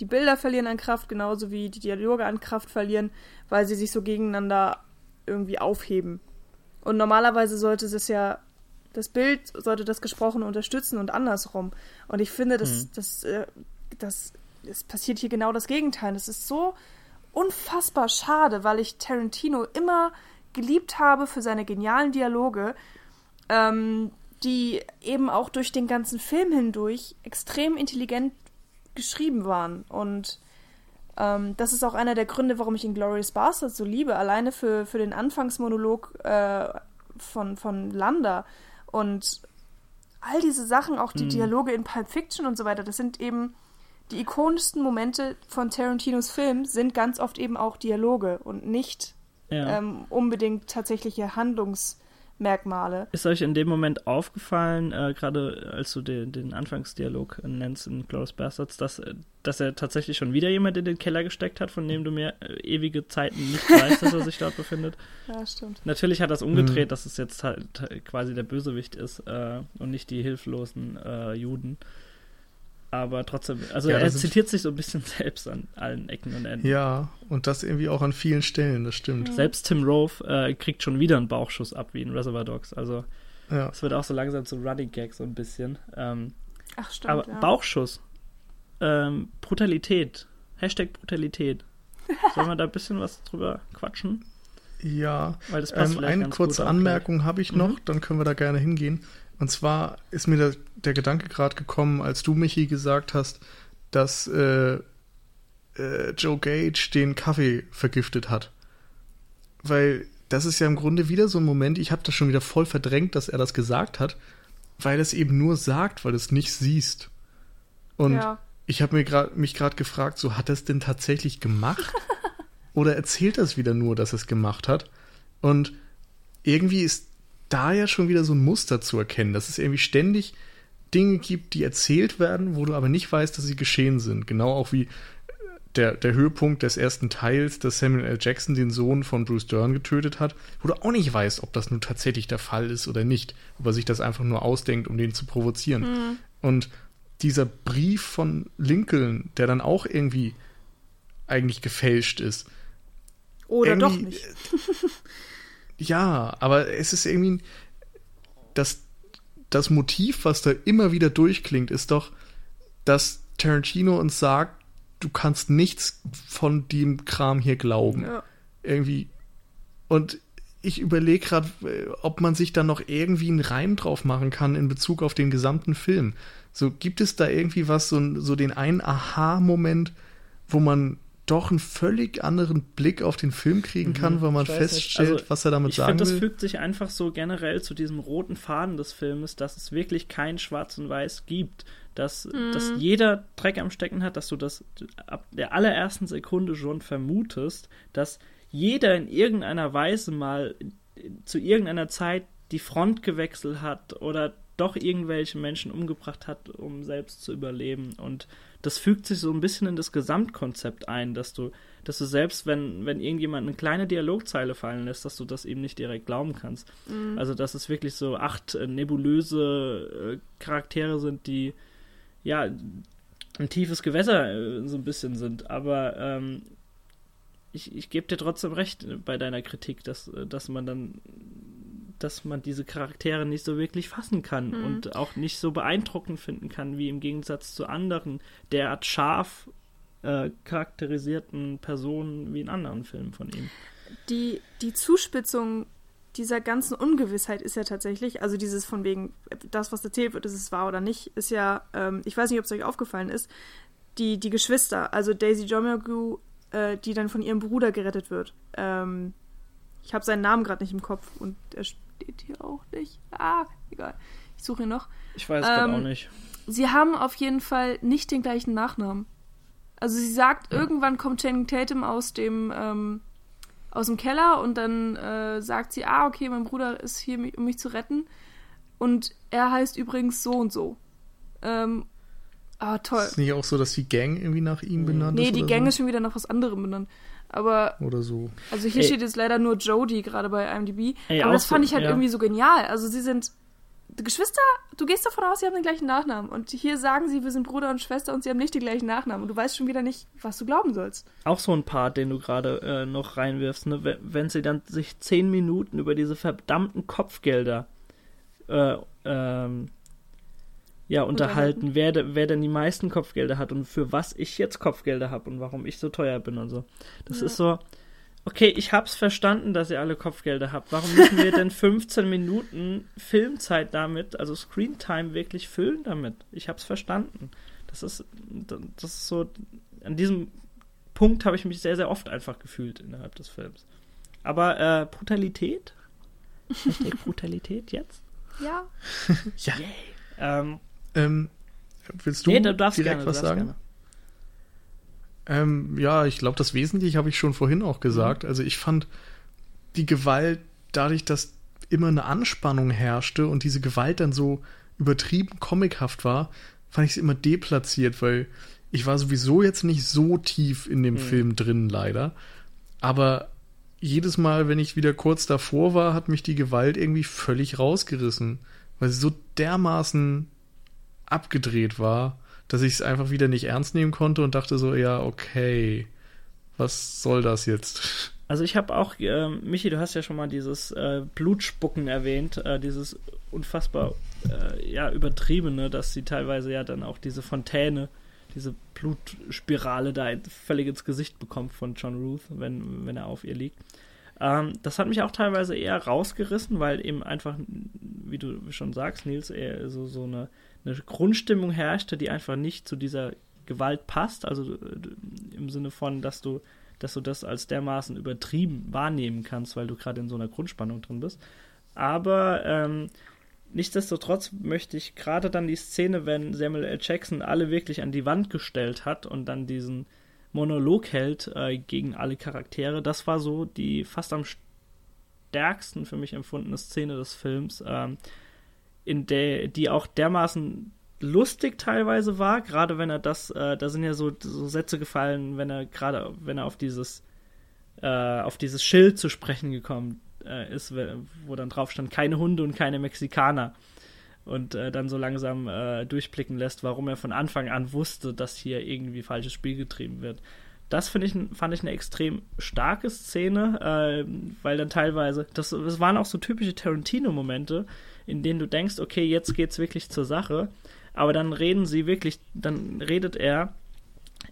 die Bilder verlieren an Kraft, genauso wie die Dialoge an Kraft verlieren, weil sie sich so gegeneinander irgendwie aufheben. Und normalerweise sollte es ja, das Bild sollte das Gesprochene unterstützen und andersrum. Und ich finde, dass, mhm. das, äh, das, es passiert hier genau das Gegenteil. Das ist so unfassbar schade, weil ich Tarantino immer geliebt habe für seine genialen Dialoge, ähm, die eben auch durch den ganzen Film hindurch extrem intelligent geschrieben waren. Und ähm, das ist auch einer der Gründe, warum ich Inglourious Bastards so liebe. Alleine für, für den Anfangsmonolog äh, von, von Landa und all diese Sachen, auch die mhm. Dialoge in Pulp Fiction und so weiter, das sind eben die ikonischsten Momente von Tarantinos Film sind ganz oft eben auch Dialoge und nicht ja. ähm, unbedingt tatsächliche Handlungs- Merkmale. Ist euch in dem Moment aufgefallen, äh, gerade als du den, den Anfangsdialog nennst in Glorious Bastards, dass, äh, dass er tatsächlich schon wieder jemand in den Keller gesteckt hat, von dem du mir äh, ewige Zeiten nicht [laughs] weißt, dass er sich dort befindet? Ja, stimmt. Natürlich hat das umgedreht, mhm. dass es jetzt halt quasi der Bösewicht ist äh, und nicht die hilflosen äh, Juden aber trotzdem, also ja, er zitiert sich so ein bisschen [laughs] selbst an allen Ecken und Enden. Ja, und das irgendwie auch an vielen Stellen, das stimmt. Selbst Tim Rove äh, kriegt schon wieder einen Bauchschuss ab wie in Reservoir Dogs. Also ja. es wird auch so langsam zu Running Gag so ein bisschen. Ähm, Ach stimmt. Aber ja. Bauchschuss, ähm, Brutalität, Hashtag Brutalität. [laughs] Sollen wir da ein bisschen was drüber quatschen? Ja, Weil das passt ähm, eine kurze Anmerkung habe ich noch, mhm. dann können wir da gerne hingehen. Und zwar ist mir der, der Gedanke gerade gekommen, als du, Michi, gesagt hast, dass äh, äh, Joe Gage den Kaffee vergiftet hat. Weil das ist ja im Grunde wieder so ein Moment, ich habe das schon wieder voll verdrängt, dass er das gesagt hat, weil es eben nur sagt, weil es nicht siehst. Und ja. ich habe mich gerade gefragt, so hat er es denn tatsächlich gemacht? [laughs] Oder erzählt das wieder nur, dass es gemacht hat? Und irgendwie ist da ja schon wieder so ein Muster zu erkennen, dass es irgendwie ständig Dinge gibt, die erzählt werden, wo du aber nicht weißt, dass sie geschehen sind. Genau auch wie der, der Höhepunkt des ersten Teils, dass Samuel L. Jackson den Sohn von Bruce Dern getötet hat, wo du auch nicht weißt, ob das nun tatsächlich der Fall ist oder nicht, ob er sich das einfach nur ausdenkt, um den zu provozieren. Mhm. Und dieser Brief von Lincoln, der dann auch irgendwie eigentlich gefälscht ist. Oder doch nicht. [laughs] Ja, aber es ist irgendwie das, das Motiv, was da immer wieder durchklingt, ist doch, dass Tarantino uns sagt, du kannst nichts von dem Kram hier glauben. Ja. Irgendwie. Und ich überlege gerade, ob man sich da noch irgendwie einen Reim drauf machen kann in Bezug auf den gesamten Film. So, gibt es da irgendwie was, so, so den einen Aha-Moment, wo man doch einen völlig anderen Blick auf den Film kriegen kann, mhm, weil man feststellt, also, was er damit sagen find, will. Ich finde, das fügt sich einfach so generell zu diesem roten Faden des Filmes, dass es wirklich kein Schwarz und Weiß gibt. Dass, mhm. dass jeder Dreck am Stecken hat, dass du das ab der allerersten Sekunde schon vermutest, dass jeder in irgendeiner Weise mal zu irgendeiner Zeit die Front gewechselt hat oder doch irgendwelche Menschen umgebracht hat, um selbst zu überleben. Und das fügt sich so ein bisschen in das Gesamtkonzept ein, dass du, dass du selbst, wenn, wenn irgendjemand eine kleine Dialogzeile fallen lässt, dass du das eben nicht direkt glauben kannst. Mhm. Also, dass es wirklich so acht äh, nebulöse äh, Charaktere sind, die ja ein tiefes Gewässer äh, so ein bisschen sind. Aber ähm, ich, ich gebe dir trotzdem recht bei deiner Kritik, dass, dass man dann dass man diese Charaktere nicht so wirklich fassen kann mhm. und auch nicht so beeindruckend finden kann, wie im Gegensatz zu anderen derart scharf äh, charakterisierten Personen wie in anderen Filmen von ihm. Die, die Zuspitzung dieser ganzen Ungewissheit ist ja tatsächlich, also dieses von wegen, das, was erzählt wird, ist es wahr oder nicht, ist ja, ähm, ich weiß nicht, ob es euch aufgefallen ist, die, die Geschwister, also Daisy Jomagu, äh, die dann von ihrem Bruder gerettet wird. Ähm, ich habe seinen Namen gerade nicht im Kopf und er steht hier auch nicht. Ah, egal. Ich suche ihn noch. Ich weiß ähm, auch nicht. Sie haben auf jeden Fall nicht den gleichen Nachnamen. Also sie sagt, ja. irgendwann kommt Channing Tatum aus dem ähm, aus dem Keller und dann äh, sagt sie, ah, okay, mein Bruder ist hier, um mich zu retten. Und er heißt übrigens so und so. Ähm, ah, toll. Ist es nicht auch so, dass die Gang irgendwie nach ihm benannt nee, ist? Nee, die Gang so? ist schon wieder nach was anderem benannt. Aber. Oder so. Also hier Ey. steht jetzt leider nur Jodie gerade bei IMDb. Ey, aber das fand so, ich halt ja. irgendwie so genial. Also sie sind Geschwister, du gehst davon aus, sie haben den gleichen Nachnamen. Und hier sagen sie, wir sind Bruder und Schwester und sie haben nicht den gleichen Nachnamen. Und du weißt schon wieder nicht, was du glauben sollst. Auch so ein Part, den du gerade äh, noch reinwirfst, ne? wenn sie dann sich zehn Minuten über diese verdammten Kopfgelder äh, ähm, ja, unterhalten, wer, wer denn die meisten Kopfgelder hat und für was ich jetzt Kopfgelder habe und warum ich so teuer bin und so. Das ja. ist so, Okay, ich hab's verstanden, dass ihr alle Kopfgelder habt. Warum müssen wir denn [laughs] 15 Minuten Filmzeit damit, also Screentime wirklich füllen damit? Ich hab's verstanden. Das ist, das ist so, an diesem Punkt habe ich mich sehr, sehr oft einfach gefühlt innerhalb des Films. Aber äh, Brutalität? Hashtag [laughs] Brutalität jetzt? Ja. [laughs] ja. Ähm, ähm, willst du nee, du direkt gerne, was sagen? Ähm, ja, ich glaube, das Wesentliche habe ich schon vorhin auch gesagt. Mhm. Also ich fand die Gewalt dadurch, dass immer eine Anspannung herrschte und diese Gewalt dann so übertrieben comichaft war, fand ich es immer deplatziert, weil ich war sowieso jetzt nicht so tief in dem mhm. Film drin, leider. Aber jedes Mal, wenn ich wieder kurz davor war, hat mich die Gewalt irgendwie völlig rausgerissen, weil sie so dermaßen abgedreht war, dass ich es einfach wieder nicht ernst nehmen konnte und dachte so, ja, okay, was soll das jetzt? [laughs] Also ich habe auch, äh, Michi, du hast ja schon mal dieses äh, Blutspucken erwähnt, äh, dieses unfassbar äh, ja, übertriebene, dass sie teilweise ja dann auch diese Fontäne, diese Blutspirale da völlig ins Gesicht bekommt von John Ruth, wenn, wenn er auf ihr liegt. Ähm, das hat mich auch teilweise eher rausgerissen, weil eben einfach, wie du schon sagst, Nils, eher so, so eine, eine Grundstimmung herrschte, die einfach nicht zu dieser Gewalt passt. Also äh, im Sinne von, dass du dass du das als dermaßen übertrieben wahrnehmen kannst, weil du gerade in so einer Grundspannung drin bist. Aber ähm, nichtsdestotrotz möchte ich gerade dann die Szene, wenn Samuel L. Jackson alle wirklich an die Wand gestellt hat und dann diesen Monolog hält äh, gegen alle Charaktere, das war so die fast am stärksten für mich empfundene Szene des Films, ähm, in der die auch dermaßen lustig teilweise war, gerade wenn er das, äh, da sind ja so, so Sätze gefallen, wenn er gerade, wenn er auf dieses, äh, auf dieses Schild zu sprechen gekommen äh, ist, wo dann drauf stand, keine Hunde und keine Mexikaner. Und äh, dann so langsam äh, durchblicken lässt, warum er von Anfang an wusste, dass hier irgendwie falsches Spiel getrieben wird. Das ich, fand ich eine extrem starke Szene, äh, weil dann teilweise, das, das waren auch so typische Tarantino-Momente, in denen du denkst, okay, jetzt geht's wirklich zur Sache aber dann reden sie wirklich, dann redet er,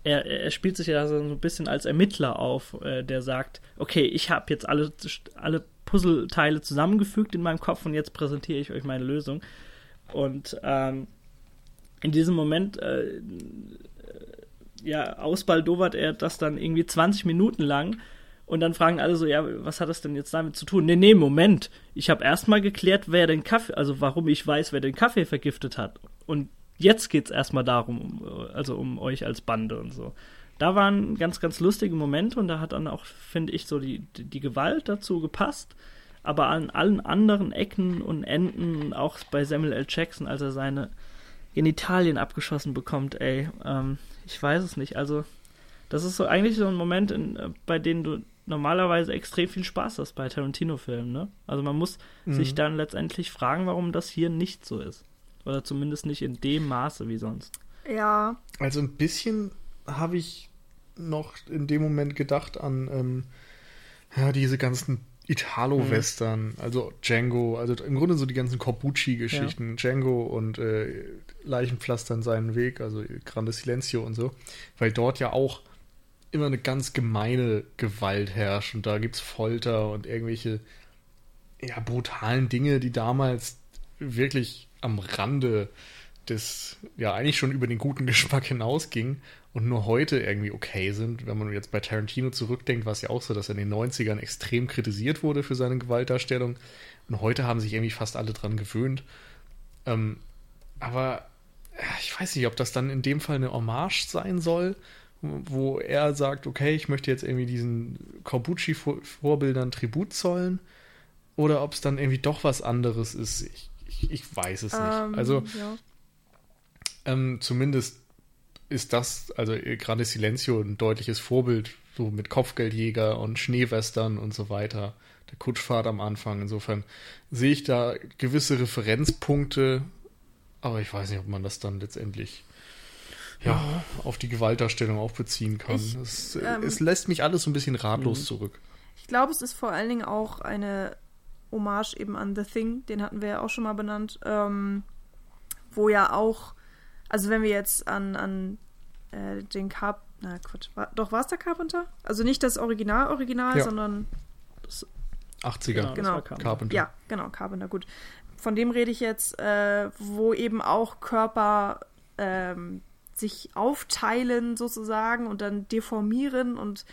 er, er spielt sich ja so ein bisschen als Ermittler auf, äh, der sagt, okay, ich habe jetzt alle, alle Puzzleteile zusammengefügt in meinem Kopf und jetzt präsentiere ich euch meine Lösung. Und ähm, in diesem Moment äh, ja, ausbaldowert er das dann irgendwie 20 Minuten lang und dann fragen alle so, ja, was hat das denn jetzt damit zu tun? Nee, nee, Moment. Ich habe erstmal geklärt, wer den Kaffee, also warum ich weiß, wer den Kaffee vergiftet hat. Und jetzt geht es erstmal darum, also um euch als Bande und so. Da waren ganz, ganz lustige Momente und da hat dann auch, finde ich, so die, die Gewalt dazu gepasst. Aber an allen anderen Ecken und Enden, auch bei Samuel L. Jackson, als er seine Genitalien abgeschossen bekommt, ey, ähm, ich weiß es nicht. Also, das ist so eigentlich so ein Moment, in, äh, bei dem du normalerweise extrem viel Spaß hast bei Tarantino-Filmen, ne? Also man muss mhm. sich dann letztendlich fragen, warum das hier nicht so ist. Oder zumindest nicht in dem Maße wie sonst. Ja. Also ein bisschen habe ich noch in dem Moment gedacht an ähm, ja, diese ganzen Italo-Western, mhm. also Django, also im Grunde so die ganzen Corbucci-Geschichten, ja. Django und äh, Leichenpflastern seinen Weg, also Grande Silencio und so, weil dort ja auch immer eine ganz gemeine Gewalt herrscht und da gibt es Folter und irgendwelche ja, brutalen Dinge, die damals wirklich am Rande des, ja, eigentlich schon über den guten Geschmack hinausging und nur heute irgendwie okay sind. Wenn man jetzt bei Tarantino zurückdenkt, war es ja auch so, dass er in den 90ern extrem kritisiert wurde für seine Gewaltdarstellung. Und heute haben sich irgendwie fast alle dran gewöhnt. Ähm, aber ich weiß nicht, ob das dann in dem Fall eine Hommage sein soll, wo er sagt, okay, ich möchte jetzt irgendwie diesen Corbucci-Vorbildern Tribut zollen. Oder ob es dann irgendwie doch was anderes ist. Ich ich, ich weiß es nicht. Ähm, also ja. ähm, zumindest ist das, also äh, gerade Silencio, ein deutliches Vorbild, so mit Kopfgeldjäger und Schneewestern und so weiter. Der Kutschfahrt am Anfang. Insofern sehe ich da gewisse Referenzpunkte, aber ich weiß nicht, ob man das dann letztendlich ja, auf die Gewaltdarstellung auch beziehen kann. Ich, es, ähm, es, lässt mich alles so ein bisschen ratlos mhm. zurück. Ich glaube, es ist vor allen Dingen auch eine Hommage eben an The Thing, den hatten wir ja auch schon mal benannt, ähm, wo ja auch, also wenn wir jetzt an, an äh, den Carp Na Quatsch. War, doch, war es der Carpenter? Also nicht das Original-Original, ja. sondern. Das, 80er. Genau, Carpenter. Ja, genau, Carpenter, gut. Von dem rede ich jetzt, äh, wo eben auch Körper ähm, sich aufteilen sozusagen und dann deformieren und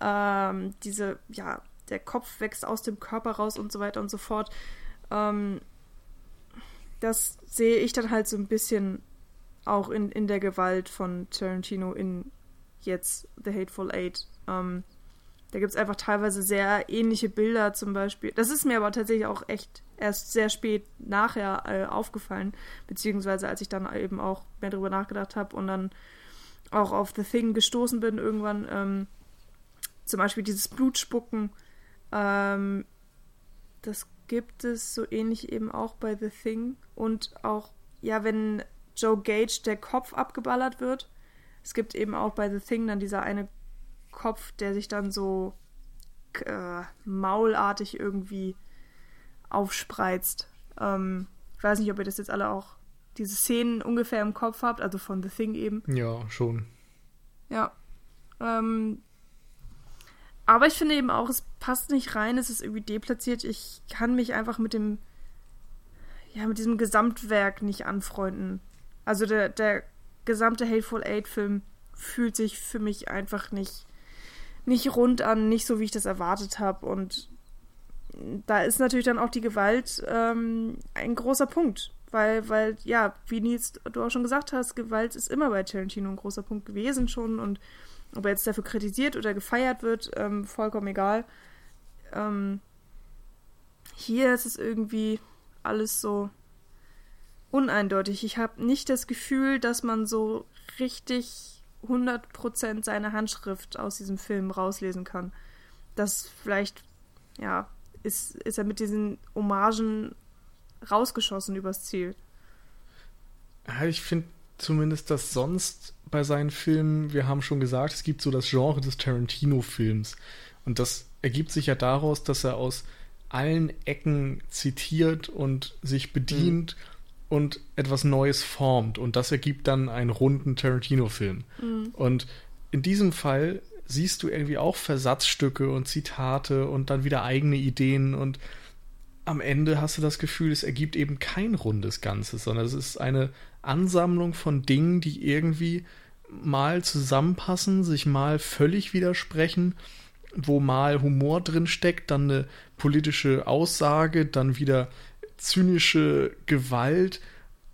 ähm, diese, ja, der Kopf wächst aus dem Körper raus und so weiter und so fort. Ähm, das sehe ich dann halt so ein bisschen auch in, in der Gewalt von Tarantino in jetzt The Hateful Eight. Ähm, da gibt es einfach teilweise sehr ähnliche Bilder zum Beispiel. Das ist mir aber tatsächlich auch echt erst sehr spät nachher äh, aufgefallen, beziehungsweise als ich dann eben auch mehr darüber nachgedacht habe und dann auch auf The Thing gestoßen bin irgendwann. Ähm, zum Beispiel dieses Blutspucken. Ähm, das gibt es so ähnlich eben auch bei The Thing. Und auch, ja, wenn Joe Gage der Kopf abgeballert wird. Es gibt eben auch bei The Thing dann dieser eine Kopf, der sich dann so äh, maulartig irgendwie aufspreizt. Ähm, ich weiß nicht, ob ihr das jetzt alle auch diese Szenen ungefähr im Kopf habt, also von The Thing eben. Ja, schon. Ja. Ähm, aber ich finde eben auch, es passt nicht rein, es ist irgendwie deplatziert. Ich kann mich einfach mit dem, ja, mit diesem Gesamtwerk nicht anfreunden. Also der, der gesamte Hateful Eight-Film fühlt sich für mich einfach nicht, nicht rund an, nicht so, wie ich das erwartet habe. Und da ist natürlich dann auch die Gewalt ähm, ein großer Punkt. Weil, weil, ja, wie Nils, du auch schon gesagt hast, Gewalt ist immer bei Tarantino ein großer Punkt gewesen schon und ob er jetzt dafür kritisiert oder gefeiert wird, ähm, vollkommen egal. Ähm, hier ist es irgendwie alles so uneindeutig. Ich habe nicht das Gefühl, dass man so richtig 100% seine Handschrift aus diesem Film rauslesen kann. Das vielleicht, ja, ist, ist er mit diesen Hommagen rausgeschossen übers Ziel. Ja, ich finde zumindest, dass sonst bei seinen Filmen, wir haben schon gesagt, es gibt so das Genre des Tarantino-Films. Und das ergibt sich ja daraus, dass er aus allen Ecken zitiert und sich bedient mhm. Und etwas Neues formt. Und das ergibt dann einen runden Tarantino-Film. Mhm. Und in diesem Fall siehst du irgendwie auch Versatzstücke und Zitate und dann wieder eigene Ideen und am Ende hast du das Gefühl, es ergibt eben kein rundes Ganzes, sondern es ist eine Ansammlung von Dingen, die irgendwie mal zusammenpassen, sich mal völlig widersprechen, wo mal Humor drin steckt, dann eine politische Aussage, dann wieder zynische Gewalt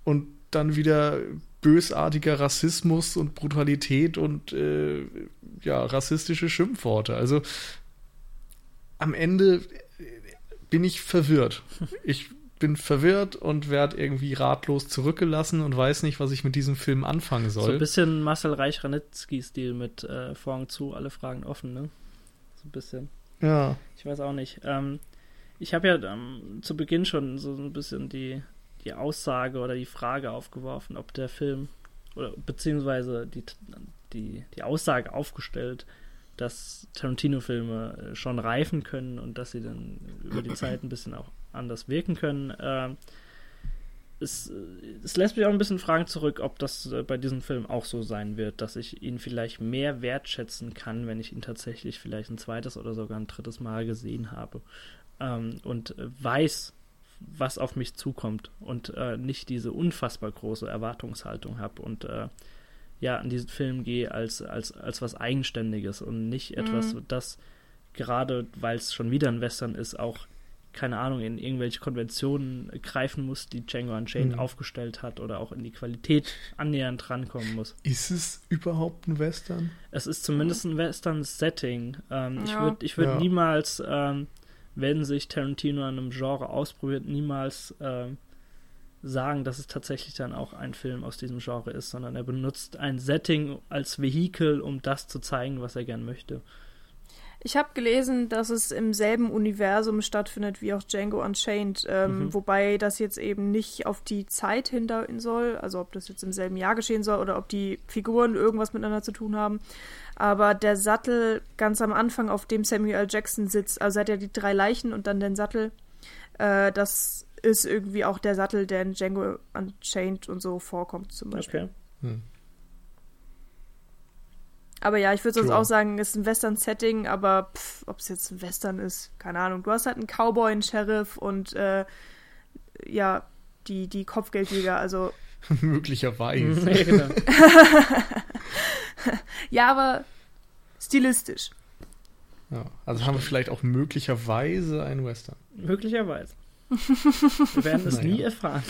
und dann wieder bösartiger Rassismus und Brutalität und äh, ja, rassistische Schimpfworte. Also am Ende bin ich verwirrt. [laughs] Ich bin verwirrt und werde irgendwie ratlos zurückgelassen und weiß nicht, was ich mit diesem Film anfangen soll. So ein bisschen Marcel Reich-Ranitzky-Stil mit äh, Vorhang zu, alle Fragen offen, ne? So ein bisschen. Ja. Ich weiß auch nicht. Ähm, ich habe ja ähm, zu Beginn schon so ein bisschen die, die Aussage oder die Frage aufgeworfen, ob der Film oder beziehungsweise die, die, die Aussage aufgestellt, dass Tarantino-Filme äh, schon reifen können und dass sie dann über die Zeit ein bisschen auch anders wirken können. Äh, es, es, lässt mich auch ein bisschen fragen zurück, ob das äh, bei diesem Film auch so sein wird, dass ich ihn vielleicht mehr wertschätzen kann, wenn ich ihn tatsächlich vielleicht ein zweites oder sogar ein drittes Mal gesehen habe ähm, und weiß, was auf mich zukommt und äh, nicht diese unfassbar große Erwartungshaltung habe und äh, ja an diesen Film gehe als, als, als was Eigenständiges und nicht etwas, mhm. das gerade, weil es schon wieder ein Western ist, auch keine Ahnung, in irgendwelche Konventionen greifen muss, die Django Unchained mhm. aufgestellt hat oder auch in die Qualität annähernd rankommen muss. Ist es überhaupt ein Western? Es ist zumindest ein Western-Setting. Ähm, ja. Ich würde ich würd ja. niemals, ähm, wenn sich Tarantino an einem Genre ausprobiert, niemals ähm, sagen, dass es tatsächlich dann auch ein Film aus diesem Genre ist, sondern er benutzt ein Setting als Vehikel, um das zu zeigen, was er gern möchte. Ich habe gelesen, dass es im selben Universum stattfindet wie auch Django Unchained, ähm, mhm. wobei das jetzt eben nicht auf die Zeit hindeuten soll, also ob das jetzt im selben Jahr geschehen soll oder ob die Figuren irgendwas miteinander zu tun haben. Aber der Sattel ganz am Anfang, auf dem Samuel L. Jackson sitzt, also hat er die drei Leichen und dann den Sattel, äh, das ist irgendwie auch der Sattel, der in Django Unchained und so vorkommt zum Beispiel. Okay. Hm. Aber ja, ich würde sonst auch sagen, es ist ein Western-Setting, aber ob es jetzt ein Western ist, keine Ahnung. Du hast halt einen Cowboy, einen Sheriff und äh, ja, die, die Kopfgeldjäger, also. [laughs] Möglicherweise. [laughs] Genau. [laughs] ja, aber stilistisch. Ja, also haben wir vielleicht auch möglicherweise einen Western. Möglicherweise. Wir werden es naja. nie erfahren.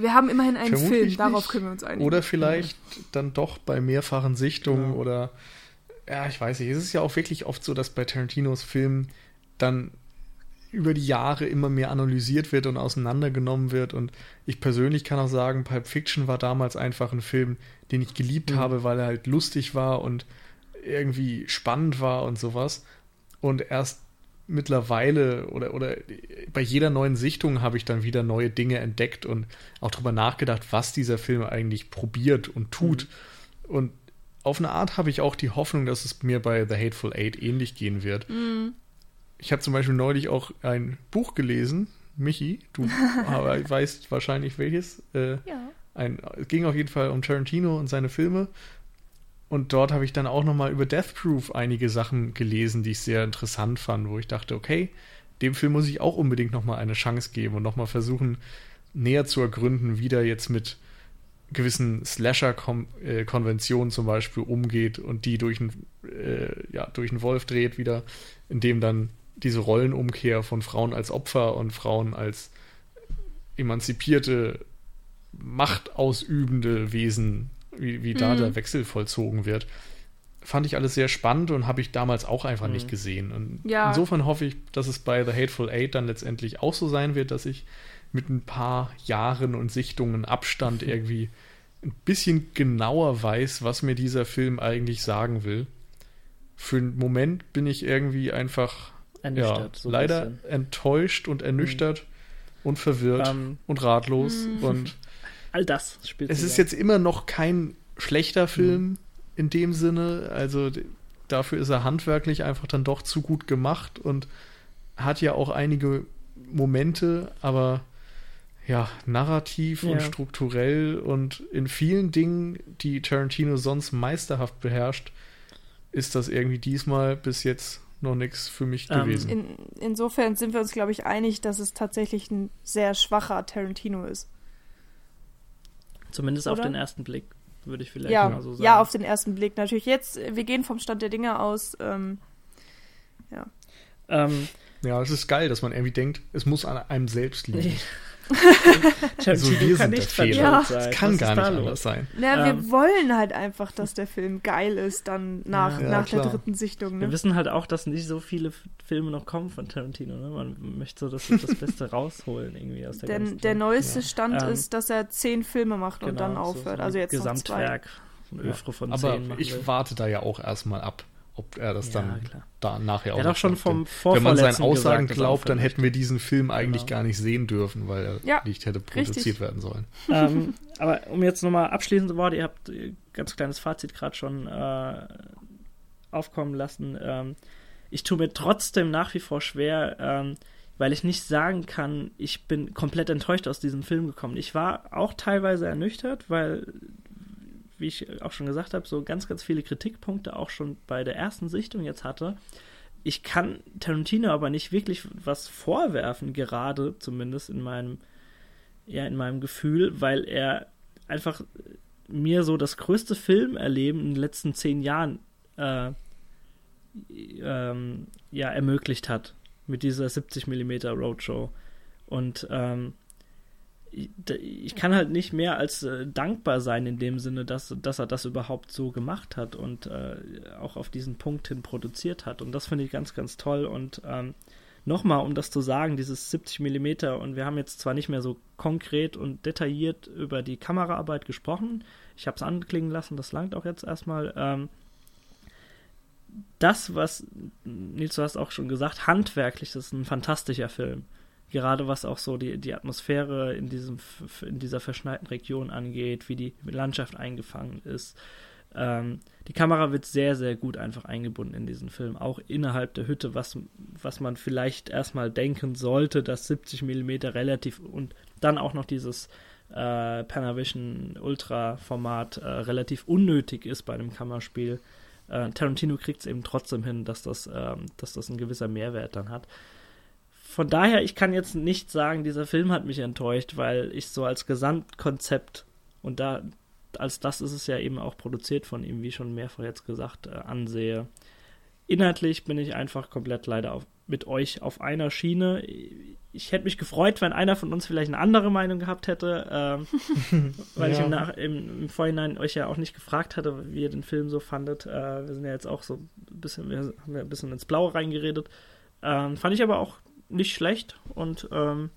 Wir haben immerhin einen Vermutlich Film, darauf können wir uns einigen. Oder vielleicht ja. dann doch bei mehrfachen Sichtungen ja. oder ja, ich weiß nicht. Es ist ja auch wirklich oft so, dass bei Tarantinos Filmen dann über die Jahre immer mehr analysiert wird und auseinandergenommen wird. Und ich persönlich kann auch sagen, Pulp Fiction war damals einfach ein Film, den ich geliebt mhm. habe, weil er halt lustig war und irgendwie spannend war und sowas. Und erst mittlerweile oder, oder bei jeder neuen Sichtung habe ich dann wieder neue Dinge entdeckt und auch darüber nachgedacht, was dieser Film eigentlich probiert und tut. Mhm. Und auf eine Art habe ich auch die Hoffnung, dass es mir bei The Hateful Eight ähnlich gehen wird. Mhm. Ich habe zum Beispiel neulich auch ein Buch gelesen, Michi, du [laughs] weißt wahrscheinlich welches. Äh, ja. Ein, es ging auf jeden Fall um Tarantino und seine Filme. Und dort habe ich dann auch nochmal über Death Proof einige Sachen gelesen, die ich sehr interessant fand, wo ich dachte, okay, dem Film muss ich auch unbedingt nochmal eine Chance geben und nochmal versuchen, näher zu ergründen, wie der jetzt mit gewissen Slasher-Konventionen zum Beispiel umgeht und die durch einen, äh, ja, durch einen Wolf dreht wieder, indem dann diese Rollenumkehr von Frauen als Opfer und Frauen als emanzipierte, machtausübende Wesen wie, wie da mhm. der Wechsel vollzogen wird. Fand ich alles sehr spannend und habe ich damals auch einfach mhm. nicht gesehen. Und ja. insofern hoffe ich, dass es bei The Hateful Eight dann letztendlich auch so sein wird, dass ich mit ein paar Jahren und Sichtungen Abstand [laughs] irgendwie ein bisschen genauer weiß, was mir dieser Film eigentlich sagen will. Für einen Moment bin ich irgendwie einfach ja, so leider bisschen. enttäuscht und ernüchtert mhm. und verwirrt um, ähm. und ratlos mhm. und [laughs] all das spielt. Es ist jetzt immer noch kein schlechter Film mhm. in dem Sinne. Also dafür ist er handwerklich einfach dann doch zu gut gemacht und hat ja auch einige Momente, aber ja, narrativ ja. und strukturell und in vielen Dingen, die Tarantino sonst meisterhaft beherrscht, ist das irgendwie diesmal bis jetzt noch nichts für mich ähm, gewesen. In, insofern sind wir uns, glaube ich, einig, dass es tatsächlich ein sehr schwacher Tarantino ist. Zumindest Oder? auf den ersten Blick, würde ich vielleicht ja, mal so sagen. Ja, auf den ersten Blick natürlich. Jetzt, wir gehen vom Stand der Dinge aus. Ähm, ja. Ähm, ja, es ist geil, dass man irgendwie denkt, es muss an einem selbst liegen. [laughs] also wir sind der Fehler. Ja. Das kann gar nicht anders sein. Wir ähm, wollen halt einfach, dass der Film geil ist, dann nach, ja, nach der dritten Sichtung. Ne? Wir wissen halt auch, dass nicht so viele Filme noch kommen von Tarantino. Ne? Man möchte so das, das Beste [laughs] rausholen irgendwie aus der Denn Der neueste Stand ja. ist, dass er zehn Filme macht genau, und dann aufhört. So, so also jetzt Gesamtwerk, noch zwei. ein Öfre von Aber ich warte da ja auch erstmal ab ob er das ja, dann klar. da nachher auch. Hat auch schon vom Wenn man seinen Aussagen gesagt, glaubt, dann hätten wir diesen Film eigentlich genau. gar nicht sehen dürfen, weil er ja, nicht hätte produziert richtig. werden sollen. Ähm, aber um jetzt nochmal abschließende Worte, ihr habt ein ganz kleines Fazit gerade schon äh, aufkommen lassen. Ähm, ich tue mir trotzdem nach wie vor schwer, ähm, weil ich nicht sagen kann, ich bin komplett enttäuscht aus diesem Film gekommen. Ich war auch teilweise ernüchtert, weil wie ich auch schon gesagt habe, so ganz, ganz viele Kritikpunkte auch schon bei der ersten Sichtung jetzt hatte. Ich kann Tarantino aber nicht wirklich was vorwerfen, gerade zumindest in meinem, ja, in meinem Gefühl, weil er einfach mir so das größte Filmerleben in den letzten zehn Jahren äh, ähm, ja, ermöglicht hat mit dieser 70 mm Roadshow. Und ähm, ich kann halt nicht mehr als äh, dankbar sein in dem Sinne, dass, dass er das überhaupt so gemacht hat und äh, auch auf diesen Punkt hin produziert hat. Und das finde ich ganz, ganz toll. Und ähm, nochmal, um das zu sagen, dieses 70 mm und wir haben jetzt zwar nicht mehr so konkret und detailliert über die Kameraarbeit gesprochen, ich habe es anklingen lassen, das langt auch jetzt erstmal. Ähm, das, was, Nils, du hast auch schon gesagt, handwerklich, ist ein fantastischer Film gerade was auch so die, die Atmosphäre in, diesem, in dieser verschneiten Region angeht, wie die Landschaft eingefangen ist. Ähm, die Kamera wird sehr, sehr gut einfach eingebunden in diesen Film, auch innerhalb der Hütte, was, was man vielleicht erstmal denken sollte, dass 70 mm relativ und dann auch noch dieses äh, Panavision Ultra Format äh, relativ unnötig ist bei einem Kammerspiel. äh, Tarantino kriegt es eben trotzdem hin, dass das, ähm, dass das ein gewisser Mehrwert dann hat. Von daher, ich kann jetzt nicht sagen, dieser Film hat mich enttäuscht, weil ich so als Gesamtkonzept und da als das ist es ja eben auch produziert von ihm, wie schon mehrfach jetzt gesagt, äh, ansehe. Inhaltlich bin ich einfach komplett leider auf, mit euch auf einer Schiene. Ich hätte mich gefreut, wenn einer von uns vielleicht eine andere Meinung gehabt hätte, ähm, [laughs] weil ja. ich im, Nach im, im, Vorhinein euch ja auch nicht gefragt hatte, wie ihr den Film so fandet. Äh, wir sind ja jetzt auch so ein bisschen, wir haben ja ein bisschen ins Blaue reingeredet. Ähm, fand ich aber auch nicht schlecht und ähm,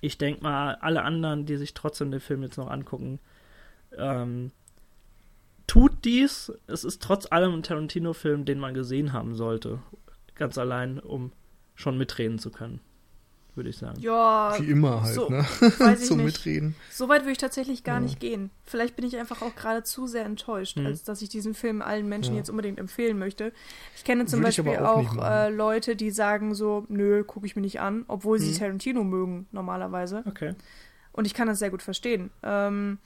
ich denke mal, alle anderen, die sich trotzdem den Film jetzt noch angucken, ähm, tut dies. Es ist trotz allem ein Tarantino-Film, den man gesehen haben sollte. Ganz allein, um schon mitreden zu können würde ich sagen. Ja, wie immer halt, so, ne? [laughs] Zum nicht. Mitreden. So weit würde ich tatsächlich gar ja. nicht gehen. Vielleicht bin ich einfach auch gerade zu sehr enttäuscht, mhm. als dass ich diesen Film allen Menschen ja. jetzt unbedingt empfehlen möchte. Ich kenne zum würde Beispiel auch, auch äh, Leute, die sagen so, nö, gucke ich mir nicht an, obwohl mhm. sie Tarantino mögen normalerweise. Okay. Und ich kann das sehr gut verstehen. Ähm,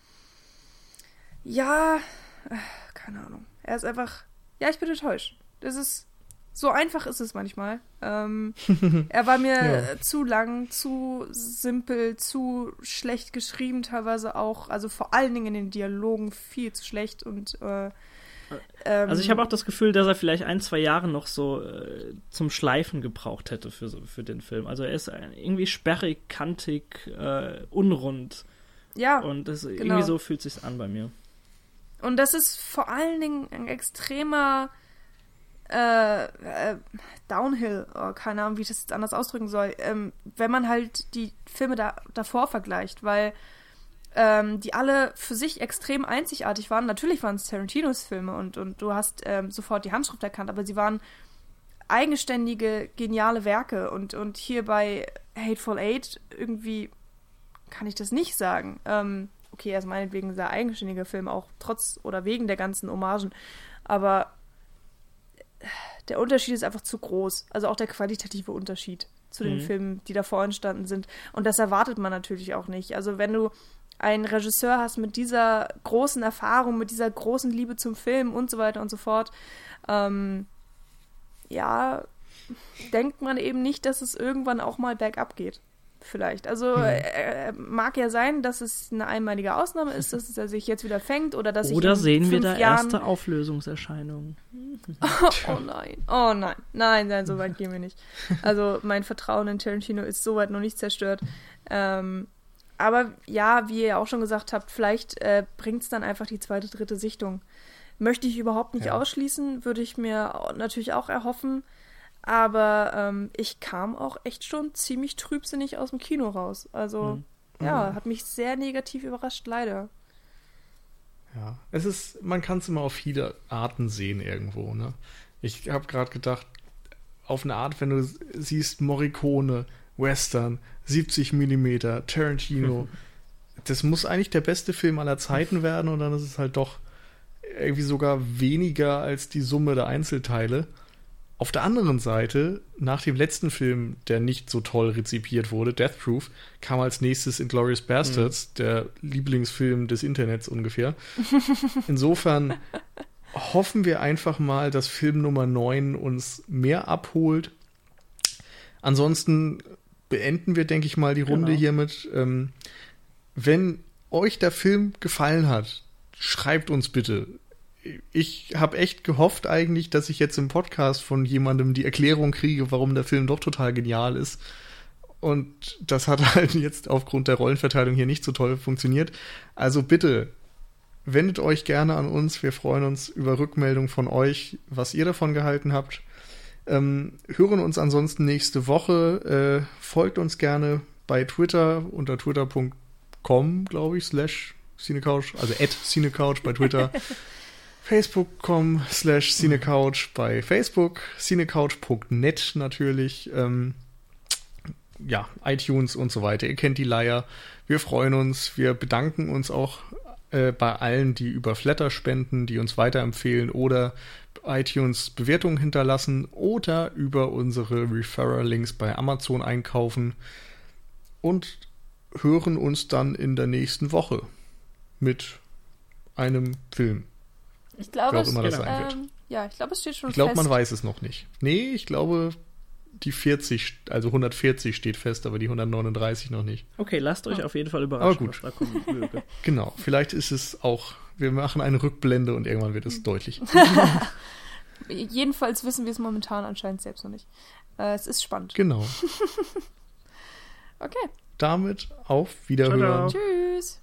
ja, äh, keine Ahnung. Er ist einfach, ja, ich bin enttäuscht. Das ist, so einfach ist es manchmal. Ähm, [laughs] er war mir ja. zu lang, zu simpel, zu schlecht geschrieben, teilweise auch. Also vor allen Dingen in den Dialogen viel zu schlecht und äh, ähm, also ich habe auch das Gefühl, dass er vielleicht ein, zwei Jahre noch so äh, zum Schleifen gebraucht hätte für, für den Film. Also er ist irgendwie sperrig, kantig, äh, unrund. Ja. Und das, genau. irgendwie so fühlt sich an bei mir. Und das ist vor allen Dingen ein extremer äh, äh, Downhill, oh, keine Ahnung, wie ich das jetzt anders ausdrücken soll, ähm, wenn man halt die Filme da, davor vergleicht, weil ähm, die alle für sich extrem einzigartig waren. Natürlich waren es Tarantinos Filme und, und du hast ähm, sofort die Handschrift erkannt, aber sie waren eigenständige, geniale Werke und, und hier bei Hateful Eight irgendwie kann ich das nicht sagen. Ähm, okay, er ist meinetwegen ein sehr eigenständiger Film, auch trotz oder wegen der ganzen Hommagen. Aber der Unterschied ist einfach zu groß. Also auch der qualitative Unterschied zu den mhm. Filmen, die davor entstanden sind. Und das erwartet man natürlich auch nicht. Also wenn du einen Regisseur hast mit dieser großen Erfahrung, mit dieser großen Liebe zum Film und so weiter und so fort, ähm, ja, denkt man eben nicht, dass es irgendwann auch mal bergab geht vielleicht. Also hm. äh, mag ja sein, dass es eine einmalige Ausnahme ist, dass er sich jetzt wieder fängt oder dass oder ich sehen wir da Jahren... erste Auflösungserscheinungen. oh, [laughs] oh, nein, oh nein, nein, nein, so weit gehen wir nicht. Also mein Vertrauen in Tarantino ist soweit noch nicht zerstört. Ähm, aber ja, wie ihr auch schon gesagt habt, vielleicht äh, bringt es dann einfach die zweite, dritte Sichtung. Möchte ich überhaupt nicht ja. ausschließen, würde ich mir natürlich auch erhoffen. Aber ähm, ich kam auch echt schon ziemlich trübsinnig aus dem Kino raus. Also, mhm. ja, mhm. hat mich sehr negativ überrascht, leider. Ja, es ist, man kann es immer auf viele Arten sehen irgendwo, ne? Ich habe gerade gedacht, auf eine Art, wenn du siehst Morricone, Western, 70 mm, Tarantino, [laughs] das muss eigentlich der beste Film aller Zeiten werden und dann ist es halt doch irgendwie sogar weniger als die Summe der Einzelteile. Auf der anderen Seite, nach dem letzten Film, der nicht so toll rezipiert wurde, Death Proof, kam als nächstes Inglourious Bastards, mhm. der Lieblingsfilm des Internets ungefähr. [laughs] Insofern hoffen wir einfach mal, dass Film Nummer 9 uns mehr abholt. Ansonsten beenden wir, denke ich mal, die Runde genau. hiermit. Ähm, wenn euch der Film gefallen hat, schreibt uns bitte ich habe echt gehofft eigentlich, dass ich jetzt im Podcast von jemandem die Erklärung kriege, warum der Film doch total genial ist. Und das hat [laughs] halt jetzt aufgrund der Rollenverteilung hier nicht so toll funktioniert. Also bitte, wendet euch gerne an uns. Wir freuen uns über Rückmeldung von euch, was ihr davon gehalten habt. Ähm, hören uns ansonsten nächste Woche. Äh, folgt uns gerne bei Twitter unter twitter.com, glaube ich, slash Cinecouch, also at Cinecouch bei Twitter. [laughs] facebook.com slash cinecouch bei Facebook, cinecouch.net natürlich, ähm, ja, iTunes und so weiter. Ihr kennt die Leier. Wir freuen uns. Wir bedanken uns auch äh, bei allen, die über Flatter spenden, die uns weiterempfehlen oder iTunes Bewertungen hinterlassen oder über unsere Referral-Links bei Amazon einkaufen und hören uns dann in der nächsten Woche mit einem Film. Ich glaube, es, ähm, Ja, ich glaube, es steht schon Ich glaube, man weiß es noch nicht. Nee, ich glaube, die 40, also 140 steht fest, aber die 139 noch nicht. Okay, lasst euch oh. auf jeden Fall überraschen, aber gut. [laughs] genau, vielleicht ist es auch, wir machen eine Rückblende und irgendwann wird es deutlich. [laughs] Jedenfalls wissen wir es momentan anscheinend selbst noch nicht. Äh, es ist spannend. Genau. [laughs] okay. Damit auf Wiederhören. Ciao, ciao. Tschüss.